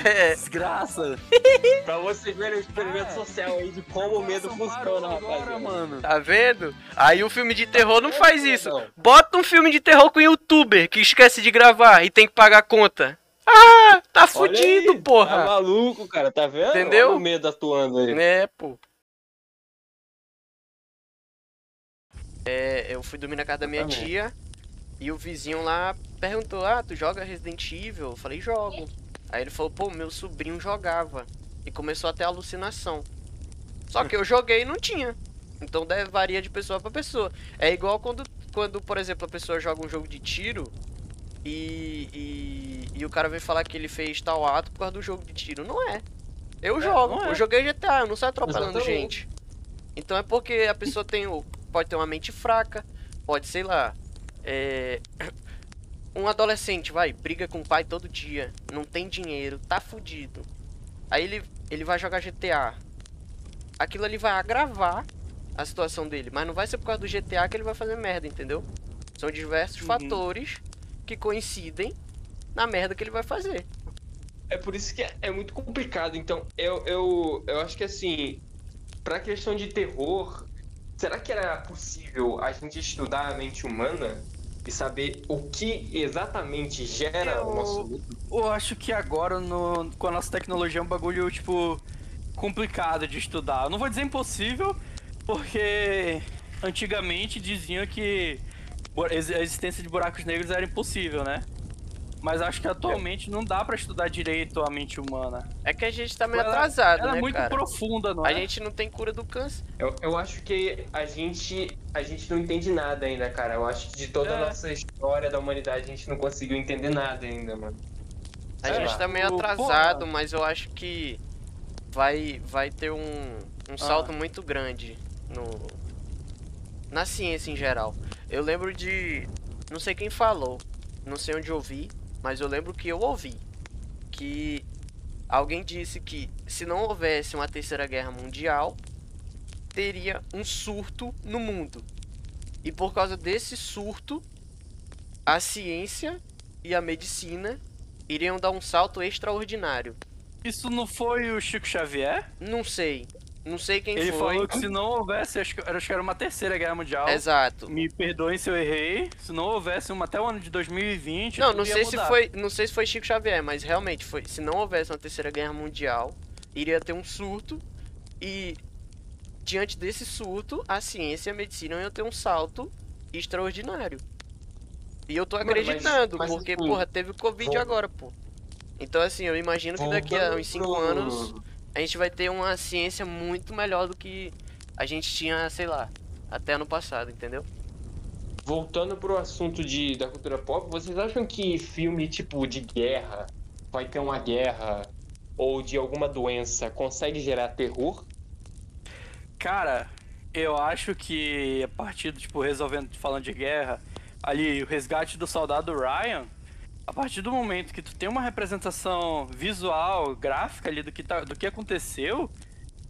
Speaker 2: É,
Speaker 1: Desgraça. *laughs*
Speaker 3: pra vocês verem o experimento social aí de como o medo funciona,
Speaker 1: agora,
Speaker 3: rapaziada.
Speaker 1: mano.
Speaker 2: tá vendo? Aí o filme de terror não faz isso. Bota um filme de terror com youtuber que esquece de gravar e tem que pagar a conta. Ah, tá fudido,
Speaker 3: aí, Tá
Speaker 2: porra.
Speaker 3: maluco, cara, tá vendo?
Speaker 2: Entendeu?
Speaker 3: Olha o medo atuando aí.
Speaker 2: É, pô. É, eu fui dormir na casa da minha tia e o vizinho lá perguntou: Ah, tu joga Resident Evil? Eu falei: Jogo. Aí ele falou: Pô, meu sobrinho jogava. E começou a ter alucinação. Só que eu joguei e não tinha. Então deve varia de pessoa pra pessoa. É igual quando, quando por exemplo, a pessoa joga um jogo de tiro e, e, e o cara vem falar que ele fez tal ato por causa do jogo de tiro. Não é. Eu jogo.
Speaker 1: não é.
Speaker 2: Eu joguei GTA, eu não saio atropelando
Speaker 3: Exatamente.
Speaker 2: gente. Então é porque a pessoa tem o, pode ter uma mente fraca, pode, sei lá, é, um adolescente, vai, briga com o pai todo dia, não tem dinheiro, tá fudido. Aí ele, ele vai jogar GTA. Aquilo ali vai agravar a situação dele, mas não vai ser por causa do GTA que ele vai fazer merda, entendeu? São diversos
Speaker 1: Uhum.
Speaker 2: fatores que coincidem na merda que ele vai fazer.
Speaker 3: É por isso que é, é muito complicado. Então, eu, eu, eu acho que assim, pra questão de terror, será que era possível a gente estudar a mente humana e saber o que exatamente gera
Speaker 1: Eu-
Speaker 3: o nosso medo?
Speaker 1: Eu acho que agora, no, com a nossa tecnologia, é um bagulho, tipo, complicado de estudar. Eu não vou dizer impossível, porque antigamente diziam que a existência de buracos negros era impossível, né? Mas acho que atualmente não dá pra estudar direito a mente humana.
Speaker 2: É que a gente tá meio
Speaker 1: Ela-
Speaker 2: atrasado,
Speaker 1: Ela
Speaker 2: né,
Speaker 1: é muito
Speaker 2: cara?
Speaker 1: profunda, não
Speaker 2: A
Speaker 1: é?
Speaker 2: gente não tem cura do câncer.
Speaker 3: Eu, eu acho que a gente, a gente não entende nada ainda, cara. Eu acho que de toda a
Speaker 1: É.
Speaker 3: nossa história da humanidade a gente não conseguiu entender nada ainda, mano.
Speaker 2: A
Speaker 1: É,
Speaker 2: gente tá meio atrasado, mas eu acho que vai, vai ter um, um salto muito grande no na ciência em geral. Eu lembro de. Não sei quem falou, não sei onde eu ouvi, mas eu lembro que eu ouvi que alguém disse que se não houvesse uma terceira guerra mundial, teria um surto no mundo. E por causa desse surto, a ciência e a medicina iriam dar um salto extraordinário.
Speaker 1: Isso não foi o Chico Xavier?
Speaker 2: Não sei. Não sei quem
Speaker 1: Ele
Speaker 2: foi.
Speaker 1: falou que se não houvesse, acho que, acho que era uma terceira guerra mundial.
Speaker 2: Exato.
Speaker 1: Me perdoem se eu errei. Se não houvesse uma até o ano de 2020.
Speaker 2: Não, não sei se
Speaker 1: mudar.
Speaker 2: foi, não sei se foi Chico Xavier, mas realmente foi. Se não houvesse uma terceira guerra mundial, iria ter um surto e diante desse surto, a ciência e a medicina iam ter um salto extraordinário. E eu tô
Speaker 3: Mano, mas-
Speaker 2: acreditando,
Speaker 3: mas,
Speaker 2: porque
Speaker 3: assim,
Speaker 2: porra, teve o Covid agora, pô. Então assim, eu imagino que daqui a uns 5
Speaker 3: pro-
Speaker 2: anos a gente vai ter uma ciência muito melhor do que a gente tinha, sei lá, até ano passado, entendeu?
Speaker 3: Voltando pro assunto de, da cultura pop, vocês acham que filme tipo de guerra, vai ter uma guerra, ou de alguma doença, consegue gerar terror?
Speaker 1: Cara, eu acho que a partir do, tipo, resolvendo, falando de guerra, ali, o resgate do soldado Ryan, a partir do momento que tu tem uma representação visual, gráfica ali do que, tá, do que aconteceu,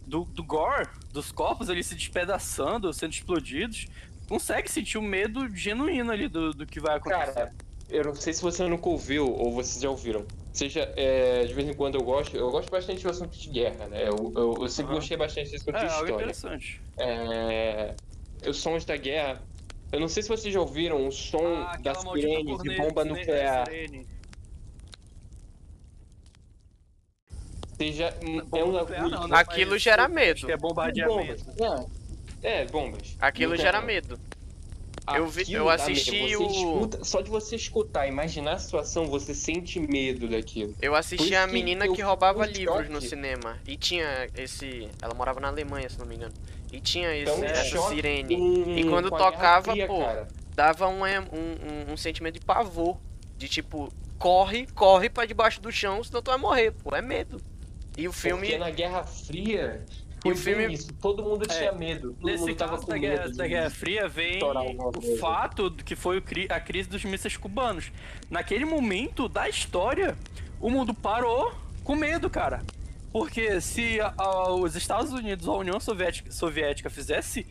Speaker 1: do, do gore, dos corpos ali se despedaçando, sendo explodidos, consegue sentir o medo genuíno ali do, do que vai acontecer.
Speaker 3: Cara, eu não sei se você nunca ouviu ou vocês já ouviram. Seja, é, de vez em quando eu gosto, eu gosto bastante do assunto de guerra, né? Eu, eu, eu sempre
Speaker 1: Aham.
Speaker 3: gostei bastante desse assunto
Speaker 1: É,
Speaker 3: de
Speaker 1: algo
Speaker 3: história.
Speaker 1: interessante.
Speaker 3: É, os sons da guerra. Eu não sei se vocês já ouviram o som
Speaker 1: Ah,
Speaker 3: das sirenes de bomba
Speaker 1: né,
Speaker 3: nuclear.
Speaker 1: sirene.
Speaker 3: Seja, é um
Speaker 1: nuclear
Speaker 3: bagulho.
Speaker 1: não, né?
Speaker 2: Aquilo gera medo.
Speaker 1: que é bombardeamento.
Speaker 3: Bombas. É, é, bombas.
Speaker 2: Aquilo
Speaker 3: Então,
Speaker 2: gera medo. Eu vi- eu assisti o-
Speaker 3: escuta- só de você escutar, imaginar a situação, você sente medo daquilo.
Speaker 2: Eu assisti a
Speaker 3: que
Speaker 2: menina
Speaker 3: eu
Speaker 2: que roubava livros no
Speaker 3: choque.
Speaker 2: cinema. E tinha esse. Ela morava na Alemanha, se não me engano. E tinha esse,
Speaker 3: Então,
Speaker 2: essa
Speaker 3: choque
Speaker 2: sirene. E quando tocava,
Speaker 3: Fria,
Speaker 2: pô,
Speaker 3: cara.
Speaker 2: Dava um, é, um, um, um sentimento de pavor. De tipo, corre, corre pra debaixo do chão, senão tu vai morrer, pô. É medo. E o filme.
Speaker 3: Porque na Guerra Fria,
Speaker 2: E o filme-
Speaker 3: isso. Todo mundo
Speaker 1: É,
Speaker 3: tinha medo. Todo
Speaker 1: Nesse
Speaker 3: mundo tava
Speaker 1: caso
Speaker 3: com
Speaker 1: da
Speaker 3: medo.
Speaker 1: Guerra, da Guerra Fria vem o fato de que foi o cri- a crise dos mísseis cubanos. Naquele momento da história, o mundo parou com medo, cara. Porque se a- a- os Estados Unidos ou a União Soviética, Soviética fizesse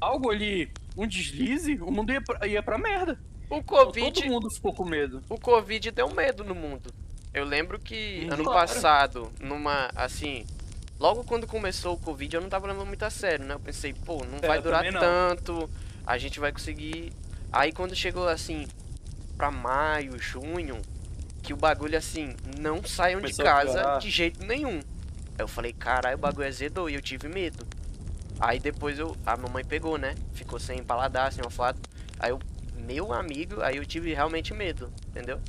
Speaker 1: algo ali, um deslize, o mundo ia pra, ia pra merda.
Speaker 2: O
Speaker 1: Então,
Speaker 2: Covid.
Speaker 1: Todo mundo ficou com medo.
Speaker 2: O Covid deu medo no mundo. Eu lembro que
Speaker 1: Hum,
Speaker 2: ano
Speaker 3: claro.
Speaker 2: passado, numa. Assim. Logo quando começou o Covid, eu não tava levando muito a sério, né? Eu pensei, pô, não
Speaker 1: É,
Speaker 2: vai durar
Speaker 1: não.
Speaker 2: tanto, a gente vai conseguir. Aí quando chegou assim, pra maio, junho, que o bagulho assim, não saiam de
Speaker 1: Começou a
Speaker 2: casa de jeito nenhum. Aí eu falei, caralho, o bagulho azedou e eu tive medo. Aí depois eu. A mamãe pegou, né? Ficou sem paladar, sem olfato. Aí eu. Meu amigo, aí eu tive realmente medo, entendeu?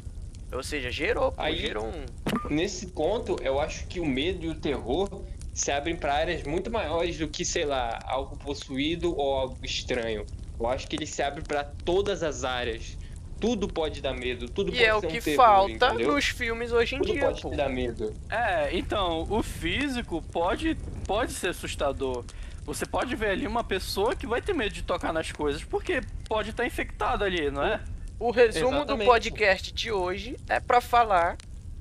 Speaker 2: Ou seja, gerou, pô,
Speaker 3: Aí-
Speaker 2: gerou um.
Speaker 3: Nesse ponto, eu acho que o medo e o terror se abrem para áreas muito maiores do que, sei lá, algo possuído ou algo estranho. Eu acho que ele se abre para todas as áreas. Tudo pode dar medo, tudo
Speaker 2: E
Speaker 3: pode
Speaker 2: é o
Speaker 3: ser um
Speaker 2: que
Speaker 3: terror,
Speaker 2: falta
Speaker 3: entendeu?
Speaker 2: nos filmes hoje em
Speaker 3: Tudo
Speaker 2: dia,
Speaker 3: pode
Speaker 2: pô.
Speaker 3: dar medo.
Speaker 1: É, então, o físico pode, pode ser assustador. Você pode ver ali uma pessoa que vai ter medo de tocar nas coisas, porque pode estar infectada ali, não é?
Speaker 2: O resumo do
Speaker 3: Exatamente.
Speaker 2: podcast de hoje é pra falar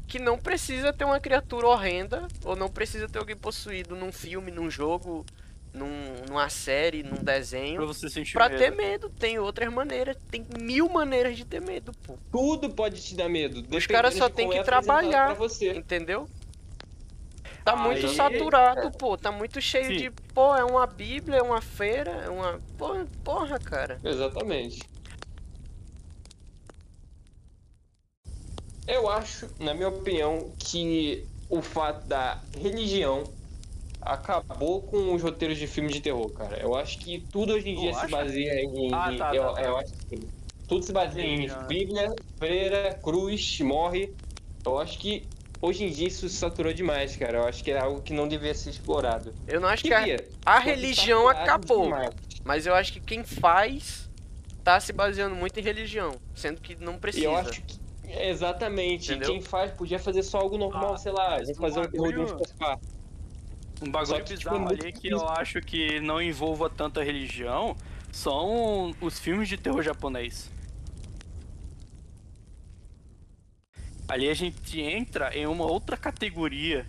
Speaker 2: que não precisa ter uma criatura horrenda ou não precisa ter alguém possuído num filme, num jogo, num, numa série, num
Speaker 1: Pra
Speaker 2: desenho.
Speaker 1: você sentir
Speaker 2: Pra
Speaker 1: medo.
Speaker 2: ter medo, tem outras maneiras, tem mil maneiras de ter medo, pô.
Speaker 3: Tudo pode te dar medo.
Speaker 2: Os caras só tem que
Speaker 3: é
Speaker 2: trabalhar.
Speaker 3: Pra você.
Speaker 2: Entendeu? Tá
Speaker 1: Aí-
Speaker 2: muito saturado, pô. Tá muito cheio
Speaker 1: Sim.
Speaker 2: de. Pô, é uma bíblia, é uma feira, é uma. Porra, porra cara.
Speaker 3: Exatamente. Eu acho, na minha opinião, que o fato da religião acabou com os roteiros de filmes de terror, cara. Eu acho que tudo hoje em dia se baseia em.
Speaker 1: Ah,
Speaker 3: em-
Speaker 1: tá,
Speaker 3: eu,
Speaker 1: tá, tá.
Speaker 3: eu acho que. Tudo se baseia em. Bíblia, freira, cruz, morre. Eu acho que hoje em dia isso se saturou demais, cara. Eu acho que é algo que não devia ser explorado.
Speaker 2: Eu não acho que a,
Speaker 3: Devia,
Speaker 2: a
Speaker 3: que
Speaker 2: religião acabou.
Speaker 3: demais.
Speaker 2: Mas eu acho que quem faz tá se baseando muito em religião. Sendo que não precisa.
Speaker 3: eu acho que. Exatamente.
Speaker 2: Entendeu?
Speaker 3: Quem faz podia fazer só algo normal,
Speaker 1: Ah,
Speaker 3: sei lá, fazer um terror de um
Speaker 1: bagulho-
Speaker 3: que, tipo,
Speaker 1: bizarro ali que eu acho que não envolva tanta religião são os filmes de terror japonês. Ali a gente entra em uma outra categoria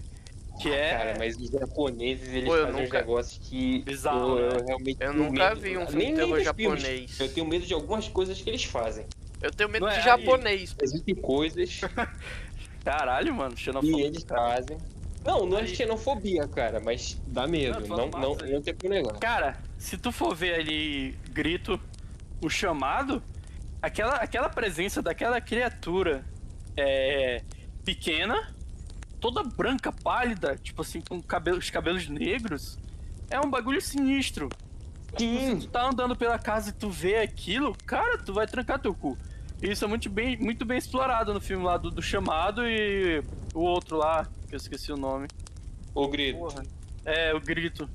Speaker 1: que é.
Speaker 3: Cara, mas os japoneses, eles
Speaker 2: Pô,
Speaker 3: fazem
Speaker 2: nunca-
Speaker 3: negócios que
Speaker 1: Bizarro,
Speaker 3: eu,
Speaker 1: né?
Speaker 3: eu realmente
Speaker 2: Eu nunca
Speaker 3: medo.
Speaker 2: vi um filme de terror
Speaker 3: dos filmes.
Speaker 2: japonês.
Speaker 3: Eu tenho medo de algumas coisas que eles fazem.
Speaker 2: Eu tenho medo
Speaker 1: Não
Speaker 2: de
Speaker 1: é,
Speaker 2: japonês.
Speaker 3: Existem coisas *laughs*
Speaker 1: Caralho, mano,
Speaker 3: que
Speaker 1: xenofobia.
Speaker 3: eles fazem. Não, não é xenofobia, cara, mas dá medo.
Speaker 1: Não,
Speaker 3: Não, não, não tem negar.
Speaker 1: Cara, se tu for ver ali grito, o chamado, aquela, aquela presença daquela criatura é, pequena, toda branca, pálida, tipo assim, com cabelo, os cabelos negros, é um bagulho sinistro. Se
Speaker 3: Sim,
Speaker 1: tu tá andando pela casa e tu vê aquilo, cara, tu vai trancar teu cu. Isso é muito bem, muito bem explorado no filme lá do, do chamado e o outro lá, que eu esqueci o nome.
Speaker 3: o grito.
Speaker 1: Porra. É, o grito.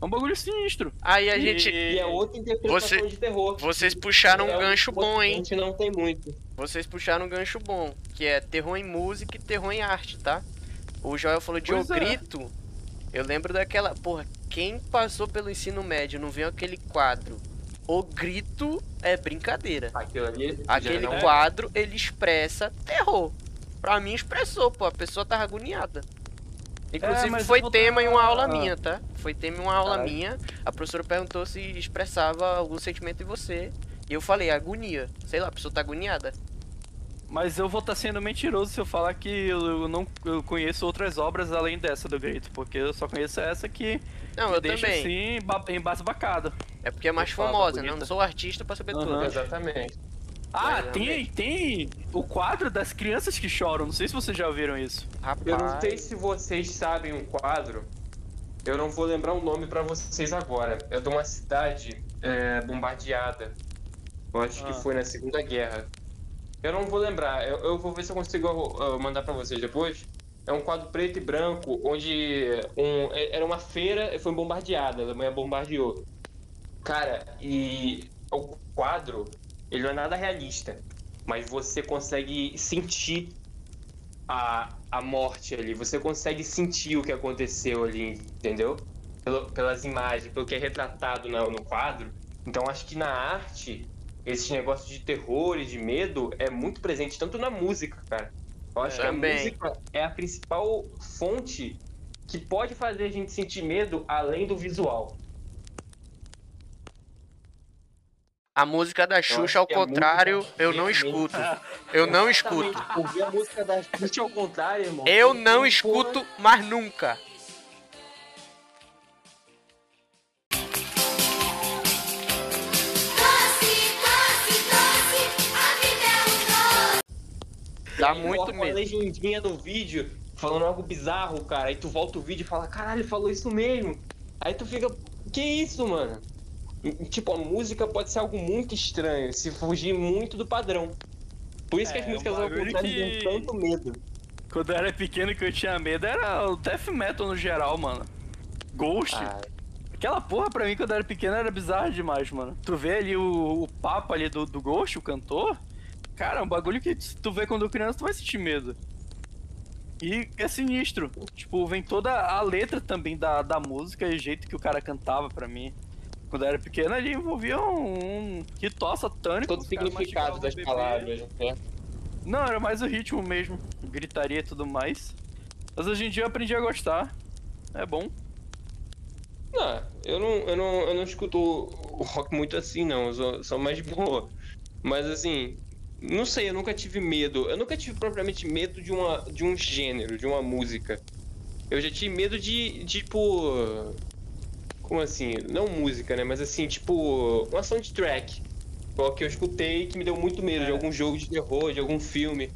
Speaker 1: É um bagulho sinistro.
Speaker 2: Aí a
Speaker 1: E-
Speaker 2: gente.
Speaker 3: E é outra interpretação
Speaker 2: Você-
Speaker 3: de terror.
Speaker 2: Vocês puxaram um
Speaker 3: É
Speaker 2: gancho
Speaker 3: que
Speaker 2: bom,
Speaker 3: A
Speaker 2: hein?
Speaker 3: gente não tem muito.
Speaker 2: Vocês puxaram um gancho bom, que é terror em música e terror em arte, tá? O Joel falou de
Speaker 1: Pois
Speaker 2: O
Speaker 1: é.
Speaker 2: Grito. Eu lembro daquela. Porra, quem passou pelo ensino médio não viu aquele quadro? O Grito é brincadeira.
Speaker 3: Aquilo ali. já
Speaker 2: Aquele
Speaker 3: não-
Speaker 2: quadro, ele expressa terror. Pra mim, expressou, pô. A pessoa tava agoniada. Inclusive,
Speaker 1: É,
Speaker 2: foi
Speaker 1: vou
Speaker 2: tema em uma aula minha, tá? Foi tema em uma aula minha. A professora perguntou se expressava algum sentimento em você. E eu falei, agonia. Sei lá, a pessoa tá agoniada.
Speaker 1: Mas eu vou estar sendo mentiroso se eu falar que eu não eu conheço outras obras além dessa do Grito, porque eu só conheço essa que
Speaker 2: Não, eu
Speaker 1: deixa
Speaker 2: também.
Speaker 1: assim ba- embasbacado.
Speaker 2: É porque é mais
Speaker 1: Eu
Speaker 2: famosa, né? Eu não sou artista pra saber
Speaker 1: Aham.
Speaker 2: tudo.
Speaker 3: Exatamente.
Speaker 1: Ah,
Speaker 2: Mas,
Speaker 1: tem, tem o quadro das crianças que choram. Não sei se vocês já viram isso.
Speaker 2: Rapaz.
Speaker 3: Eu não sei se vocês sabem um quadro. Eu não vou lembrar o nome pra vocês agora. É de uma cidade é, bombardeada. Eu acho
Speaker 1: Ah.
Speaker 3: que foi na Segunda Guerra. Eu não vou lembrar. Eu, eu vou ver se eu consigo uh, mandar pra vocês depois. É um quadro preto e branco onde um, é- era uma feira e foi bombardeada. A Alemanha bombardeou. Cara, e o quadro, ele não é nada realista. Mas você consegue sentir a, a morte ali. Você consegue sentir o que aconteceu ali, entendeu? Pelo- pelas imagens, pelo que é retratado na- no quadro. Então acho que na arte, esse negócio de terror e de medo é muito presente, tanto na música, cara. Eu acho que a música é a principal fonte que pode fazer a gente sentir medo além do visual.
Speaker 2: A música da Xuxa, ao contrário,
Speaker 3: música *laughs*
Speaker 2: eu não escuto. Eu não escuto.
Speaker 3: Ouvir a música da Xuxa ao contrário, irmão.
Speaker 2: Eu não escuto mais nunca. Dá muito
Speaker 3: coloca uma
Speaker 2: medo.
Speaker 3: legendinha no vídeo falando algo bizarro, cara. Aí tu volta o vídeo e fala, caralho, falou isso mesmo. Aí tu fica, que isso, mano? Tipo, a música pode ser algo muito estranho, se fugir muito do padrão. Por isso que
Speaker 1: É,
Speaker 3: as músicas
Speaker 1: um
Speaker 3: ao contrário
Speaker 1: que-
Speaker 3: dão tanto medo.
Speaker 1: Quando eu era pequeno que eu tinha medo era o death metal no geral, mano. Ghost.
Speaker 3: Ah,
Speaker 1: Aquela porra pra mim quando eu era pequeno era bizarro demais, mano. Tu vê ali o, o papo ali do, do Ghost, o cantor. Cara, é um bagulho que tu vê quando criança, tu vai sentir medo. E é sinistro. Tipo, vem toda a letra também da, da música e o jeito que o cara cantava pra mim. Quando era pequeno, ali envolvia um, um ritual satânico.
Speaker 3: todo o significado das
Speaker 1: bebê.
Speaker 3: palavras, né?
Speaker 1: Não, era mais o ritmo mesmo. Gritaria e tudo mais. Mas hoje em dia eu aprendi a gostar. É bom.
Speaker 3: Não, eu não, eu não, eu não escuto o rock muito assim, não. Eu sou, sou mais de boa. Mas assim, não sei, eu nunca tive medo. Eu nunca tive propriamente medo de, uma, de um gênero, de uma música. Eu já tive medo de, tipo. Como assim? Não música, né? Mas assim, tipo. Uma soundtrack. Qual que eu escutei que me deu muito medo de
Speaker 1: É.
Speaker 3: algum jogo de terror, de algum filme.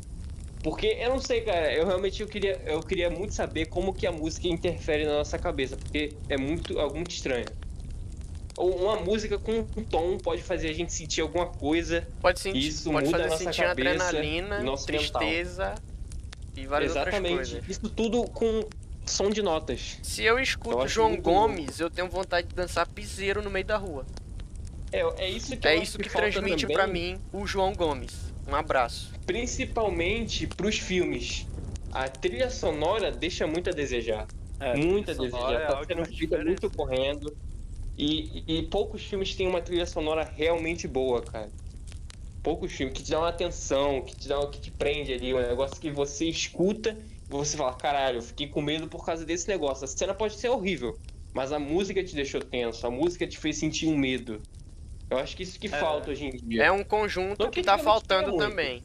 Speaker 3: Porque eu não sei, cara, eu realmente eu queria, eu queria muito saber como que a música interfere na nossa cabeça, porque é muito, algo muito estranho. Ou uma música com um tom pode fazer a gente sentir alguma coisa.
Speaker 2: Pode sentir,
Speaker 3: Isso
Speaker 2: pode
Speaker 3: muda
Speaker 2: fazer
Speaker 3: a nossa
Speaker 2: sentir
Speaker 3: cabeça,
Speaker 2: adrenalina,
Speaker 3: nosso
Speaker 2: tristeza e várias outras
Speaker 3: Exatamente.
Speaker 2: coisas.
Speaker 3: Isso tudo com som de notas.
Speaker 2: Se eu escuto
Speaker 3: Eu acho
Speaker 2: João Gomes, eu tenho vontade de dançar piseiro no meio da rua.
Speaker 3: É, é isso que
Speaker 2: É isso que
Speaker 3: falta
Speaker 2: transmite pra mim o João Gomes. Um abraço.
Speaker 3: Principalmente pros filmes. A trilha sonora deixa muito a desejar.
Speaker 1: É,
Speaker 3: muito a
Speaker 1: sonora
Speaker 3: desejar.
Speaker 1: é
Speaker 3: Tá
Speaker 1: que
Speaker 3: sendo feita
Speaker 1: diferença.
Speaker 3: muito correndo. E, e poucos filmes têm uma trilha sonora realmente boa, cara. Poucos filmes que te dão uma atenção, que te dá que te prende ali, um negócio que você escuta você fala, caralho, eu fiquei com medo por causa desse negócio. A cena pode ser horrível, mas a música te deixou tenso, a música te fez sentir um medo. Eu acho que isso que falta hoje em dia.
Speaker 2: É um conjunto
Speaker 3: Não
Speaker 2: que
Speaker 3: que
Speaker 2: tá faltando também.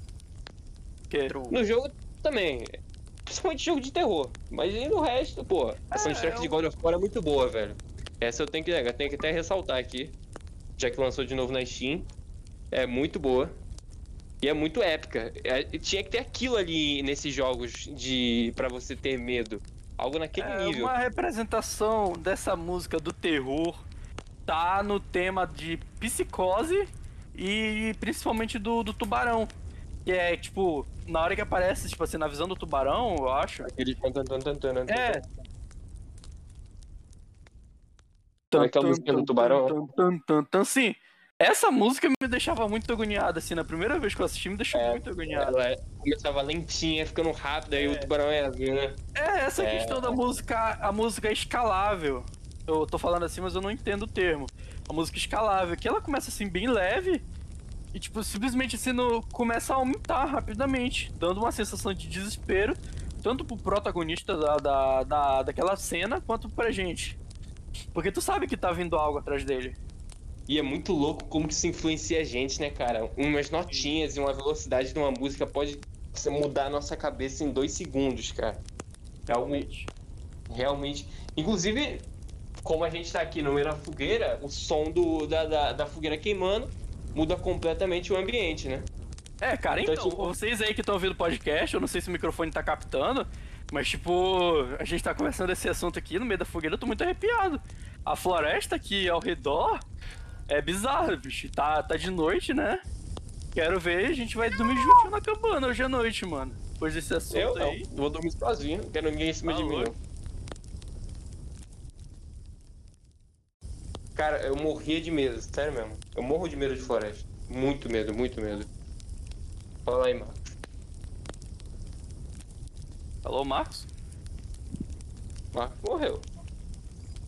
Speaker 1: Que-.
Speaker 3: No jogo também. Principalmente jogo de terror. Mas e no resto, pô, a soundtrack
Speaker 1: é
Speaker 3: de
Speaker 1: um-
Speaker 3: God of War é muito boa, velho. Essa eu tenho que, eu tenho que até ressaltar aqui. Já que lançou de novo na Steam. É muito boa. E é muito épica. É, tinha que ter aquilo ali nesses jogos de para você ter medo. Algo naquele
Speaker 1: É
Speaker 3: nível.
Speaker 1: uma representação dessa música do terror tá no tema de psicose e principalmente do, do tubarão. Que é tipo, na hora que aparece, tipo assim, na visão do tubarão, eu acho.
Speaker 3: Aquele
Speaker 1: É.
Speaker 3: tan. Como é que é a música do tubarão?
Speaker 1: Sim, essa música me deixava muito agoniado, assim, na primeira vez que eu assisti me deixou
Speaker 3: É,
Speaker 1: muito agoniado.
Speaker 3: Ela começava lentinha, ficando rápida, aí
Speaker 1: É.
Speaker 3: o tubarão é né?
Speaker 1: É, essa
Speaker 3: É.
Speaker 1: questão da música, a música escalável. Eu tô falando assim, mas eu não entendo o termo. A música escalável, que ela começa assim bem leve e tipo simplesmente assim no, começa a aumentar rapidamente, dando uma sensação de desespero tanto pro protagonista da, da, da- daquela cena quanto pra gente. Porque tu sabe que tá vindo algo atrás dele.
Speaker 3: E é muito louco como que isso influencia a gente, né, cara? Umas notinhas e uma velocidade de uma música pode mudar a nossa cabeça em dois segundos, cara. É
Speaker 1: Realmente.
Speaker 3: realmente. Inclusive, como a gente tá aqui no meio da fogueira, o som do, da, da, da fogueira queimando muda completamente o ambiente, né?
Speaker 1: É, cara,
Speaker 3: Então,
Speaker 1: então,
Speaker 3: tipo-
Speaker 1: vocês aí que estão ouvindo o podcast, eu não sei se o microfone tá captando, mas tipo, a gente tá conversando esse assunto aqui no meio da fogueira, eu tô muito arrepiado. A floresta aqui ao redor é bizarra, bicho. Tá, tá de noite, né? Quero ver, a gente vai dormir juntinho na cabana hoje à noite, mano. Depois desse assunto
Speaker 3: Eu
Speaker 1: aí.
Speaker 3: vou dormir sozinho, não quero ninguém em cima
Speaker 1: Tá
Speaker 3: de mim, não. Cara, eu morria de medo, sério mesmo. Eu morro de medo de floresta. Muito medo, muito medo. Fala aí, mano.
Speaker 1: Alô, Marcos?
Speaker 3: Marcos morreu.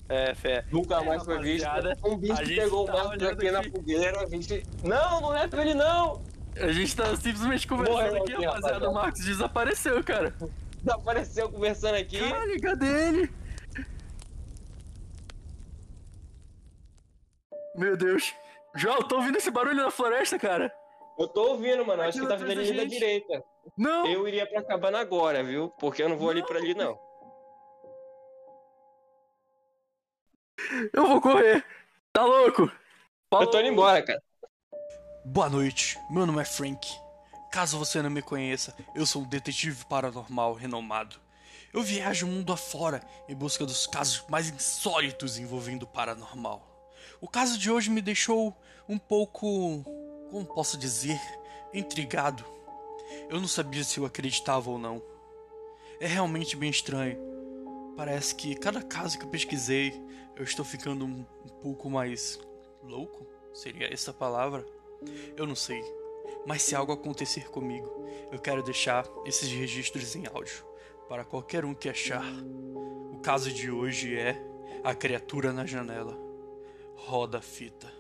Speaker 1: É, fé.
Speaker 3: Nunca
Speaker 1: É,
Speaker 3: mais foi visto. Um bicho
Speaker 1: a
Speaker 3: que
Speaker 1: gente
Speaker 3: pegou o
Speaker 1: tá
Speaker 3: Marcos
Speaker 1: olhando
Speaker 3: aqui na fogueira, a gente. Não, não leva ele não!
Speaker 1: A gente tá simplesmente conversando
Speaker 3: Morreu
Speaker 1: aqui,
Speaker 3: aqui,
Speaker 1: rapaziada.
Speaker 3: rapaziada.
Speaker 1: O Marcos desapareceu, cara.
Speaker 3: Apareceu conversando aqui.
Speaker 1: Caralho, cadê ele? Meu Deus. João, tô ouvindo esse barulho na floresta, cara.
Speaker 3: Eu tô ouvindo, mano. Acho
Speaker 1: Aqui
Speaker 3: que tá vindo ali da direita.
Speaker 1: Não.
Speaker 3: Eu iria pra cabana agora, viu? Porque eu não vou ali pra ali, não.
Speaker 1: Eu vou correr. Tá louco?
Speaker 3: Eu tô indo embora, cara.
Speaker 5: Boa noite, meu nome é Frank. Caso você não me conheça, eu sou um detetive paranormal renomado. Eu viajo o mundo afora em busca dos casos mais insólitos envolvendo o paranormal. O caso de hoje me deixou um pouco, como posso dizer, intrigado. Eu não sabia se eu acreditava ou não. É realmente bem estranho. Parece que cada caso que eu pesquisei, eu estou ficando um, um pouco mais louco? Seria essa palavra? Eu não sei. Mas se algo acontecer comigo, eu quero deixar esses registros em áudio para qualquer um que achar. O caso de hoje é a criatura na janela. Roda a fita.